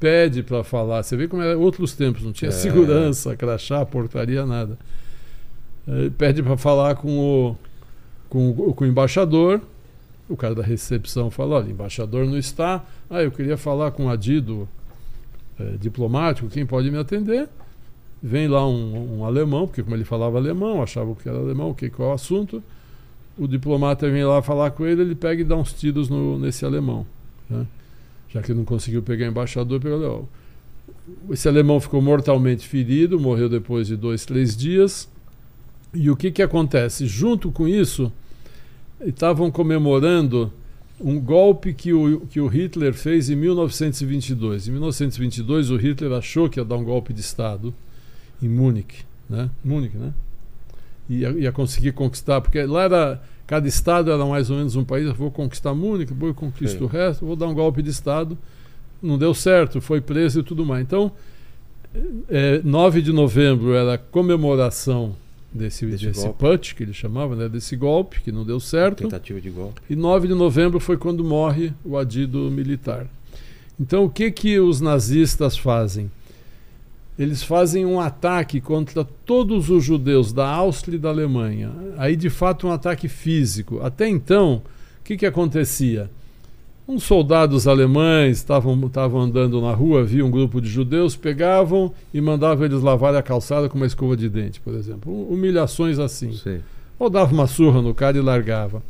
pede para falar. Você vê como era outros tempos, não tinha É. segurança, crachá, portaria, nada. Eh, pede para falar com o, com, com o embaixador. O cara da recepção fala: olha, o embaixador não está. Ah, eu queria falar com o Adido eh, diplomático, quem pode me atender? Vem lá um, um alemão, porque como ele falava alemão, achava que era alemão, que qual é o assunto. O diplomata vem lá falar com ele, ele pega e dá uns tiros no, nesse alemão. né? Já que não conseguiu pegar o embaixador, pegou, ó, esse alemão ficou mortalmente ferido, morreu depois de dois, três dias. E o que, que acontece? Junto com isso, estavam comemorando um golpe que o, que o Hitler fez em 1922. Em 1922, o Hitler achou que ia dar um golpe de Estado em Munique, né? Munique, né? Ia, ia conseguir conquistar, porque lá era cada estado era mais ou menos um país. Vou conquistar eu conquisto Sim. o resto, vou dar um golpe de Estado. Não deu certo, foi preso e tudo mais. Então, é, 9 de novembro era comemoração desse, Desse desse que ele chamava, né? desse golpe, que não deu certo. Tentativa de golpe. E 9 de novembro foi quando morre o adido militar. Então, o que, que os nazistas fazem? Eles fazem um ataque contra todos os judeus da Áustria e da Alemanha. Aí, de fato, um ataque físico. Até então, o que, que acontecia? Uns soldados alemães estavam andando na rua, viam um grupo de judeus, pegavam e mandavam eles lavar a calçada com uma escova de dente, por exemplo. Humilhações assim Sei. ou dava uma surra no cara e largava.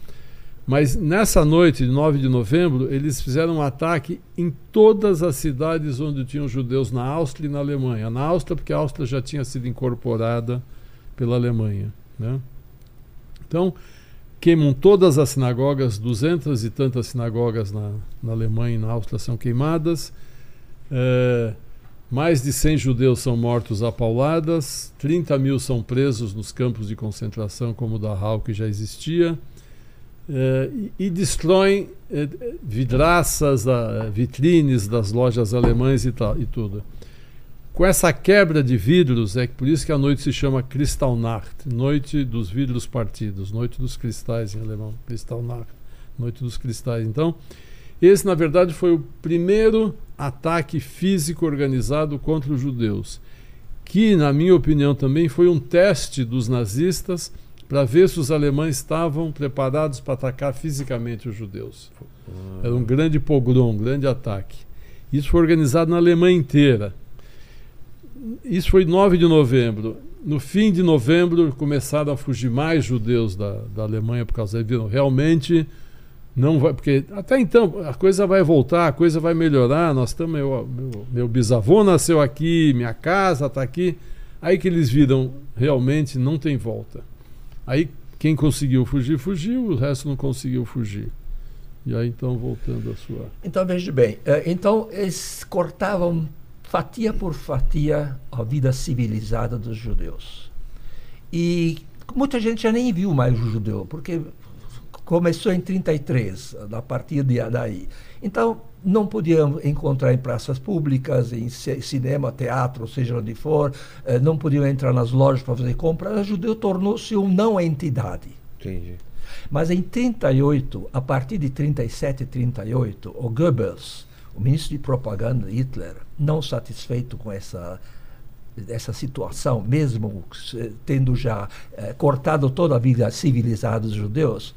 Mas nessa noite de 9 de novembro, eles fizeram um ataque em todas as cidades onde tinham judeus na Áustria e na Alemanha. Na Áustria, porque a Áustria já tinha sido incorporada pela Alemanha. Né? Então, queimam todas as sinagogas, duzentas e tantas sinagogas na, na Alemanha e na Áustria são queimadas. É, mais de 100 judeus são mortos a pauladas, 30 mil são presos nos campos de concentração, como o da Dachau, que já existia, é, e, e, destroem é, vidraças, a, vitrines das lojas alemãs e, tal, e tudo. Com essa quebra de vidros, é por isso que a noite se chama Kristallnacht, noite dos vidros partidos, noite dos cristais em alemão, Kristallnacht, noite dos cristais. Então, esse, na verdade, foi o primeiro ataque físico organizado contra os judeus, que, na minha opinião, também foi um teste dos nazistas para ver se os alemães estavam preparados para atacar fisicamente os judeus. Era um grande pogrom, um grande ataque. Isso foi organizado na Alemanha inteira. Isso foi 9 de novembro. No fim de novembro começaram a fugir mais judeus da, da Alemanha por causa viram realmente não vai, porque até então a coisa vai voltar, a coisa vai melhorar. Nós estamos, meu, meu, meu bisavô nasceu aqui, minha casa está aqui. Aí que eles viram, realmente não tem volta. Aí quem conseguiu fugir, fugiu, o resto não conseguiu fugir. E aí então voltando à sua. Então veja bem, eh, então eles cortavam fatia por fatia a vida civilizada dos judeus. E muita gente já nem viu mais o judeu, porque começou em 33, a partir de daí. Então, não podiam encontrar em praças públicas, em cinema, teatro, seja onde for, eh, não podiam entrar nas lojas para fazer compras. O judeu tornou-se uma não entidade. Entendi. Mas em 38, a partir de 37 e 38, o Goebbels, o ministro de propaganda Hitler, não satisfeito com essa essa situação, mesmo tendo já eh, cortado toda a vida civilizada dos judeus,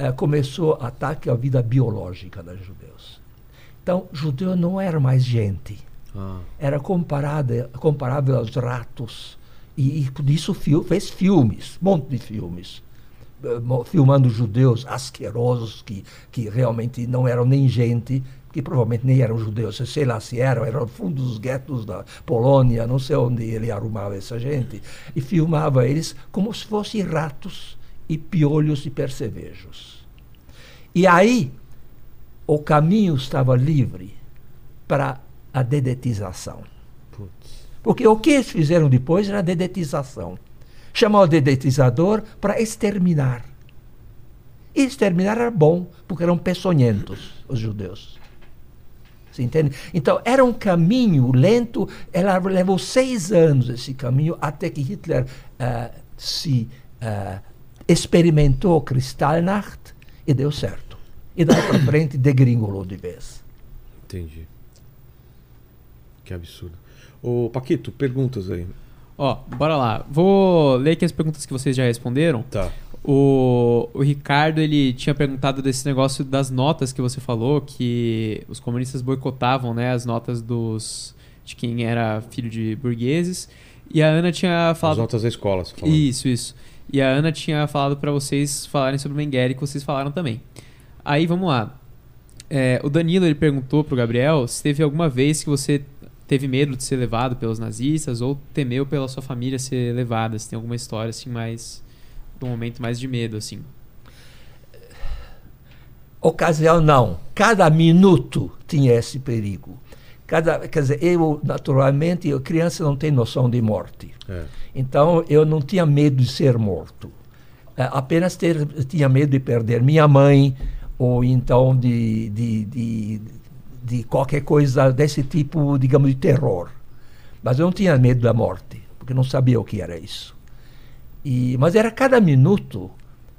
é, começou ataque à vida biológica dos judeus. Então, judeu não era mais gente. Ah. Era comparado, comparável aos ratos. E, e por isso fez filmes, um monte de filmes. Uh, filmando judeus asquerosos que, que realmente não eram nem gente, que provavelmente nem eram judeus, sei lá se eram, eram fundo dos guetos da Polônia, não sei onde ele arrumava essa gente, e filmava eles como se fossem ratos e piolhos e percevejos. E aí o caminho estava livre para a dedetização. Porque o que eles fizeram depois era a dedetização. Chamar o dedetizador para exterminar. E exterminar era bom, porque eram peçonhentos, os judeus. Você entende? Então, era um caminho lento, ela levou seis anos esse caminho, até que Hitler uh, se uh, experimentou Kristallnacht e deu certo. E daí para frente *coughs* degringolou de vez. Entendi. Que absurdo. Ô, Paquito, perguntas aí. Ó, bora lá. Vou ler aqui as perguntas que vocês já responderam. Tá. O, o Ricardo, ele tinha perguntado desse negócio das notas que você falou, que os comunistas boicotavam, né, as notas dos de quem era filho de burgueses. E a Ana tinha falado... As notas da escola, você falou. Isso, isso. E a Ana tinha falado para vocês falarem sobre o Mengele, que vocês falaram também. Aí, vamos lá. É, o Danilo, ele perguntou pro Gabriel se teve alguma vez que você teve medo de ser levado pelos nazistas ou temeu pela sua família ser levada. Se tem alguma história, assim, mais... um momento mais de medo, assim. Ocasião, não. Cada minuto tinha esse perigo. Cada, quer dizer, eu, naturalmente, a criança não tem noção de morte. É. Então, eu não tinha medo de ser morto. É, apenas ter, tinha medo de perder minha mãe, ou então de, de, de, de qualquer coisa desse tipo, digamos, de terror. Mas eu não tinha medo da morte, porque não sabia o que era isso. E, mas era cada minuto,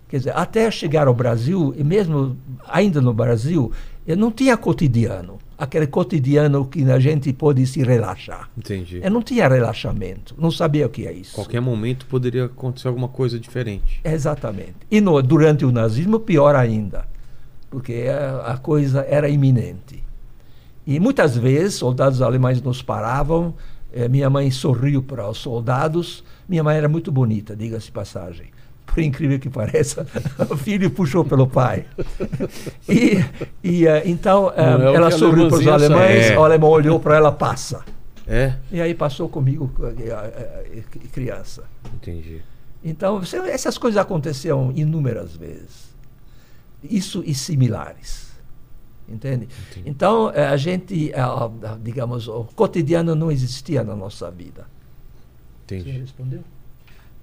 quer dizer, até chegar ao Brasil, e mesmo ainda no Brasil, eu não tinha cotidiano aquele cotidiano que a gente pode se relaxar. Entendi. Eu não tinha relaxamento, não sabia o que é isso. Qualquer momento poderia acontecer alguma coisa diferente. Exatamente. E no, durante o nazismo, pior ainda, porque a, a coisa era iminente. E muitas vezes soldados alemães nos paravam, eh, minha mãe sorriu para os soldados, minha mãe era muito bonita, diga-se passagem *laughs* por incrível que pareça, *laughs* o filho puxou pelo pai. *laughs* E, e uh, então uh, é ela sorriu para os alemães, é. o alemão olhou para ela, passa. É? E aí passou comigo, criança. Entendi. Então, você- essas coisas aconteceram inúmeras vezes. Isso e similares. Entende? Então, eh, a gente, eh, digamos, o cotidiano não existia na nossa vida. Você Entendi. respondeu?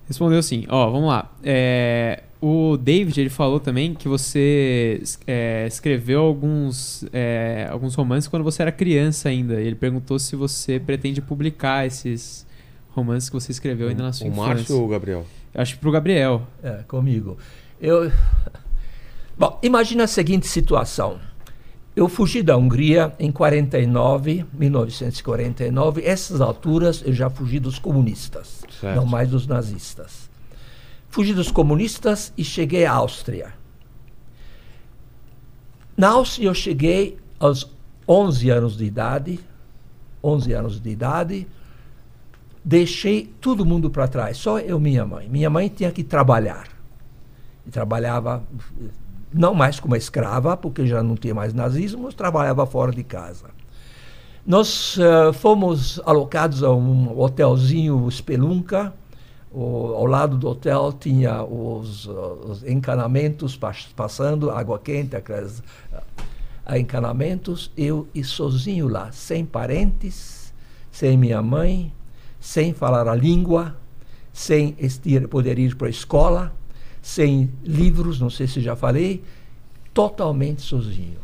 Respondeu sim. Ó, vamos lá. É, o David, ele falou também que você é, escreveu alguns, é, alguns romances quando você era criança ainda. Ele perguntou se você pretende publicar esses romances que você escreveu ainda na sua O infância. Márcio ou o Gabriel? Acho que pro Gabriel. É, comigo. Eu... *laughs* Bom, imagina a seguinte situação. Eu fugi da Hungria em 49, 1949. Essas alturas eu já fugi dos comunistas, Certo. não mais dos nazistas. Fugi dos comunistas e cheguei à Áustria. Na Áustria eu cheguei aos 11 anos de idade, 11 anos de idade, deixei todo mundo para trás, só eu e minha mãe. Minha mãe tinha que trabalhar. E trabalhava não mais como escrava, porque já não tinha mais nazismo, trabalhava fora de casa. Nós eh, fomos alocados a um hotelzinho Spelunca. O- ao lado do hotel tinha os, os encanamentos pas- passando, água quente, aqueles eh, encanamentos. Eu e sozinho lá, sem parentes, sem minha mãe, sem falar a língua, sem estir, poder ir para a escola, sem livros, não sei se já falei, totalmente sozinho.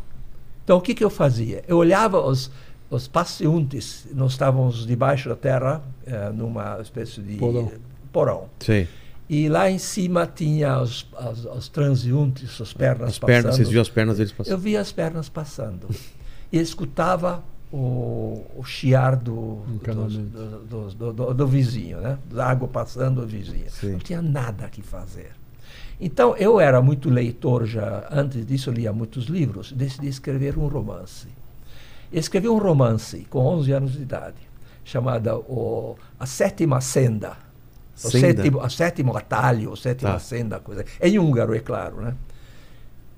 Então o que, que eu fazia? Eu olhava os, os passeantes, nós estávamos debaixo da terra, eh, numa espécie de Porão. porão. Sei. E lá em cima tinha os, os, os transeuntes, as pernas As pernas, passando. vocês viam as pernas deles Eu passando? via as pernas passando. E escutava o, o chiar do, do, do, do, do- do vizinho, né? Da água passando do vizinho. Sim. Não tinha nada que fazer. Então, eu era muito leitor já. Antes disso, lia muitos livros. Decidi escrever um romance. Escrevi um romance com 11 anos de idade, chamada o, A Sétima Senda. O sétimo, a sétimo atalho, a sétima Tá. senda, coisa. Em húngaro, é claro, né?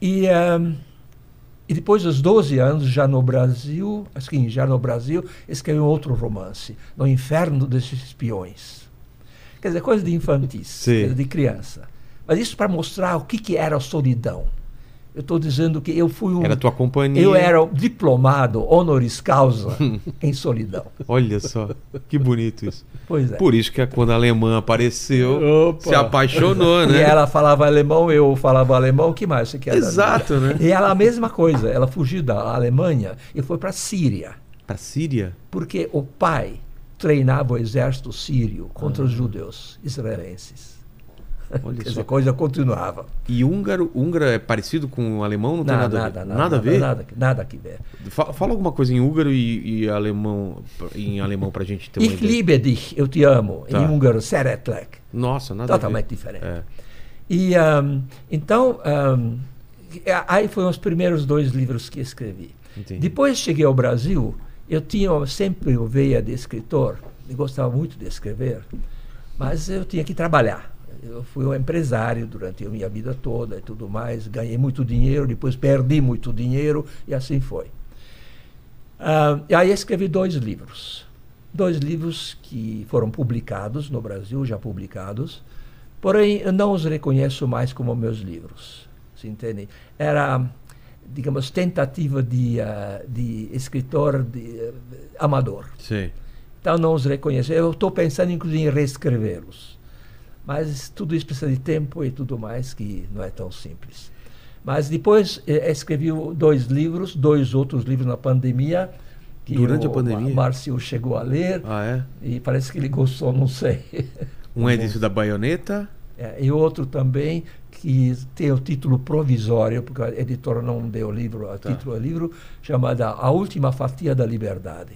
E, ehm, e depois dos 12 anos, já no Brasil, assim, já no Brasil, escrevi um outro romance, No Inferno dos Espiões. Quer dizer, coisa de infantis, dizer, de criança. Mas isso para mostrar o que, que era a solidão. Eu estou dizendo que eu fui um. Era a tua companhia. Eu era o diplomado honoris causa *laughs* em solidão. Olha só, que bonito isso. Pois é. Por isso que quando a alemã apareceu, Opa. se apaixonou, E né? ela falava alemão, eu falava alemão, o que mais você quer? Exato, né? E ela a mesma coisa, ela fugiu da Alemanha e foi para a Síria, Pra Síria? porque o pai treinava o exército sírio contra Ah. os judeus israelenses. Olha Quer dizer, a coisa continuava. E húngaro, húngaro é parecido com o alemão? Não tem Nada, nada, nada, a ver? Nada a ver? Nada, nada que ver. Fa- Fala alguma coisa em húngaro e, e alemão, em alemão pra gente ter uma Ich liebe dich, eu te amo. Tá. Em húngaro, szeretlek. Nossa, nada a ver. Totalmente diferente. É. E ahm, então, ahm, aí foram os primeiros dois livros que escrevi. Entendi. Depois cheguei ao Brasil, eu tinha sempre o veia de escritor, eu gostava muito de escrever, mas eu tinha que trabalhar. Eu fui um empresário durante a minha vida toda e tudo mais, ganhei muito dinheiro, depois perdi muito dinheiro e assim foi. Ah, e aí escrevi dois livros. Dois livros que foram publicados no Brasil, já publicados, porém eu não os reconheço mais como meus livros. Se entende? Era, digamos, tentativa de, ah, de escritor de, eh, amador. Sei. Então não os reconheço. Eu estou pensando inclusive em reescrevê-los. Mas tudo isso precisa de tempo e tudo mais, que não é tão simples. Mas depois eh, escrevi o- dois livros, dois outros livros na pandemia. Que Durante a o pandemia? Ma- Márcio chegou a ler Ah, é? e parece que ele gostou, não sei. *laughs* Um é da baioneta. É, e outro também que tem o título provisório, porque a editora não deu o livro, o Tá. título do livro, chamada A Última Fatia da Liberdade.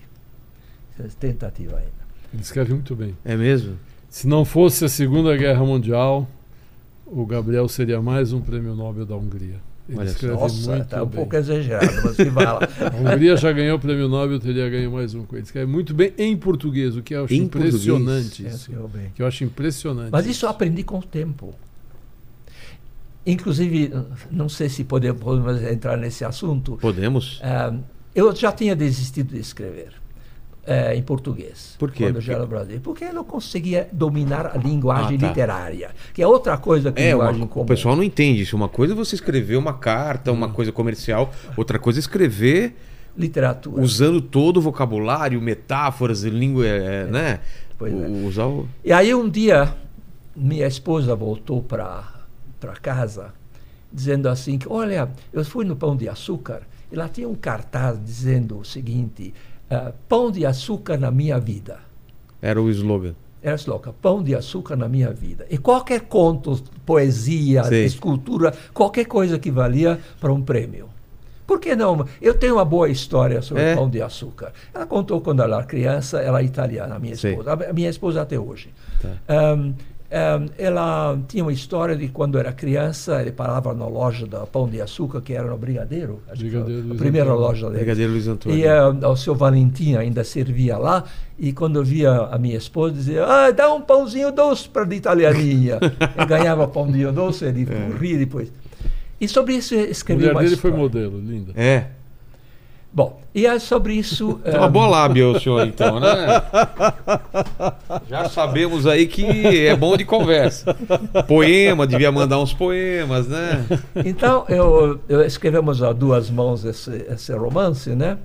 Tentativa ainda. Ele escreve muito bem. É mesmo? Se não fosse a Segunda Guerra Mundial, o Gabriel seria mais um prêmio Nobel da Hungria. Ele Olha escreve Nossa, muito está um bem. pouco exagerado, mas que lá. *laughs* A Hungria já ganhou o prêmio Nobel, teria ganho mais um com ele. Escreve muito bem em português, o que eu acho Em impressionante. É, Isso. bem. Que eu acho impressionante. Mas isso eu aprendi com o tempo. Inclusive, não sei se podemos, podemos entrar nesse assunto. Podemos? Ah, eu já tinha desistido de escrever. Eh, em português. Por quê? Quando Porque- Brasil. Porque eu não conseguia dominar a linguagem Ah, tá. literária, que é outra coisa que É, uma- linguagem o comum. pessoal não entende isso. Uma coisa é você escrever uma carta, uma coisa comercial. Outra coisa é escrever Literatura. usando todo o vocabulário, metáforas, língua, é, né? Pois é. O- Usar o... E aí um dia minha esposa voltou para para casa dizendo assim que olha eu fui no Pão de Açúcar e lá tinha um cartaz dizendo o seguinte ah, Pão de açúcar na minha vida Era o slogan. era slogan Pão de açúcar na minha vida e qualquer conto poesia Sei. escultura qualquer coisa que valia para um prêmio por que não? Eu tenho uma boa história sobre É? pão de açúcar. Ela contou quando ela era criança, ela é italiana, a minha esposa. A minha esposa até hoje. Tá. Um, ela tinha uma história de quando era criança, ele parava na loja da Pão de Açúcar, que era no Brigadeiro, acho que foi Brigadeiro a Luiz primeira Antônio. loja dele. Brigadeiro Luiz Antônio. E uh, o seu Valentim ainda servia lá, e quando eu via a minha esposa, dizia, ah, dá um pãozinho doce para a italianinha. *laughs* eu ganhava pãozinho doce, ele É. corria depois. E sobre isso eu A escrevi mulher uma dele foi história. modelo, linda. É. Bom, e é sobre isso... Tem uma um, boa lábia o senhor, então, né? Já sabemos aí que é bom de conversa. Poema, devia mandar uns poemas, né? Então, eu, eu escrevemos a duas mãos esse, esse romance, né?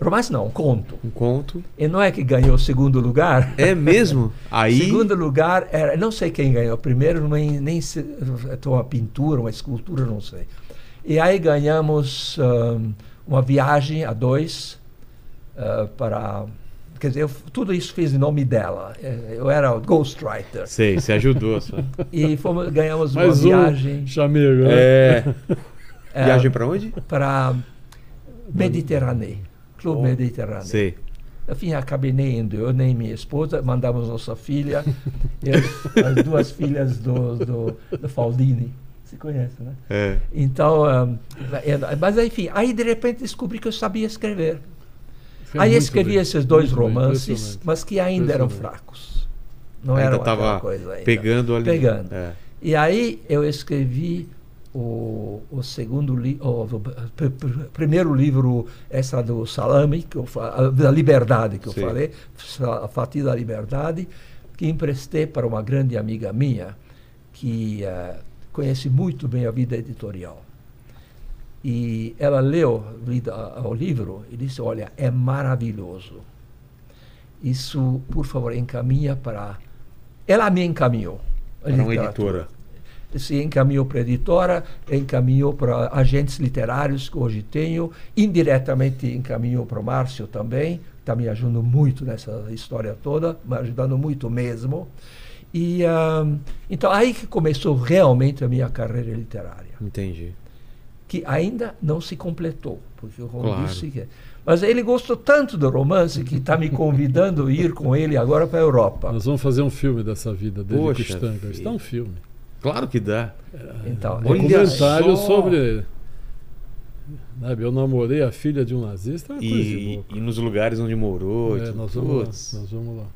Romance não, um conto. Um conto. E não é que ganhou o segundo lugar. É mesmo? *laughs* Aí. Segundo lugar era, não sei quem ganhou primeiro, nem, nem se, uma pintura, uma escultura, não sei. E aí ganhamos uma viagem a dois ah, para, quer dizer, eu- tudo isso fiz em nome dela. Eh, Eu era o ghostwriter Sei, você ajudou. *laughs* Só. e fomos, ganhamos uma Mais um viagem chamego, né? É. eh, Viagem pra onde? para Mediterrâneo, Clube Mediterrâneo. Sei. Enfim, acabei nem indo, eu nem minha esposa, mandamos nossa filha, *laughs* as, as duas filhas do, do, do Faldini. Se conhece, né? É. Então, ah, é, mas enfim, aí de repente descobri que eu sabia escrever. Foi aí muito escrevi bem, esses dois muito bem, romances, impressionante. mas que ainda eram fracos. Não ainda eram aquela coisa ainda. pegando ali. Pegando. É. E aí eu escrevi o, o segundo livro, o, o pr- pr- primeiro livro, essa do Salame, que eu da Liberdade, que eu Sim. falei, Sa- a Fatia da Liberdade, que emprestei para uma grande amiga minha, que eh, conhece muito bem a vida editorial. E ela leu o livro e disse, olha, é maravilhoso. Isso, por favor, encaminha para... Ela me encaminhou. Para uma editora. se encaminhou para a editora, encaminhou para agentes literários que hoje tenho, indiretamente encaminhou para o Márcio também, está me ajudando muito nessa história toda, me ajudando muito mesmo. E ah, então aí que começou realmente a minha carreira literária, Entendi. que ainda não se completou, porque o Claro. romance que mas ele gostou tanto do romance que está me convidando a ir com ele agora para a Europa. Nós vamos fazer um filme dessa vida dele Poxa, com Stanker. filho. Está um filme. Claro que dá. Então, Olha Documentário só. sobre. Sabe, eu namorei a filha de um nazista, é uma coisa de E, e nos lugares onde morou. e É, tudo. nós vamos lá. Nós vamos lá.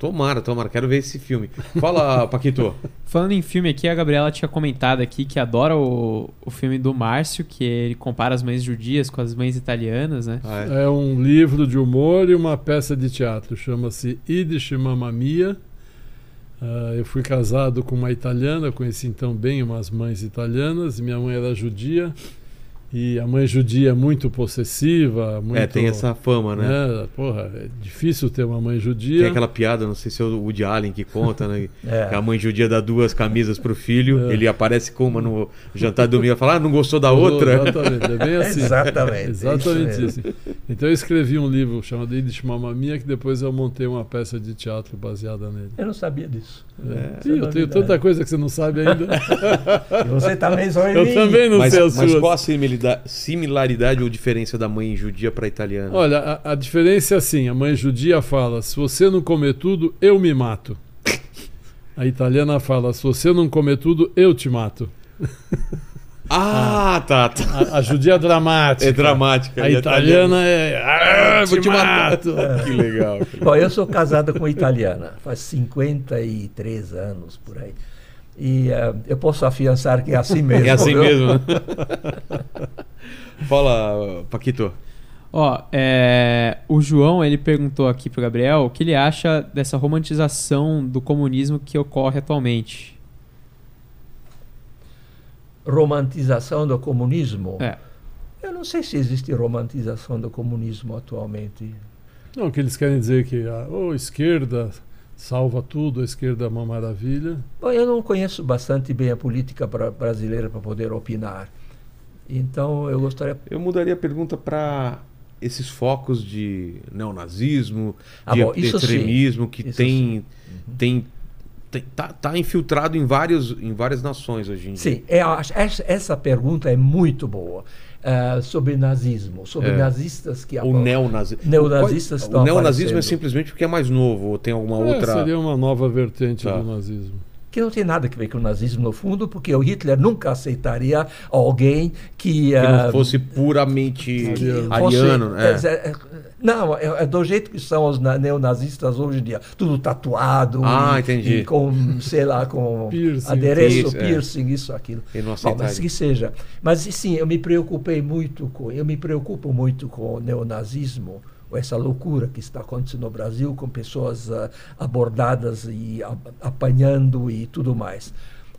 Tomara, tomara. Quero ver esse filme. Fala, *laughs* Paquito. Falando em filme aqui, a Gabriela tinha comentado aqui que adora o, o filme do Márcio, que ele compara as mães judias com as mães italianas, né? Ah, é. É um livro de humor e uma peça de teatro. Chama-se Yiddish Mamma Mia. Ah, eu fui casado com uma italiana, conheci então bem umas mães italianas. Minha mãe era judia. E a mãe judia é muito possessiva. Muito, É, tem essa fama, né? né? Porra, é difícil ter uma mãe judia. Tem aquela piada, não sei se é o Woody Allen que conta, né? *laughs* É. Que a mãe judia dá duas camisas pro filho, É. ele aparece com uma no jantar de domingo e fala, ah, não gostou da outra? Exatamente, é bem *laughs* assim. Exatamente, *laughs* Exatamente isso isso. Então eu escrevi um livro chamado Yiddish Mamma Mia, que depois eu montei uma peça de teatro baseada nele. Eu não sabia disso. É. Ih, é eu tenho tanta coisa que você não sabe ainda. Você também só em eu mim. também não Mas, sei as mas suas. qual a similaridade, similaridade ou diferença da mãe judia pra italiana? Olha, a, a diferença é assim: a mãe judia fala, se você não comer tudo, eu me mato. A italiana fala, se você não comer tudo, eu te mato. *laughs* Ah, tá, tá. A, a judia é dramática. É dramática. A e italiana é. Ah, vou te matar. mato. *laughs* Que legal. Bom, eu sou casado com uma italiana, faz 53 anos por aí. E eh, eu posso afiançar que é assim mesmo. *laughs* É assim viu? mesmo, né? *laughs* Fala, Paquito. Ó, é, o João ele perguntou aqui pro Gabriel o que ele acha dessa romantização do comunismo que ocorre atualmente. Romantização do comunismo? É. Eu não sei se existe romantização do comunismo atualmente. Não, que eles querem dizer que a oh, esquerda salva tudo, a esquerda é uma maravilha. Bom, eu não conheço bastante bem a política pra, brasileira para poder opinar. Então eu gostaria. Eu mudaria a pergunta para esses focos de neonazismo, Ah, de bom, isso sim. extremismo que Isso tem, tem, tem tá, infiltrado em vários em várias nações hoje em dia. Sim, essa, essa pergunta é muito boa. Ah, sobre nazismo, sobre É. nazistas que O apoiam- neonazismo. Neonazistas O estão neonazismo é simplesmente porque é mais novo, ou tem alguma É, outra. Seria uma nova vertente Tá. do nazismo. Que não tem nada a ver com o nazismo no fundo, porque o Hitler nunca aceitaria alguém que, Que ah, não fosse puramente Ariano. ariano. fosse- é. é, é, não, é, é do jeito que são os na- neonazistas hoje em dia, tudo tatuado, Ah, e, entendi. e com, sei lá, com Piercing. adereço, Isso, é. piercing, isso, aquilo. Ele não Bom, aceitaria. mas que seja. Mas sim, eu me preocupei muito com, eu me preocupo muito com o neonazismo, essa loucura que está acontecendo no Brasil, com pessoas ah, abordadas e apanhando e tudo mais.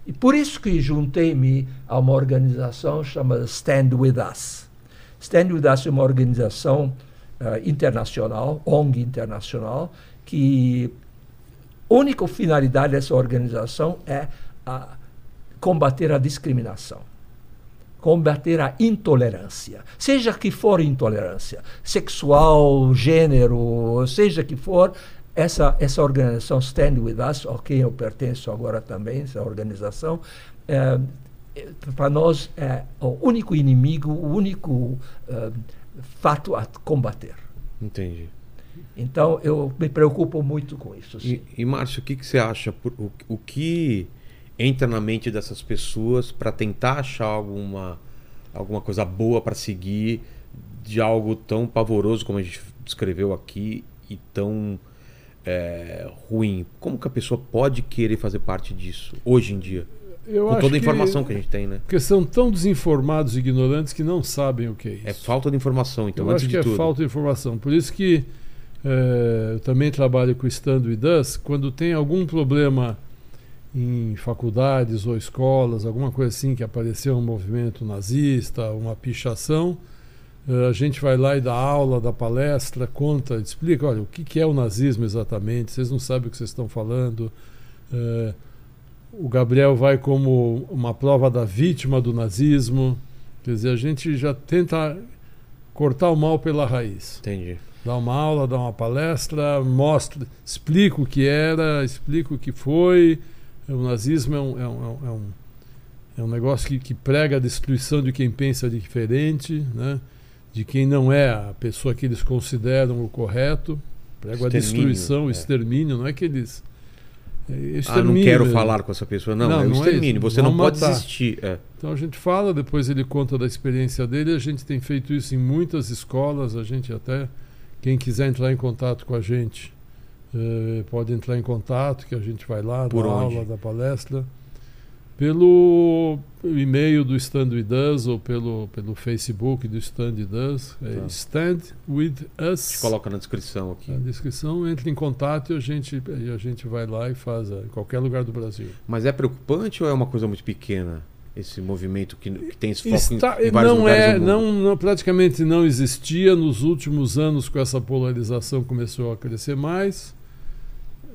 E por isso que juntei-me a uma organização chamada Stand With Us. Stand With Us é uma organização ah, internacional, ONG internacional, que a única finalidade dessa organização é a combater a discriminação, combater a intolerância, seja que for intolerância, sexual, gênero, seja que for, essa, essa organização Stand With Us, a quem eu pertenço agora também, essa organização, é, para nós é o único inimigo, o único eh, fato a combater. Entendi. Então eu me preocupo muito com isso. Sim. E, e Márcio, o que, que você acha? Por- O, o que entra na mente dessas pessoas para tentar achar alguma, alguma coisa boa para seguir de algo tão pavoroso como a gente descreveu aqui e tão é, ruim? Como que a pessoa pode querer fazer parte disso hoje em dia? Eu Com toda a que- informação que a gente tem, né? Porque são tão desinformados e ignorantes que não sabem o que é isso. É falta de informação, então, eu antes acho de que é tudo. falta de informação. Por isso que eh, eu também trabalho com o Stand With Us. Quando tem algum problema em faculdades ou escolas, alguma coisa assim, que apareceu um movimento nazista, uma pichação, eh, a gente vai lá e dá aula, dá palestra, conta, explica, olha, o que é o nazismo exatamente, vocês não sabem o que vocês estão falando. Eh, o Gabriel vai como uma prova da vítima do nazismo. Quer dizer, a gente já tenta cortar o mal pela raiz. Entendi. Dá uma aula, dá uma palestra, mostra, explica o que era, explica o que foi. O nazismo é um, é um, é um, é um negócio que, que prega a destruição de quem pensa diferente, né? de quem não é a pessoa que eles consideram o correto. Prega a Extermínio, destruição, o é. extermínio, não é que eles. É Ah, não extermínio quero falar com essa pessoa. Não, Não, é o não é extermínio. Você não Vamos pode matar. existir. É. Então a gente fala, depois ele conta da experiência dele. A gente tem feito isso em muitas escolas. A gente até, quem quiser entrar em contato com a gente, eh, pode entrar em contato, que a gente vai lá, Por dá onde? aula, dá palestra. Pelo e-mail do Stand With Us ou pelo, pelo Facebook do Stand With Us. É Tá. Stand With Us. Coloca na descrição aqui. Na descrição, entre em contato e a gente, a gente vai lá e faz eh, em qualquer lugar do Brasil. Mas é preocupante ou é uma coisa muito pequena? Esse movimento que, que tem esse foco Está- em, em vários não lugares é, do mundo? não, não- praticamente não existia nos últimos anos com essa polarização começou a crescer mais.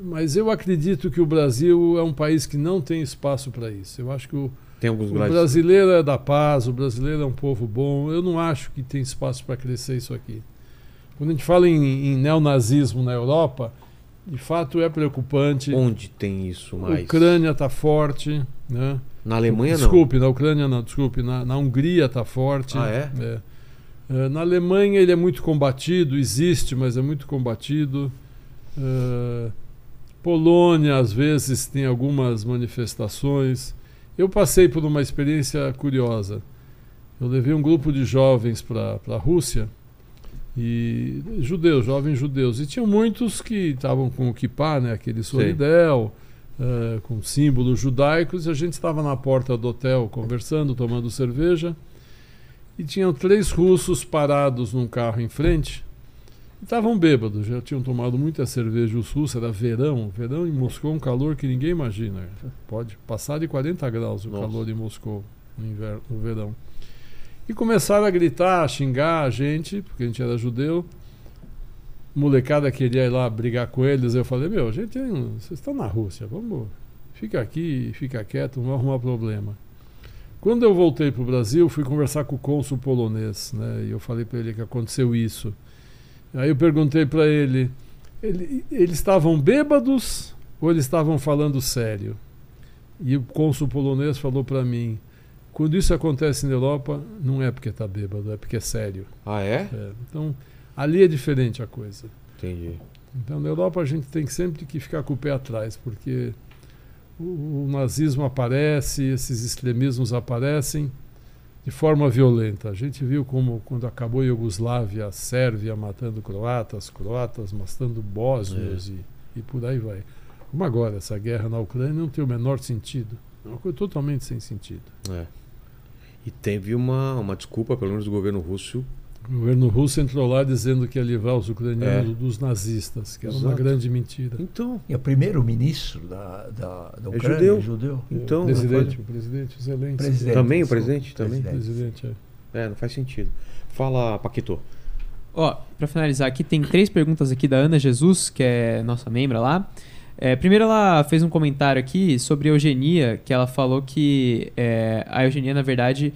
Mas eu acredito que o Brasil é um país que não tem espaço para isso. Eu acho que o, o brasileiro é da paz, o brasileiro é um povo bom. Eu não acho que tem espaço para crescer isso aqui. Quando a gente fala em, em neonazismo na Europa, de fato é preocupante. Onde tem isso A mais? Ucrânia está forte, né? Na Alemanha não. Desculpe, na Ucrânia não, desculpe, na, na Hungria está forte. Ah, é? É. Eh, Na Alemanha ele é muito combatido, existe, mas é muito combatido. Eh, Polônia, às vezes, tem algumas manifestações. Eu passei por uma experiência curiosa. Eu levei um grupo de jovens para a Rússia, e judeus, jovens judeus. E tinham muitos que estavam com o kippah, né, aquele solidel, eh, com símbolos judaicos, e a gente estava na porta do hotel conversando, tomando cerveja. e tinham três russos parados num carro em frente. Estavam bêbados, já tinham tomado muita cerveja os russos, era verão. Verão em Moscou é um calor que ninguém imagina. Pode passar de 40 graus o Nossa. calor em Moscou no, inverno, no verão. E começaram a gritar, a xingar a gente, porque a gente era judeu. Molecada queria ir lá brigar com eles. Eu falei: Meu, a gente, um- vocês estão na Rússia, vamos, fica aqui, fica quieto, não vai arrumar problema. Quando eu voltei para o Brasil, fui conversar com o cônsul polonês, né? E eu falei para ele que aconteceu isso. Aí eu perguntei para ele, ele, eles estavam bêbados ou eles estavam falando sério? E o cônsul polonês falou para mim, quando isso acontece na Europa, não é porque está bêbado, é porque é sério. Ah, é? É, então, ali é diferente a coisa. Entendi. Então, na Europa, a gente tem sempre que ficar com o pé atrás, porque o, o nazismo aparece, esses extremismos aparecem de forma violenta. A gente viu como, quando acabou a Iugoslávia, a Sérvia matando croatas, croatas matando bósnios e, e por aí vai. Como agora, essa guerra na Ucrânia não tem o menor sentido. É uma coisa totalmente sem sentido. É. E teve uma, uma desculpa, pelo menos do governo russo. O governo russo entrou lá dizendo que ia livrar os ucranianos É. dos nazistas, que era uma grande mentira. Então, E o primeiro-ministro da, da, da É Ucrânia judeu. é judeu. então presidente, o presidente Zelensky. Presidente, Também o presidente? Também? Presidente, é. É, não faz sentido. Fala, Paquito. Ó, pra finalizar aqui, tem três perguntas aqui da Ana Jesus, que é nossa membra lá. É, primeiro, ela fez um comentário aqui sobre eugenia, que ela falou que é, a eugenia, na verdade,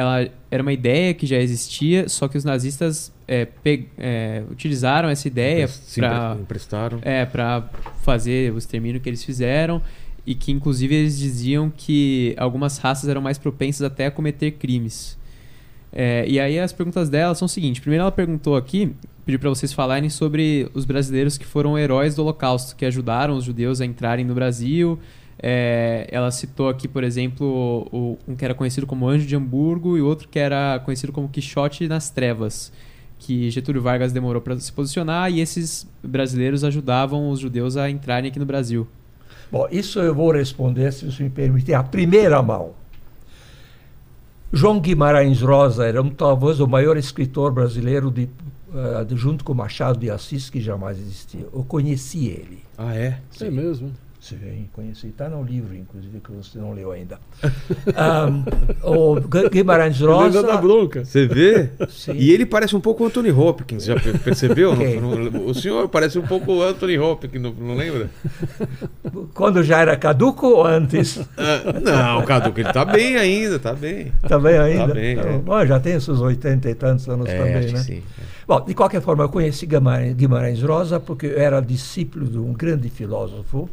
ela era uma ideia que já existia, só que os nazistas é, pe- é, utilizaram essa ideia para emprestaram. é, pra fazer o extermínio que eles fizeram e que, inclusive, eles diziam que algumas raças eram mais propensas até a cometer crimes. É, e aí as perguntas dela são o seguinte: primeiro ela perguntou aqui, pediu para vocês falarem sobre os brasileiros que foram heróis do Holocausto, que ajudaram os judeus a entrarem no Brasil. É, ela citou aqui, por exemplo, o- um que era conhecido como Anjo de Hamburgo e outro que era conhecido como Quixote nas Trevas, que Getúlio Vargas demorou para se posicionar e esses brasileiros ajudavam os judeus a entrarem aqui no Brasil. Bom, isso eu vou responder, se você me permitir, a primeira mão. João Guimarães Rosa era um, talvez o maior escritor brasileiro, de, eh, de- junto com Machado de Assis, que jamais existiu. Eu conheci ele. Ah, é? É mesmo. Sim, conheci. Está no livro, inclusive, que você não leu ainda. *laughs* Ahm, o Gu- Guimarães Rosa. bronca. Você vê? Sim. E ele parece um pouco o Anthony Hopkins, já per- percebeu? Quem? Não- não- o senhor parece um pouco o Anthony Hopkins, não, não lembra? Quando já era caduco ou antes? Ah, não, Cadu, que ele tá bem ainda, tá bem. Também ainda? bem, Tá é. bom. Já tem seus 80 e tantos anos É, também, acho né? que sim. Bom, de qualquer forma, eu conheci Guimarães, Guimarães Rosa porque eu era discípulo de um grande filósofo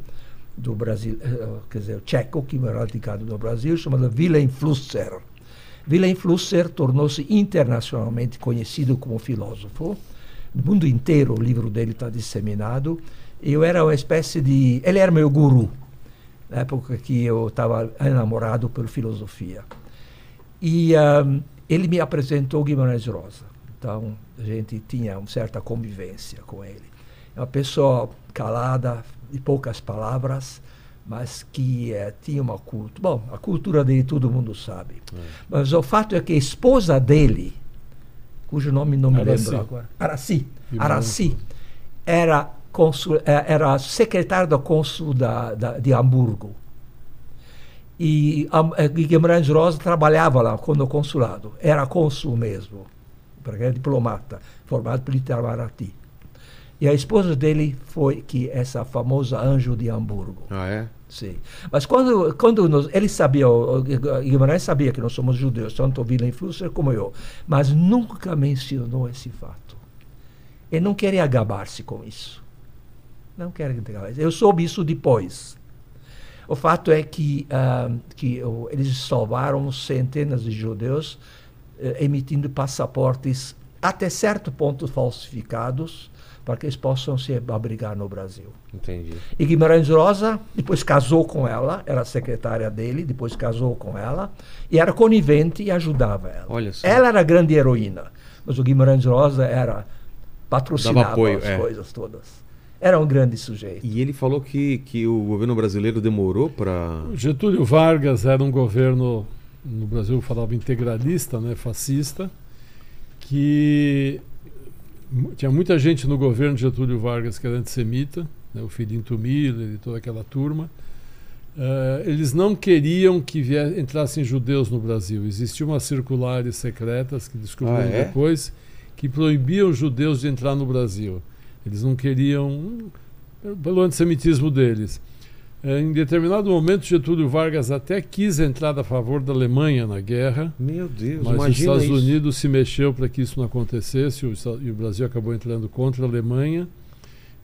do Brasil, eh, quer dizer, tcheco, que era radicado no Brasil, chamado Wilhelm Flusser. Wilhelm Flusser tornou-se internacionalmente conhecido como filósofo. No mundo inteiro o livro dele está disseminado. Eu era uma espécie de... Ele era meu guru, na época que eu estava enamorado por filosofia. E ahm, ele me apresentou Guimarães Rosa. Então, a gente tinha uma certa convivência com ele. É uma pessoa calada, de poucas palavras, mas que eh, tinha uma cultura. Bom, a cultura dele todo mundo sabe. Mas o fato é que a esposa dele, cujo nome não me Araci. lembro agora, Araci, Araci, era, cônsul, eh, era secretário do cônsul da, da, de Hamburgo. E a, eh, Guimarães Rosa trabalhava lá com o consulado, era cônsul mesmo, porque era diplomata, formado pelo Itamaraty. E a esposa dele foi que essa famosa anjo de Hamburgo. Ah, é? Sim. Mas quando, quando nós, ele sabia, Guimarães sabia que nós somos judeus, tanto o Wilhelm Flusser como eu, mas nunca mencionou esse fato. Ele não queria gabar-se com isso. Não queria gabar-se. Eu soube isso depois. O fato é que, ah, que o- eles salvaram centenas de judeus eh, emitindo passaportes até certo ponto falsificados para que eles possam se abrigar no Brasil. Entendi. E Guimarães Rosa depois casou com ela, era secretária dele, depois casou com ela, e era conivente e ajudava ela. Olha só. Ela era a grande heroína, mas o Guimarães Rosa era patrocinava apoio, as é. coisas todas. Era um grande sujeito. E ele falou que, que o governo brasileiro demorou para. O Getúlio Vargas era um governo no Brasil falava integralista, né, fascista, que tinha muita gente no governo de Getúlio Vargas que era antissemita, né, o Filinto Miller e toda aquela turma. Uh, eles não queriam que vier, entrassem judeus no Brasil. Existiam umas circulares secretas que descobriram ah, é? depois que proibiam judeus de entrar no Brasil. Eles não queriam, pelo antissemitismo deles. Uh, em determinado momento, Getúlio Vargas até quis entrar a favor da Alemanha na guerra. Meu Deus, mas os Estados isso. Unidos se mexeu para que isso não acontecesse e o Brasil acabou entrando contra a Alemanha.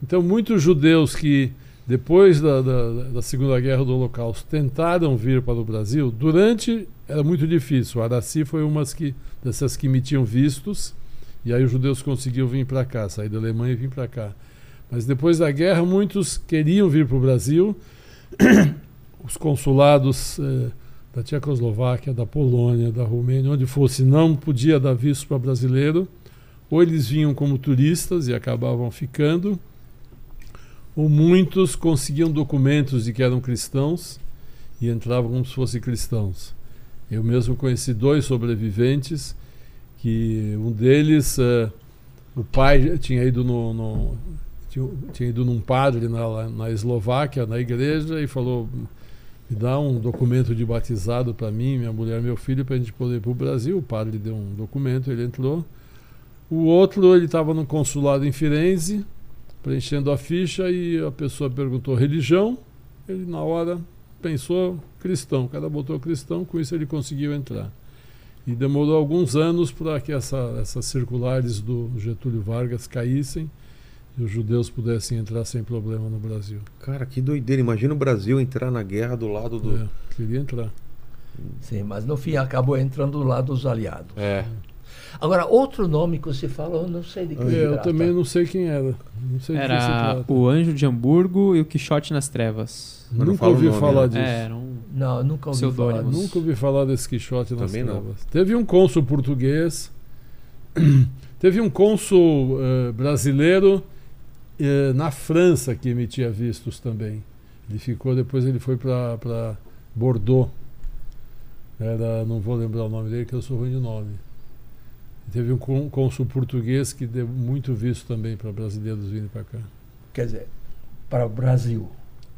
Então, muitos judeus que depois da, da, da, Segunda Guerra do Holocausto, tentaram vir para o Brasil. Durante, era muito difícil. O Araci foi uma que, dessas que emitiam vistos, e aí os judeus conseguiam vir para cá, sair da Alemanha e vir para cá. Mas depois da guerra, muitos queriam vir para o Brasil. *coughs* Os consulados eh, da Tchecoslováquia, da Polônia, da Romênia, onde fosse, não podia dar visto para brasileiro. Ou eles vinham como turistas e acabavam ficando ou muitos conseguiam documentos de que eram cristãos e entravam como se fossem cristãos. Eu mesmo conheci dois sobreviventes que um deles, uh, o pai tinha ido no, no tinha, tinha, ido num padre na, na Eslováquia, na igreja, e falou: me dá um documento de batizado para mim, minha mulher meu filho, para a gente poder ir para o Brasil. O padre deu um documento, ele entrou. O outro, ele estava no consulado em Firenze, preenchendo a ficha e a pessoa perguntou religião, ele na hora pensou cristão, cada botou cristão, com isso ele conseguiu entrar. E demorou alguns anos para que essa, essas circulares do Getúlio Vargas caíssem e os judeus pudessem entrar sem problema no Brasil. Cara, que doideira. Imagina o Brasil entrar na guerra do lado do. É, queria entrar. Sim, mas no fim acabou entrando do lado dos aliados. É. Agora, outro nome que você fala, eu não sei de quem é, Eu também não sei quem era. Não sei era o Anjo de Hamburgo e o Quixote nas Trevas. nunca ouvi nome, falar né? disso. É, era um não, nunca ouvi falar. Nunca ouvi falar desse Quixote nas também Trevas. Não. Teve um cônsul português, *clears throat* teve um cônsul uh, brasileiro na França que emitia vistos também. Ele ficou, depois ele foi para Bordeaux. Era, não vou lembrar o nome dele, que eu sou ruim de nome. Teve um cônsul português que deu muito visto também para brasileiros virem para cá. Quer dizer, para o Brasil.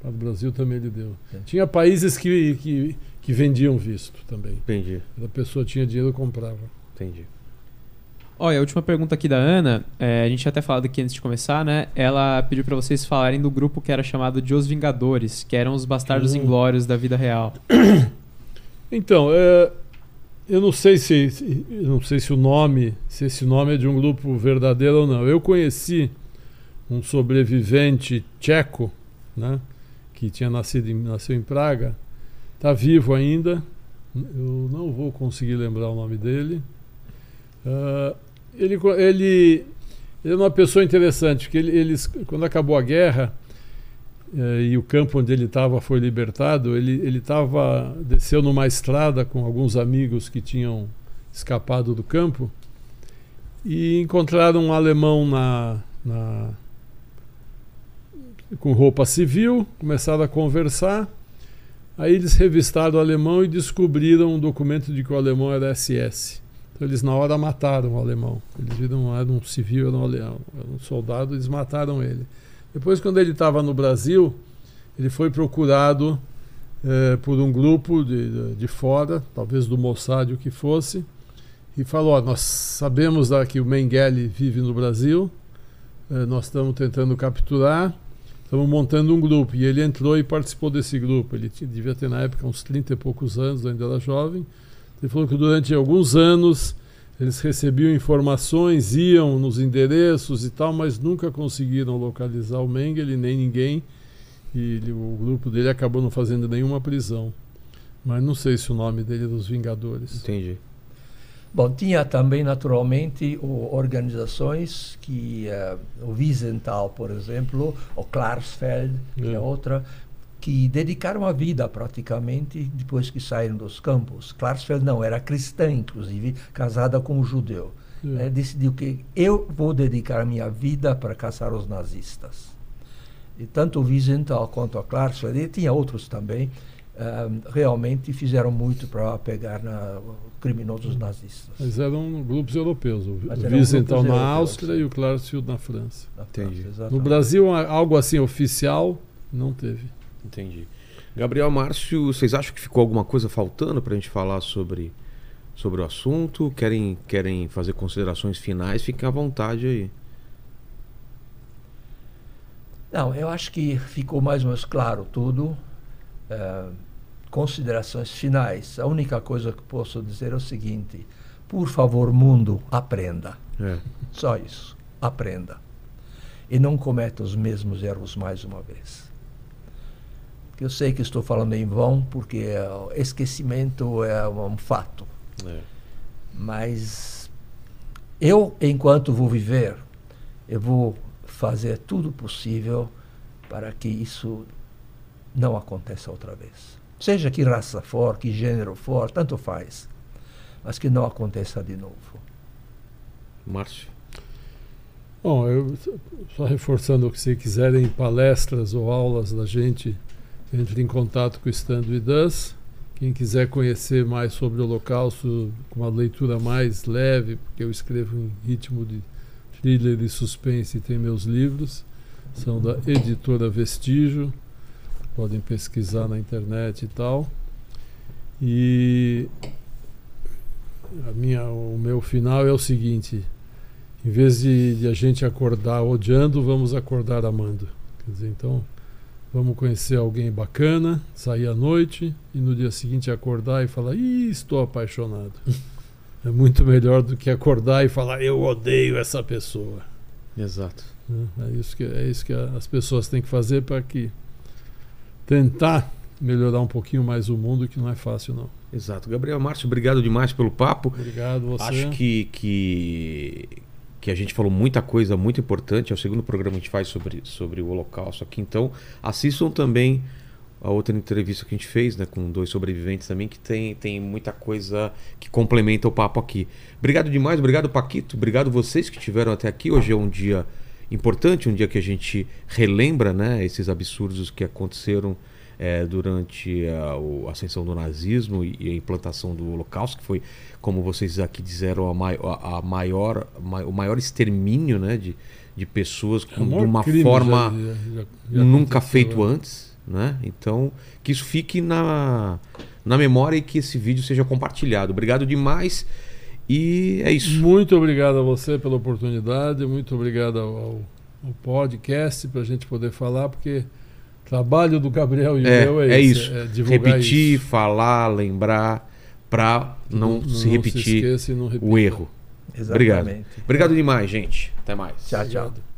Para o Brasil também ele deu. É. Tinha países que, que, que vendiam visto também. Entendi. A pessoa tinha dinheiro comprava. Entendi. Olha, a última pergunta aqui da Ana, é, a gente tinha até falado aqui antes de começar, né? Ela pediu para vocês falarem do grupo que era chamado de Os Vingadores, que eram os bastardos hum. inglórios da vida real. *coughs* Então, é, eu não sei se não sei se o nome, se esse nome é de um grupo verdadeiro ou não. Eu conheci um sobrevivente tcheco, né, que tinha nascido em, nasceu em Praga, está vivo ainda. Eu não vou conseguir lembrar o nome dele. Uh, ele, ele, ele é uma pessoa interessante, porque ele, eles, quando acabou a guerra, eh, e o campo onde ele estava foi libertado, ele ele estava desceu numa estrada com alguns amigos que tinham escapado do campo e encontraram um alemão na, na com roupa civil, começaram a conversar. Aí eles revistaram o alemão e descobriram um documento de que o alemão era SS. Então eles na hora mataram o alemão. Eles viram era um civil, era um, era um soldado, eles mataram ele. Depois, quando ele estava no Brasil, ele foi procurado eh, por um grupo de, de fora, talvez do Mossad o que fosse, e falou: Nós sabemos que o Mengele vive no Brasil, eh, nós estamos tentando capturar, estamos montando um grupo. E ele entrou e participou desse grupo. Ele tinha, devia ter na época uns 30 e poucos anos, ainda era jovem. Ele falou que durante alguns anos eles recebiam informações, iam nos endereços e tal, mas nunca conseguiram localizar o Mengele nem ninguém. E ele, o grupo dele acabou não fazendo nenhuma prisão. Mas não sei se o nome dele é dos Vingadores. Entendi. Bom, tinha também, naturalmente, organizações que, uh, o Wiesenthal, por exemplo, o Klarsfeld, é. que é outra, que dedicaram a vida praticamente depois que saíram dos campos. Klarsfeld não, era cristã, inclusive, casada com um judeu. É. É, decidiu que eu vou dedicar a minha vida para caçar os nazistas. E tanto o Wiesenthal quanto a Klarsfeld, e tinha outros também, uh, realmente fizeram muito para pegar na, criminosos nazistas. Mas eram grupos europeus. O Wiesenthal na europeus, Áustria sim. e o Klarsfeld na França. Na. França, No. Brasil, a- algo assim oficial, não teve. Entendi. Gabriel Márcio, vocês acham que ficou alguma coisa faltando para a gente falar sobre, sobre o assunto? Querem, querem fazer considerações finais? Fiquem à vontade aí. Não, eu acho que ficou mais ou menos claro tudo. Eh, considerações finais. A única coisa que posso dizer é o seguinte: por favor, mundo, aprenda. É. Só isso. Aprenda. E não cometa os mesmos erros mais uma vez. Eu sei que estou falando em vão, porque eh, o esquecimento é um fato. É. Mas eu, enquanto vou viver, eu vou fazer tudo possível para que isso não aconteça outra vez. Seja que raça for, que gênero for, tanto faz. Mas que não aconteça de novo. Márcio? Bom, eu só reforçando que se quiserem palestras ou aulas da gente, entre em contato com o Stand With Us. Quem quiser conhecer mais sobre o Holocausto, com uma leitura mais leve, porque eu escrevo em ritmo de thriller e suspense, tem meus livros, são da editora Vestígio, podem pesquisar na internet e tal. E a minha, o meu final é o seguinte: em vez de, de a gente acordar odiando, vamos acordar amando. Quer dizer, então, vamos conhecer alguém bacana, sair à noite e no dia seguinte acordar e falar: Ih, estou apaixonado. *laughs* é muito melhor do que acordar e falar: Eu odeio essa pessoa. Exato. né? É isso que, é isso que as pessoas têm que fazer para que tentar melhorar um pouquinho mais o mundo, que não é fácil, não. Exato. Gabriel Márcio, obrigado demais pelo papo. Obrigado, você. Acho que, que, que a gente falou muita coisa muito importante. É o segundo programa que a gente faz sobre, sobre o Holocausto aqui. Então, assistam também a outra entrevista que a gente fez, né, com dois sobreviventes também, que tem, tem muita coisa que complementa o papo aqui. Obrigado demais, obrigado Paquito, obrigado vocês que estiveram até aqui. Hoje é um dia importante, um dia que a gente relembra, né, esses absurdos que aconteceram eh, durante a, o- a ascensão do nazismo e, a implantação do Holocausto, que foi, como vocês aqui disseram, a, mai- a- a maior, ma- o maior extermínio, né, de, de pessoas É com, de uma forma já- já- já- nunca aconteceu, feito é. antes, né? Então, que isso fique na, na memória e que esse vídeo seja compartilhado. Obrigado demais e é isso. Muito obrigado a você pela oportunidade, muito obrigado ao, ao- podcast para a gente poder falar, porque trabalho do Gabriel e É, meu é, é esse, isso. é Repetir, isso. falar, lembrar, para não, se repetir esqueça e não o erro. Exatamente. Obrigado demais, gente. Até mais. Tchau, tchau. Obrigado.